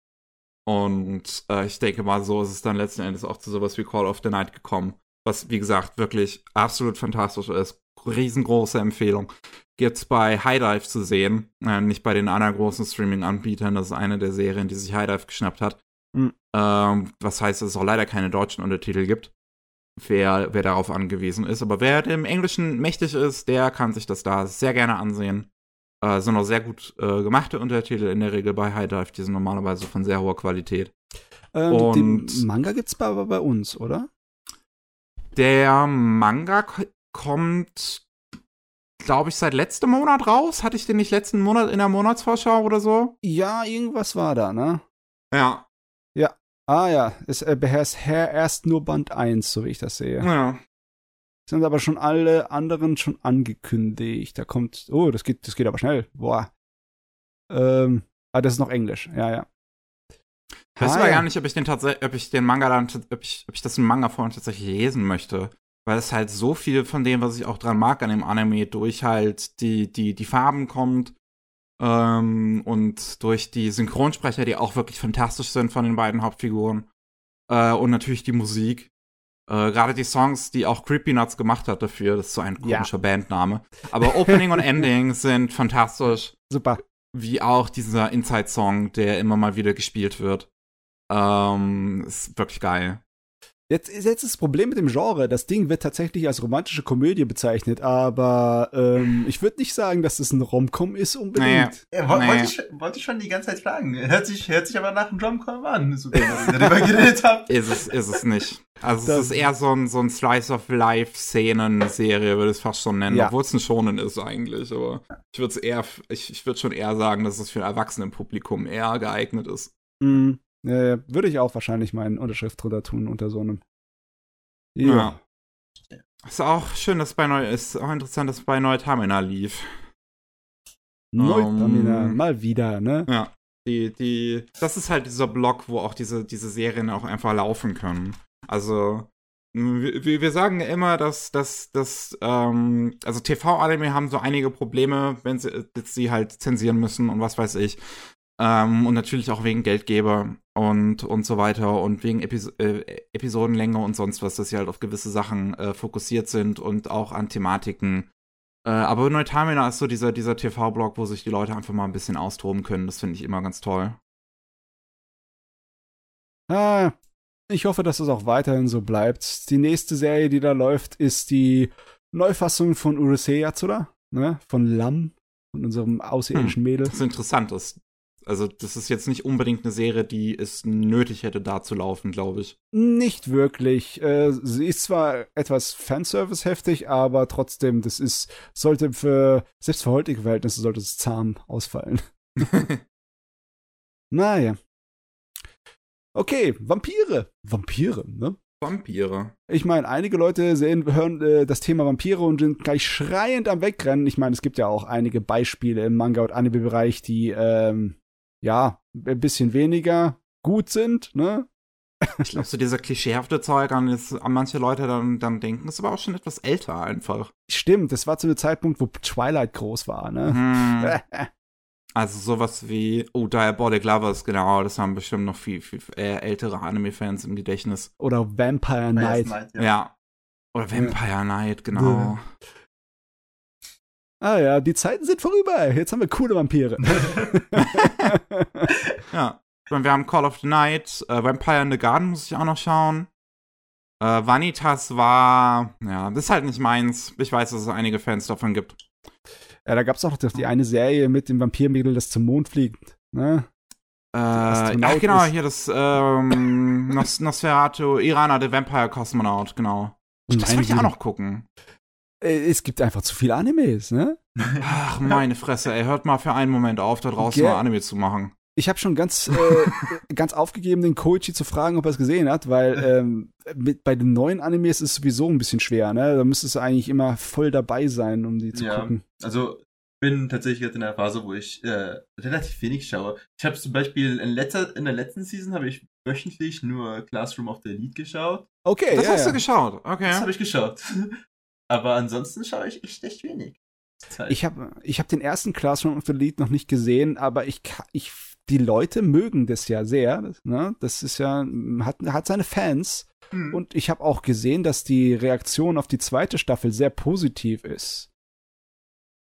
Und äh, ich denke mal, so ist es dann letzten Endes auch zu sowas wie Call of the Night gekommen. Was, wie gesagt, wirklich absolut fantastisch ist. Riesengroße Empfehlung gibt's bei High Dive zu sehen. Äh, nicht bei den anderen großen Streaming-Anbietern. Das ist eine der Serien, die sich High Dive geschnappt hat. Mhm. Ähm, was heißt, dass es auch leider keine deutschen Untertitel gibt. Wer, wer darauf angewiesen ist. Aber wer dem Englischen mächtig ist, der kann sich das da sehr gerne ansehen. Äh, sind auch sehr gut äh, gemachte Untertitel in der Regel bei High Dive. Die sind normalerweise von sehr hoher Qualität. Ähm, und den Manga gibt's aber bei uns, oder? Der Manga kommt, glaube ich, seit letztem Monat raus. Hatte ich den nicht letzten Monat in der Monatsvorschau oder so? Ja, irgendwas war da, ne? Ja. Ja. Ah ja, es äh, beherrscht erst nur Band 1, so wie ich das sehe. Ja. Sind aber schon alle anderen schon angekündigt. Da kommt, oh, das geht, das geht aber schnell. Boah. Ähm, ah, das ist noch Englisch. Ja, ja. Ich weiß ah, aber ja. gar nicht, ob ich den tatsächlich, ob ich den Manga dann, ob ich, ob ich das im Manga vorhin tatsächlich lesen möchte. Weil es halt so viel von dem, was ich auch dran mag an dem Anime, durch halt die, die, die Farben kommt ähm, und durch die Synchronsprecher, die auch wirklich fantastisch sind von den beiden Hauptfiguren. Äh, und natürlich die Musik. Äh, Gerade die Songs, die auch Creepy Nuts gemacht hat dafür, das ist so ein komischer ja. Bandname. Aber Opening und <laughs> Ending sind fantastisch. Super. Wie auch dieser Inside-Song, der immer mal wieder gespielt wird. Ähm, ist wirklich geil. Jetzt, jetzt ist das Problem mit dem Genre. Das Ding wird tatsächlich als romantische Komödie bezeichnet, aber ähm, ich würde nicht sagen, dass es ein Romcom ist unbedingt. Naja. Ja, wollte, ich, wollte ich schon die ganze Zeit fragen. Hört sich, hört sich aber nach einem Romcom an, so wie ich <laughs> darüber geredet habe. Ist es, ist es nicht. Also das es ist eher so ein, so ein Slice of Life-Szenen-Serie, würde ich es fast schon nennen, ja. obwohl es ein Schonen ist eigentlich. Aber ich würde eher, ich, ich würde schon eher sagen, dass es für ein Erwachsenenpublikum eher geeignet ist. Mhm. Äh, würde ich auch wahrscheinlich meine Unterschrift drunter tun unter so einem. Ja. ja. Ist auch schön, dass bei Neu ist auch interessant, dass bei Neutamina lief. Neutamina, um, mal wieder, ne? Ja. Die, die, das ist halt dieser Block, wo auch diese, diese Serien auch einfach laufen können. Also, wir, wir sagen immer, dass, dass, dass ähm, also TV-Anime haben so einige Probleme, wenn sie, sie halt zensieren müssen und was weiß ich. Ähm, und natürlich auch wegen Geldgeber und, und so weiter und wegen Epis äh, Episodenlänge und sonst was, dass sie halt auf gewisse Sachen äh, fokussiert sind und auch an Thematiken. Äh, aber Neutamina ist so dieser, dieser TV-Blog, wo sich die Leute einfach mal ein bisschen austoben können. Das finde ich immer ganz toll. Ah, ich hoffe, dass es auch weiterhin so bleibt. Die nächste Serie, die da läuft, ist die Neufassung von Urusei Yatsura, ne? Von Lam, von unserem außerirdischen hm, Mädel. Das ist interessant. Das, also, das ist jetzt nicht unbedingt eine Serie, die es nötig hätte, da zu laufen, glaube ich. Nicht wirklich. Äh, sie ist zwar etwas Fanservice-heftig, aber trotzdem, das ist, sollte für, selbst für heutige Verhältnisse, sollte es zahm ausfallen. <laughs> naja. Okay, Vampire. Vampire, ne? Vampire. Ich meine, einige Leute sehen, hören äh, das Thema Vampire und sind gleich schreiend am Wegrennen. Ich meine, es gibt ja auch einige Beispiele im Manga- und Anime-Bereich, die ähm, ja, ein bisschen weniger gut sind, ne? Ich glaube, so dieser klischeehafte Zeug an, an manche Leute dann, dann denken, ist aber auch schon etwas älter einfach. Stimmt, das war zu einem Zeitpunkt, wo Twilight groß war, ne? Hm. <laughs> also sowas wie, oh, Diabolic Lovers, genau, das haben bestimmt noch viel, viel äh, ältere Anime-Fans im Gedächtnis. Oder Vampire Night. Night ja. ja. Oder Vampire ja. Night, genau. Ah ja, die Zeiten sind vorüber. Jetzt haben wir coole Vampire. <laughs> ja. Wir haben Call of the Night, äh, Vampire in the Garden muss ich auch noch schauen. Äh, Vanitas war, ja, das ist halt nicht meins. Ich weiß, dass es einige Fans davon gibt. Ja, da gab es auch die eine Serie mit dem Vampirmädel, das zum Mond fliegt. Ne? Äh, ach genau, ist. hier das ähm, Nos Nosferatu, Irana, der Vampire Cosmonaut, genau. Das will ich auch noch gucken. Äh, es gibt einfach zu viele Animes, ne? <laughs> Ach, meine Fresse, ey, hört mal für einen Moment auf, da draußen Ge mal Anime zu machen. Ich habe schon ganz, äh, <laughs> ganz aufgegeben, den Koichi zu fragen, ob er es gesehen hat, weil ähm, mit, bei den neuen Animes ist es sowieso ein bisschen schwer, ne? Da müsstest du eigentlich immer voll dabei sein, um die zu ja, gucken. Also bin tatsächlich jetzt in der Phase, wo ich äh, relativ wenig schaue. Ich habe zum Beispiel in, letzter, in der letzten Season habe ich wöchentlich nur Classroom of the Elite geschaut. Okay, das ja, hast ja. du geschaut. Okay. Das habe ich geschaut. <laughs> Aber ansonsten schaue ich echt, echt wenig. Zeit. Ich habe ich hab den ersten Classroom of the Lead noch nicht gesehen, aber ich, ich die Leute mögen das ja sehr. Ne? Das ist ja, hat, hat seine Fans. Mhm. Und ich habe auch gesehen, dass die Reaktion auf die zweite Staffel sehr positiv ist.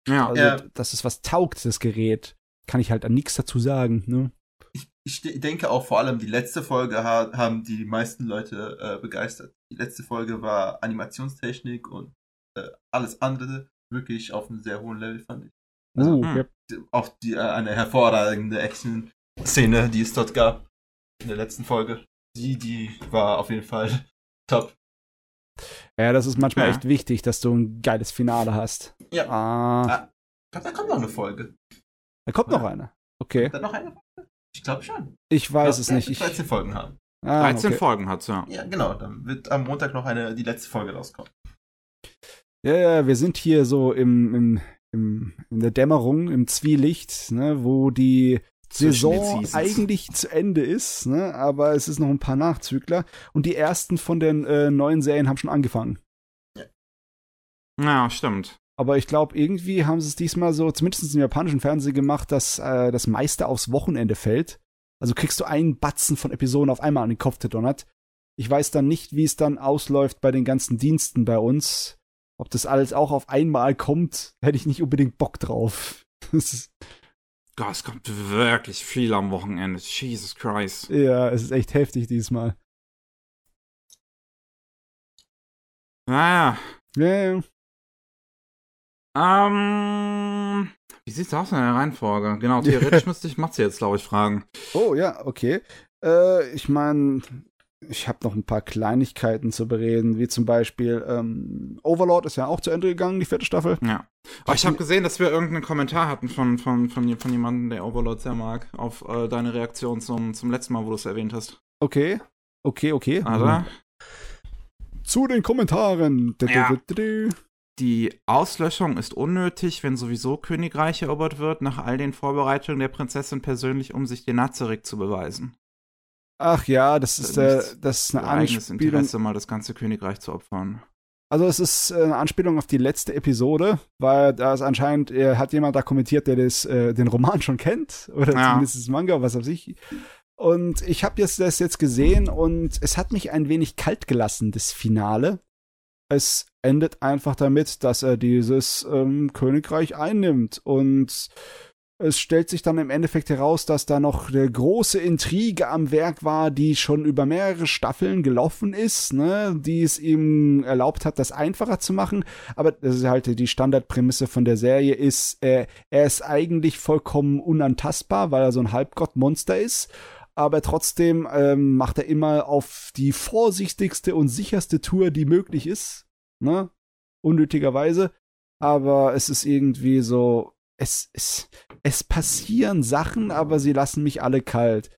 Ja. Also, ja. dass es was taugt, das Gerät. Kann ich halt an nichts dazu sagen. Ne? Ich ich denke auch vor allem die letzte Folge ha haben die meisten Leute äh, begeistert. Die letzte Folge war Animationstechnik und äh, alles andere wirklich auf einem sehr hohen Level, fand ich. Also, Uh, hm. ja. Auch die, äh, eine hervorragende Action-Szene, die es dort gab in der letzten Folge. Die, die war auf jeden Fall <laughs> top. ja, das ist manchmal Ja. echt wichtig, dass du ein geiles Finale hast. Ja. Ah, Ah. Ich glaube, da kommt noch eine Folge. da kommt noch eine. Okay, Dann noch eine Folge? Ich glaube schon. ich weiß es glaub, nicht. Ich, wird 13 Folgen haben. ah, 13 okay. Folgen hat's, ja. Ja, genau. Dann wird am Montag noch eine, die letzte Folge rauskommen. Ja, ja, wir sind hier so im, im, im, in der Dämmerung, im Zwielicht, ne, wo die Saison eigentlich zu Ende ist, ne, aber es ist noch ein paar Nachzügler und die ersten von den äh, neuen Serien haben schon angefangen. Ja, stimmt. Aber ich glaube, irgendwie haben sie es diesmal so, zumindest im japanischen Fernsehen gemacht, dass äh, das meiste aufs Wochenende fällt. Also kriegst du einen Batzen von Episoden auf einmal an den Kopf gedonnert. Ich weiß dann nicht, wie es dann ausläuft bei den ganzen Diensten bei uns. Ob das alles auch auf einmal kommt, hätte ich nicht unbedingt Bock drauf. <laughs> Gott, es kommt wirklich viel am Wochenende. Jesus Christ. ja, es ist echt heftig diesmal. Naja. Ja, ja. Ähm. Wie sieht's aus in der Reihenfolge? Genau, <laughs> theoretisch müsste ich Matze jetzt, glaube ich, fragen. Oh ja, okay. Äh, ich meine, ich habe noch ein paar Kleinigkeiten zu bereden, wie zum Beispiel ähm, Overlord ist ja auch zu Ende gegangen, die vierte Staffel. Ja. Aber ich habe gesehen, dass wir irgendeinen Kommentar hatten von, von, von, von jemandem, der Overlord sehr mag, auf äh, deine Reaktion zum, zum letzten Mal, wo du es erwähnt hast. Okay, okay, okay. Also, Zu den Kommentaren. Ja. die Auslöschung ist unnötig, wenn sowieso Königreich erobert wird, nach all den Vorbereitungen der Prinzessin persönlich, um sich den Nazarik zu beweisen. Ach ja, das ist, Äh, äh, nichts das ist eine eigenes Anspielung. Interesse, mal das ganze Königreich zu opfern. Also es ist äh, eine Anspielung auf die letzte Episode, weil da ist anscheinend, äh, hat jemand da kommentiert, der das, äh, den Roman schon kennt. Oder Ja. zumindest das Manga, was weiß ich. Und ich habe jetzt das jetzt gesehen und es hat mich ein wenig kalt gelassen, das Finale. Es endet einfach damit, dass er dieses ähm, Königreich einnimmt. Und es stellt sich dann im Endeffekt heraus, dass da noch eine große Intrige am Werk war, die schon über mehrere Staffeln gelaufen ist, ne, die es ihm erlaubt hat, das einfacher zu machen. Aber das ist halt die Standardprämisse von der Serie ist, äh, er ist eigentlich vollkommen unantastbar, weil er so ein Halbgottmonster ist. Aber trotzdem ähm, macht er immer auf die vorsichtigste und sicherste Tour, die möglich ist, ne, unnötigerweise. Aber es ist irgendwie so, es, es, es passieren Sachen, aber sie lassen mich alle kalt.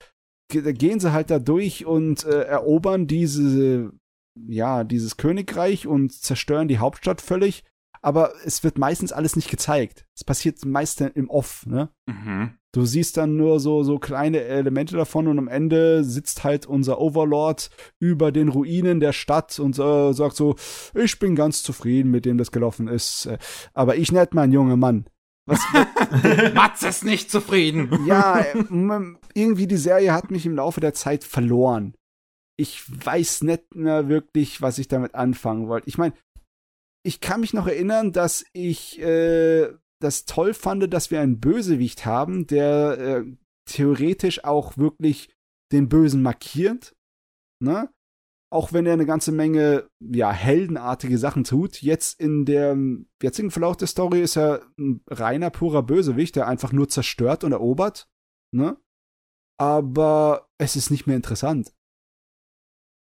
Gehen sie halt da durch und äh, erobern diese, ja, dieses Königreich und zerstören die Hauptstadt völlig. Aber es wird meistens alles nicht gezeigt. Es passiert meist im Off, ne? Mhm. Du siehst dann nur so, so kleine Elemente davon und am Ende sitzt halt unser Overlord über den Ruinen der Stadt und äh, sagt so, ich bin ganz zufrieden mit dem das gelaufen ist. Äh, Aber ich nicht, mein junger Mann. Was, <laughs> Matze ist nicht zufrieden. ja, irgendwie die Serie hat mich im Laufe der Zeit verloren. Ich weiß nicht mehr wirklich, was ich damit anfangen wollte. Ich meine, ich kann mich noch erinnern, dass ich äh, das toll fand, dass wir einen Bösewicht haben, der äh, theoretisch auch wirklich den Bösen markiert. Ne? Auch wenn er eine ganze Menge ja, heldenartige Sachen tut. Jetzt in dem jetzigen Verlauf der Story ist er ein reiner, purer Bösewicht, der einfach nur zerstört und erobert. Ne? Aber es ist nicht mehr interessant.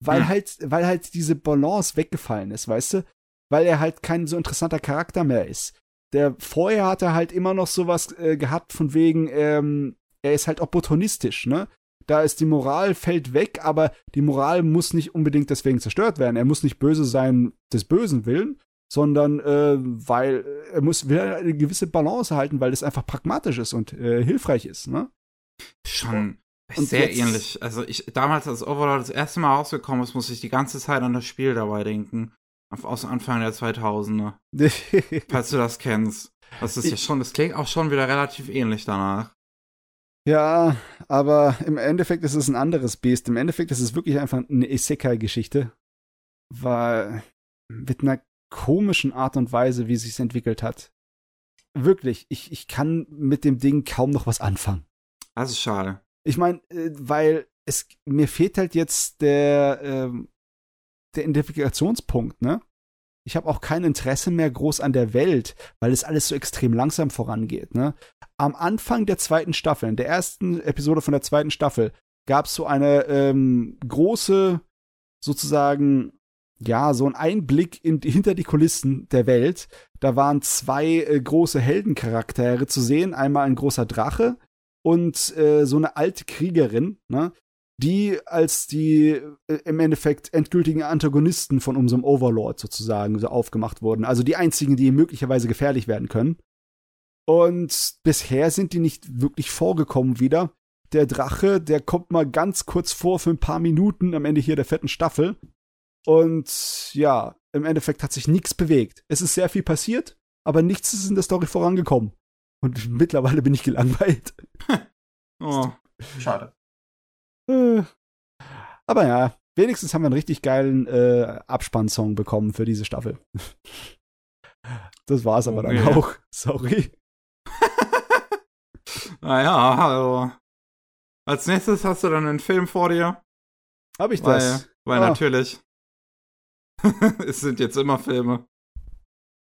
Weil Hm. halt, weil halt diese Balance weggefallen ist, weißt du? Weil er halt kein so interessanter Charakter mehr ist. Der vorher hat er halt immer noch sowas äh, gehabt von wegen, ähm, er ist halt opportunistisch, ne? Da ist die Moral fällt weg, aber die Moral muss nicht unbedingt deswegen zerstört werden. Er muss nicht böse sein des Bösen willen, sondern äh, weil er muss will eine gewisse Balance halten, weil das einfach pragmatisch ist und äh, hilfreich ist, ne? Schon Und sehr jetzt- ähnlich. Also ich damals, als Overlord das erste Mal rausgekommen ist, musste ich die ganze Zeit an das Spiel dabei denken. Auf, aus Anfang der 2000er. <laughs> Falls du das kennst. Das ist ja Ich- schon, das klingt auch schon wieder relativ ähnlich danach. Ja, aber im Endeffekt ist es ein anderes Biest. Im Endeffekt ist es wirklich einfach eine Isekai-Geschichte. Weil mit einer komischen Art und Weise, wie es sich entwickelt hat. Wirklich, ich, ich kann mit dem Ding kaum noch was anfangen. Das ist schade. Ich meine, äh, weil es mir fehlt halt jetzt der, ähm, der Identifikationspunkt, ne? Ich habe auch kein Interesse mehr groß an der Welt, weil es alles so extrem langsam vorangeht, ne? Am Anfang der zweiten Staffel, in der ersten Episode von der zweiten Staffel, gab es so eine ähm, große, sozusagen, ja, so ein Einblick in, hinter die Kulissen der Welt. Da waren zwei äh, große Heldencharaktere zu sehen. Einmal ein großer Drache und äh, so eine alte Kriegerin, ne? Die als die äh, im Endeffekt endgültigen Antagonisten von unserem Overlord sozusagen so aufgemacht wurden. Also die einzigen, die möglicherweise gefährlich werden können. Und bisher sind die nicht wirklich vorgekommen wieder. Der Drache, der kommt mal ganz kurz vor für ein paar Minuten am Ende hier der fetten Staffel. Und ja, im Endeffekt hat sich nichts bewegt. Es ist sehr viel passiert, aber nichts ist in der Story vorangekommen. Und mittlerweile bin ich gelangweilt. <laughs> Oh. Schade. Äh, aber ja, wenigstens haben wir einen richtig geilen äh, Abspannsong bekommen für diese Staffel. Das war's aber dann Okay. auch. Sorry. <laughs> Naja, also. Als nächstes hast du dann einen Film vor dir. Hab ich Weil, das? weil Ah. natürlich. <laughs> es sind jetzt immer Filme.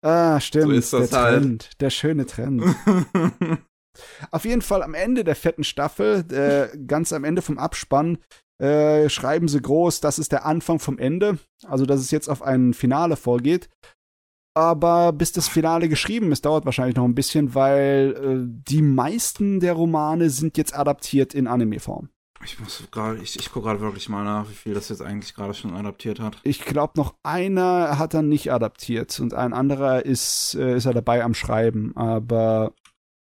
Ah, stimmt. So ist das der halt. Trend. Der schöne Trend. <laughs> Auf jeden Fall am Ende der vierten Staffel, äh, ganz am Ende vom Abspann, äh, schreiben sie groß, das ist der Anfang vom Ende. Also, dass es jetzt auf ein Finale vorgeht. Aber bis das Finale geschrieben ist, dauert wahrscheinlich noch ein bisschen, weil äh, die meisten der Romane sind jetzt adaptiert in Anime-Form. ich muss gerade, ich, ich gucke gerade wirklich mal nach, wie viel das jetzt eigentlich gerade schon adaptiert hat. Ich glaube, noch einer hat er nicht adaptiert und ein anderer ist, äh, ist er dabei am Schreiben. Aber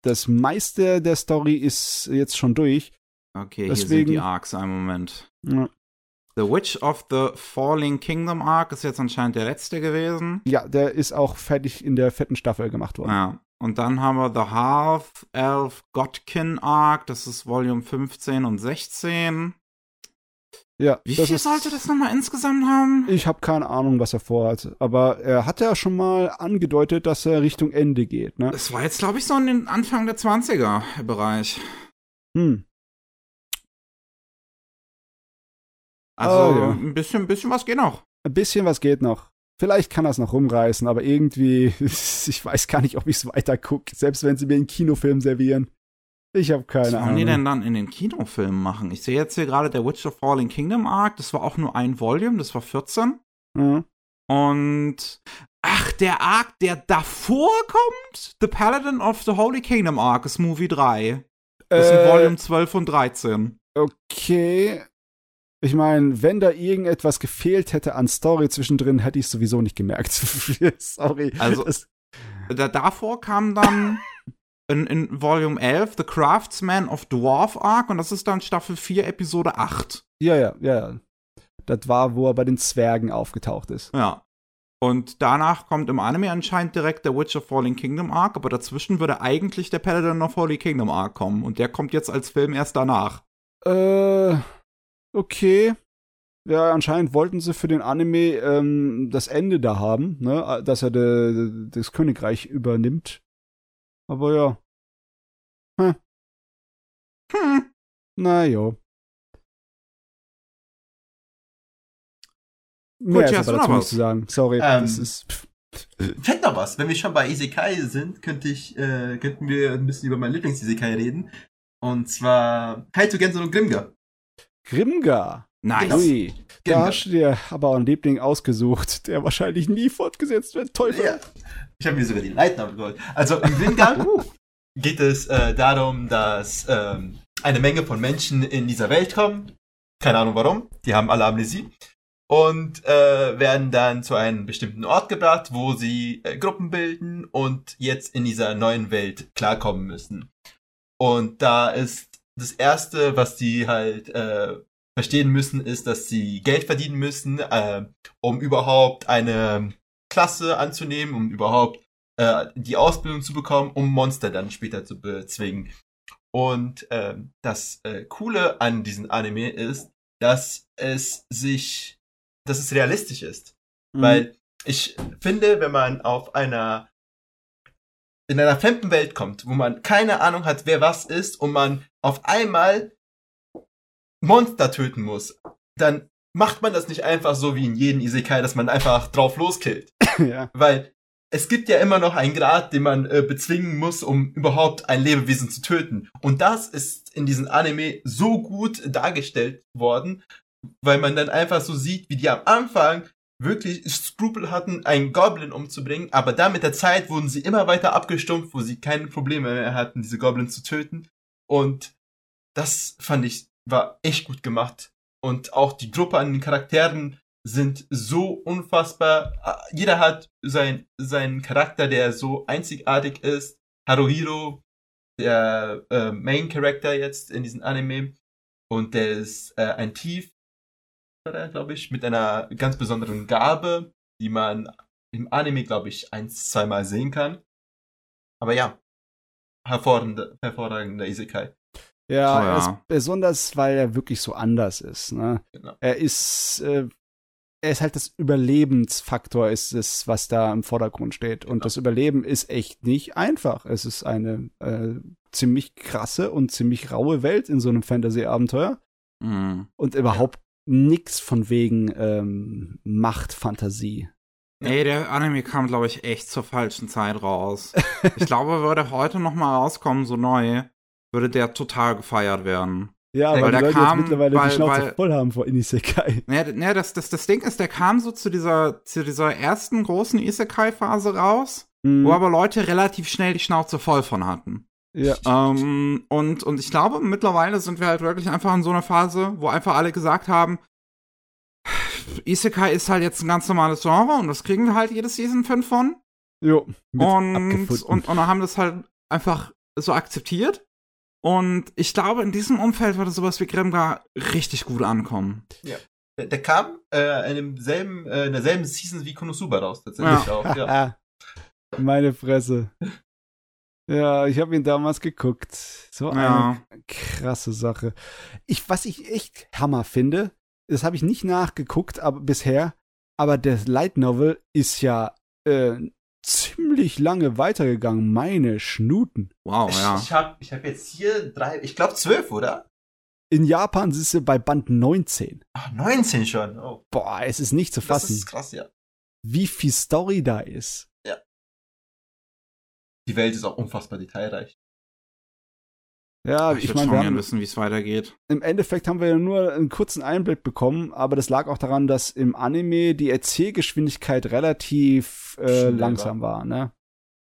das meiste der Story ist jetzt schon durch. Okay, hier sind Deswegen- die Arcs, einen Moment. Ja. The Witch of the Falling Kingdom Arc ist jetzt anscheinend der letzte gewesen. Ja, der ist auch fertig in der vierten Staffel gemacht worden. Ja. Und dann haben wir The Half Elf Godkin Arc, das ist Volume 15 und 16. Ja, Wie viel ist, sollte das nochmal insgesamt haben? Ich habe keine Ahnung, was er vorhat. Aber er hat ja schon mal angedeutet, dass er Richtung Ende geht, ne? Das war jetzt, glaube ich, so in den Anfang der 20er Bereich. Hm. Also Oh, ja. ein bisschen, bisschen was geht noch. Ein bisschen was geht noch. Vielleicht kann er es noch rumreißen, aber irgendwie, <laughs> ich weiß gar nicht, ob ich es weiter gucke, selbst wenn sie mir einen Kinofilm servieren. Ich habe keine Was wollen Ahnung. die denn dann in den Kinofilmen machen? Ich sehe jetzt hier gerade der Witch of Falling Kingdom Arc. Das war auch nur ein Volume, das war 14. Mhm. Und ach, der Arc, der davor kommt, The Paladin of the Holy Kingdom Arc ist Movie 3. Das sind Äh, Volume 12 und 13. Okay. Ich meine, wenn da irgendetwas gefehlt hätte an Story zwischendrin, hätte ich es sowieso nicht gemerkt. <laughs> Sorry. Also- Das, Da, davor kam dann <laughs> in, in Volume 11 The Craftsman of Dwarf Arc und das ist dann Staffel 4, Episode 8. ja, ja, ja. ja. Das war, wo er bei den Zwergen aufgetaucht ist. Ja. Und danach kommt im Anime anscheinend direkt der Witch of Falling Kingdom Arc, aber dazwischen würde eigentlich der Paladin of Holy Kingdom Arc kommen und der kommt jetzt als Film erst danach. Äh, okay. Ja, anscheinend wollten sie für den Anime ähm, das Ende da haben, ne? Dass er de, das Königreich übernimmt. Aber ja. Hm. Na jo. Gut, Mehr ist ja, hast aber dazu noch nicht was? zu sagen. Sorry, Ähm, das ist. Fällt noch was. Wenn wir schon bei Isekai sind, könnte ich, äh, könnten wir ein bisschen über meinen Lieblings-Isekai reden. Und zwar Kaito und Grimga. Grimgar. Nice. Ui, da Grimgar. hast du dir aber auch einen Liebling ausgesucht, der wahrscheinlich nie fortgesetzt wird. Teufel. Ja. Ich habe mir sogar die Leitnamen geholt. Also in Grimga <laughs> geht es äh, darum, dass ähm, eine Menge von Menschen in dieser Welt kommen. Keine Ahnung warum. Die haben alle Amnesie. Und äh, werden dann zu einem bestimmten Ort gebracht, wo sie äh, Gruppen bilden und jetzt in dieser neuen Welt klarkommen müssen. Und da ist das Erste, was die halt äh, verstehen müssen, ist, dass sie Geld verdienen müssen, äh, um überhaupt eine Klasse anzunehmen, um überhaupt äh, die Ausbildung zu bekommen, um Monster dann später zu bezwingen. Und ähm, das äh, Coole an diesem Anime ist, dass es sich, dass es realistisch ist. Mhm. Weil ich finde, wenn man auf einer in einer fremden Welt kommt, wo man keine Ahnung hat, wer was ist, und man auf einmal Monster töten muss, dann macht man das nicht einfach so wie in jedem Isekai, dass man einfach drauf loskillt. <coughs> ja. Weil es gibt ja immer noch einen Grad, den man äh, bezwingen muss, um überhaupt ein Lebewesen zu töten. Und das ist in diesem Anime so gut dargestellt worden, weil man dann einfach so sieht, wie die am Anfang wirklich Skrupel hatten, einen Goblin umzubringen, aber dann mit der Zeit wurden sie immer weiter abgestumpft, wo sie keine Probleme mehr hatten, diese Goblins zu töten. Und das fand ich, war echt gut gemacht. Und auch die Gruppe an den Charakteren sind so unfassbar. Jeder hat sein, seinen Charakter, der so einzigartig ist. Haruhiro, der äh, Main Character jetzt in diesem Anime. Und der ist äh, ein Tief, glaube ich, mit einer ganz besonderen Gabe, die man im Anime, glaube ich, ein, zweimal sehen kann. Aber ja, hervorragender, hervorragender Isekai. Ja, Oh, ja. er ist besonders, weil er wirklich so anders ist. Ne? Genau. Er ist, äh, er ist halt das Überlebensfaktor, ist es, was da im Vordergrund steht. Und Genau. das Überleben ist echt nicht einfach. Es ist eine äh, ziemlich krasse und ziemlich raue Welt in so einem Fantasy-Abenteuer Mhm. und überhaupt nix von wegen ähm, Machtfantasie. Ey, der Anime kam, glaube ich, echt zur falschen Zeit raus. ich glaube, würde heute noch mal rauskommen, so neu, würde der total gefeiert werden. Ja, Weil weil, der die Leute kam, jetzt mittlerweile weil- die Schnauze weil- voll haben vor Inisekai. Ne, ne das, das, das Ding ist, der kam so zu dieser, zu dieser ersten großen Isekai-Phase raus, Mhm. wo aber Leute relativ schnell die Schnauze voll von hatten. ja. Ähm, und, und ich glaube, mittlerweile sind wir halt wirklich einfach in so einer Phase, wo einfach alle gesagt haben, <sighs> Isekai ist halt jetzt ein ganz normales Genre und das kriegen wir halt jede Season 5 von. Jo, Und, und, und dann haben das halt einfach so akzeptiert. Und ich glaube, in diesem Umfeld würde sowas wie Grimgar richtig gut ankommen. Der, der kam äh, in, demselben, äh, in derselben Season wie Konosuba raus, tatsächlich Ja. auch. Ja. <laughs> Meine Fresse. Ja, ich habe ihn damals geguckt. So Ja. eine krasse Sache. Ich, was ich echt Hammer finde, das habe ich nicht nachgeguckt, aber bisher, aber der Light Novel ist ja äh, ziemlich lange weitergegangen. Meine Schnuten. Wow, Ich, ja. ich habe ich hab jetzt hier drei, ich glaube zwölf, oder? In Japan sind sie bei Band 19. Ach, 19 schon. Oh, Boah, es ist nicht zu das fassen, ist krass, ja. wie viel Story da ist. Die Welt ist auch unfassbar detailreich. Ja, ich ich meine, wir haben, wissen, wie es weitergeht. im Endeffekt haben wir ja nur einen kurzen Einblick bekommen, aber das lag auch daran, dass im Anime die Erzählgeschwindigkeit relativ äh, langsam war. ne?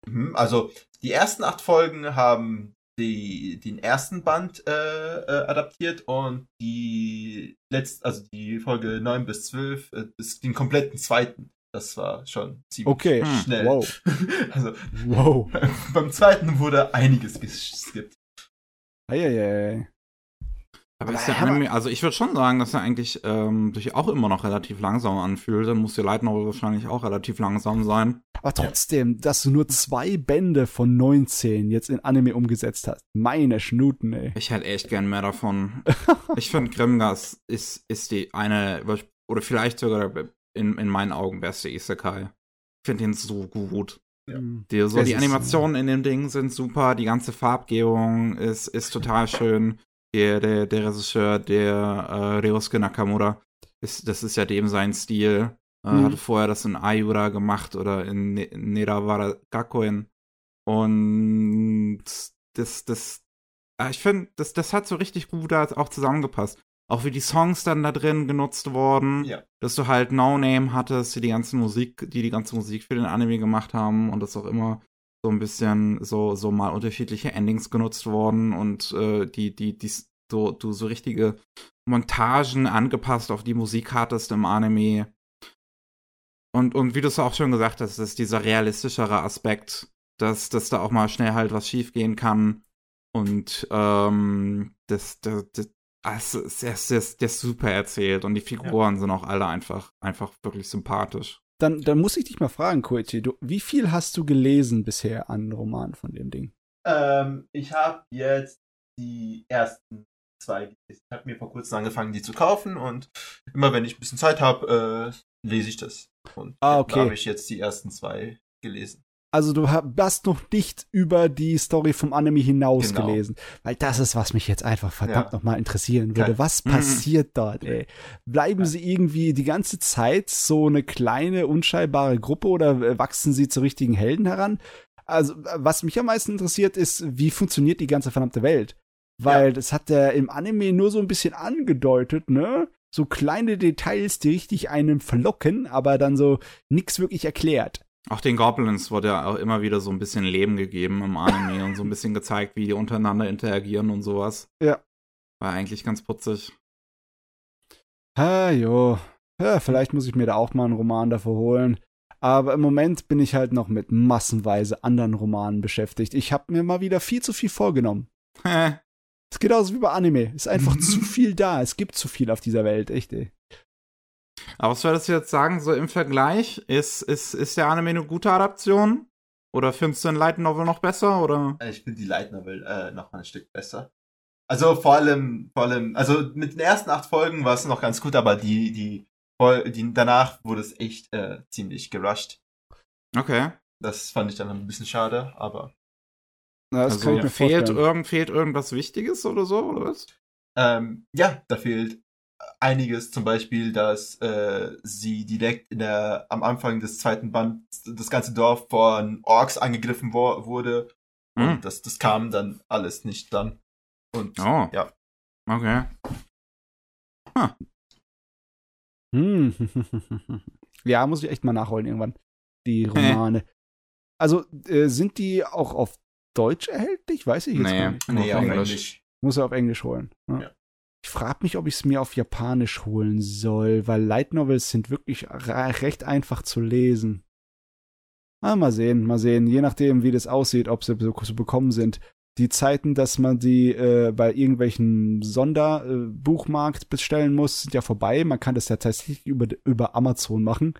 Mhm, Also, die ersten acht Folgen haben die, den ersten Band äh, äh, adaptiert und die letzte, also die Folge 9 bis 12 äh, ist den kompletten zweiten. Das war schon ziemlich Okay, Hm. schnell. wow. <laughs> Also, Wow. <laughs> beim zweiten wurde einiges geskippt. Eieiei. Aber, Aber ist der Anime, also ich würde schon sagen, dass er eigentlich ähm, sich auch immer noch relativ langsam anfühlt. Dann muss die Light Novel wahrscheinlich auch relativ langsam sein. Aber trotzdem, dass du nur zwei Bände von 19 jetzt in Anime umgesetzt hast. Meine Schnuten, ey. Ich hätte echt gern mehr davon. <laughs> ich finde, Grimgas ist, ist die eine, oder vielleicht sogar in, in meinen Augen beste Isekai. Ich finde ihn so gut. Ja. Die, so, die Animationen in dem Ding sind super, die ganze Farbgebung ist, ist total schön. Der, der, der Regisseur, der äh, Ryosuke Nakamura, ist, das ist ja dem sein Stil. Äh, Mhm. Hatte vorher das in Ayura gemacht oder in Ne- Nerawara Gakuen. Und das, das, ah, ich finde, das, das hat so richtig gut da auch zusammengepasst. Auch wie die Songs dann da drin genutzt wurden Ja. dass du halt No Name hattest, die die ganze Musik, die die ganze Musik für den Anime gemacht haben und das auch immer so ein bisschen so so mal unterschiedliche Endings genutzt worden und äh, die die die so du so richtige Montagen angepasst auf die Musik hattest im Anime und und wie du es auch schon gesagt hast, ist dieser realistischere Aspekt, dass dass da auch mal schnell halt was schiefgehen kann und ähm, das, das, das also, der, ist- der, ist- der ist super erzählt und die Figuren sind auch alle einfach, einfach wirklich sympathisch. Dann, dann muss ich dich mal fragen, Koichi, du, wie viel hast du gelesen bisher an Romanen von dem Ding? Ähm, ich habe jetzt die ersten zwei gelesen. Ich habe mir vor kurzem angefangen, die zu kaufen und immer wenn ich ein bisschen Zeit habe, äh, lese ich das. Und Ah, ja, okay. da habe ich jetzt die ersten zwei gelesen. Also du hast noch nicht über die Story vom Anime hinaus Genau. gelesen. Weil das ist, was mich jetzt einfach verdammt Ja. nochmal interessieren würde. Kein- Was Mhm. passiert dort, ey? Bleiben sie irgendwie die ganze Zeit so eine kleine, unscheinbare Gruppe oder äh, wachsen sie zu richtigen Helden heran? Also, äh, was mich am meisten interessiert, ist, wie funktioniert die ganze verdammte Welt? Weil das hat der im Anime nur so ein bisschen angedeutet, ne? So kleine Details, die richtig einem verlocken, aber dann so nix wirklich erklärt. Auch den Goblins wurde ja auch immer wieder so ein bisschen Leben gegeben im Anime und so ein bisschen gezeigt, wie die untereinander interagieren und sowas. Ja. War eigentlich ganz putzig. Ah, jo. Ja, vielleicht muss ich mir da auch mal einen Roman davor holen. Aber im Moment bin ich halt noch mit massenweise anderen Romanen beschäftigt. Ich habe mir mal wieder viel zu viel vorgenommen. Hä? Es geht aus wie bei Anime. Ist einfach <laughs> zu viel da. Es gibt zu viel auf dieser Welt, echt, ey. Aber was würdest du jetzt sagen, so im Vergleich? Ist, ist, ist der Anime eine gute Adaption? Oder findest du den Light Novel noch besser? Oder? Ich finde die Light Novel äh, noch mal ein Stück besser. Also vor allem, vor allem, also mit den ersten acht Folgen war es noch ganz gut, aber die, die, die danach wurde es echt äh, ziemlich gerusht. Okay. Das fand ich dann ein bisschen schade, aber Na, das also kann ich mir fehlt, irgend, fehlt irgendwas Wichtiges oder so, oder was? ähm, ja, da fehlt einiges, zum Beispiel, dass äh, sie direkt in der, am Anfang des zweiten Bands das ganze Dorf von Orks angegriffen wo wurde. Hm. Und das, das kam dann alles nicht dann. Und Oh. ja. Okay. Hm. <laughs> ja, muss ich echt mal nachholen irgendwann. Die Romane. Also, äh, sind die auch auf Deutsch erhältlich? Weiß ich jetzt Nee. gar nicht. Nee, auf auf Englisch. Englisch. Muss er auf Englisch holen. Ja. Ja. Ich frage mich, ob ich es mir auf Japanisch holen soll, weil Light Novels sind wirklich re- recht einfach zu lesen. Ah, mal sehen, mal sehen. Je nachdem, wie das aussieht, ob sie so zu bekommen sind. Die Zeiten, dass man die äh, bei irgendwelchen Sonderbuchmarkt äh, bestellen muss, sind ja vorbei. Man kann das ja tatsächlich über, über Amazon machen.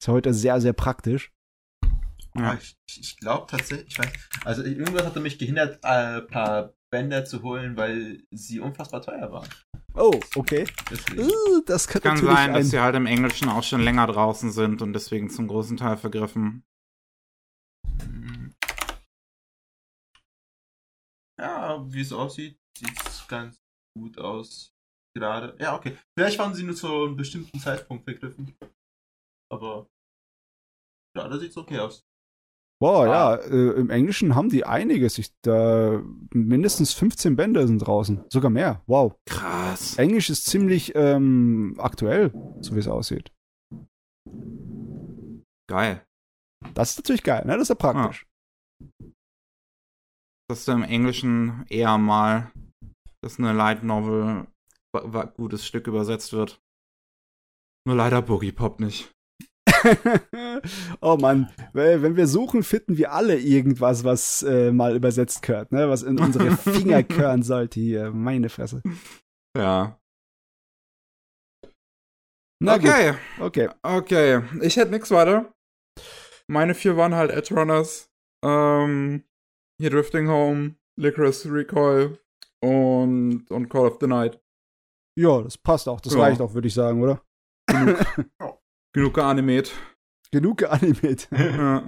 Ist ja heute sehr, sehr praktisch. Ja. Ich, ich glaube tatsächlich, ich weiß, also irgendwas hatte mich gehindert, ein paar Bänder zu holen, weil sie unfassbar teuer waren. Oh, okay. Deswegen. Uh, das könnte Kann natürlich sein, dass sie halt im Englischen auch schon länger draußen sind und deswegen zum großen Teil vergriffen. Mhm. Ja, wie es aussieht, sieht es ganz gut aus. Gerade. Ja, okay. Vielleicht waren sie nur zu einem bestimmten Zeitpunkt vergriffen. Aber gerade sieht es okay aus. Boah, Ah. ja, äh, im Englischen haben die einiges. Ich, da, mindestens 15 Bände sind draußen. Sogar mehr. Wow. Krass. Englisch ist ziemlich ähm, aktuell, so wie es aussieht. Geil. Das ist natürlich geil, ne? Das ist ja praktisch. Dass du im Englischen eher mal, dass eine Light Novel gutes Stück übersetzt wird. Nur leider Boogie Pop nicht. <laughs> oh Mann, wenn wir suchen, finden wir alle irgendwas, was äh, mal übersetzt gehört, ne? Was in unsere <laughs> Finger gehören sollte hier. Meine Fresse. Ja. Na okay, gut, okay. okay. Ich hätte nix weiter. Meine vier waren halt Edge Runners, ähm, hier Drifting Home, Licorice Recoil und, und Call of the Night. Ja, das passt auch. Das Ja. reicht auch, würde ich sagen, oder? <laughs> Genug geanimet. Genug geanimet. <laughs> Ja.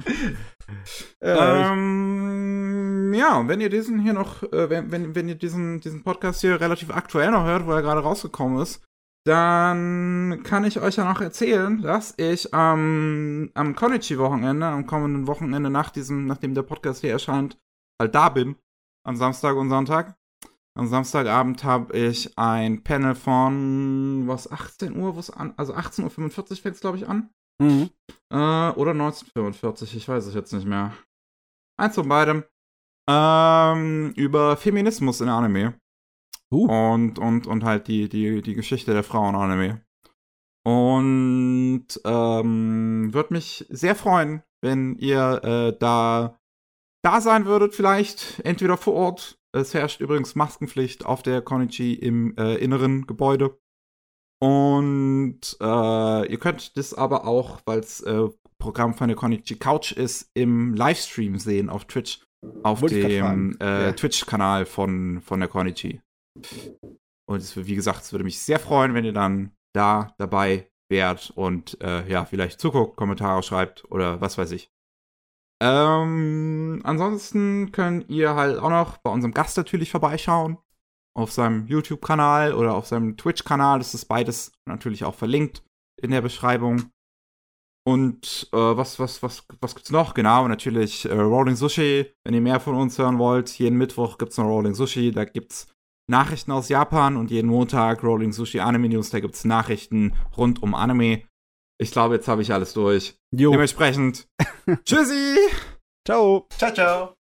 ja, ähm, ja, wenn ihr diesen hier noch, äh, wenn, wenn, wenn ihr diesen, diesen Podcast hier relativ aktuell noch hört, wo er gerade rausgekommen ist, dann kann ich euch ja noch erzählen, dass ich ähm, am Konichi-Wochenende, am kommenden Wochenende nach diesem, nachdem der Podcast hier erscheint, halt da bin. Am Samstag und Sonntag. Am Samstagabend habe ich ein Panel von, was, 18 Uhr, was an, also 18.45 Uhr fängt es, glaube ich, an. Mhm. Äh, oder 1945, ich weiß es jetzt nicht mehr. Eins von beidem. Ähm, über Feminismus in Anime. Uh. Und, und, und halt die, die, die Geschichte der Frauen in Anime. Und ähm, würde mich sehr freuen, wenn ihr äh, da da sein würdet, vielleicht entweder vor Ort. Es herrscht übrigens Maskenpflicht auf der Konichi im äh, inneren Gebäude. Und äh, ihr könnt das aber auch, weil es äh, Programm von der Konichi Couch ist, im Livestream sehen auf Twitch. Auf Wollte dem äh, Ja. Twitch-Kanal von, von der Konichi. Und es, wie gesagt, es würde mich sehr freuen, wenn ihr dann da dabei wärt und äh, ja, vielleicht zuguckt, Kommentare schreibt oder was weiß ich. Ähm, ansonsten könnt ihr halt auch noch bei unserem Gast natürlich vorbeischauen. Auf seinem YouTube-Kanal oder auf seinem Twitch-Kanal. Das ist beides natürlich auch verlinkt in der Beschreibung. Und äh, was, was, was, was gibt's noch? Genau, natürlich äh, Rolling Sushi. Wenn ihr mehr von uns hören wollt, jeden Mittwoch gibt's noch Rolling Sushi. Da gibt's Nachrichten aus Japan und jeden Montag Rolling Sushi Anime News. Da gibt's Nachrichten rund um Anime. Ich glaube, jetzt habe ich alles durch. Jo. Dementsprechend. <laughs> Tschüssi! Ciao. Ciao, ciao.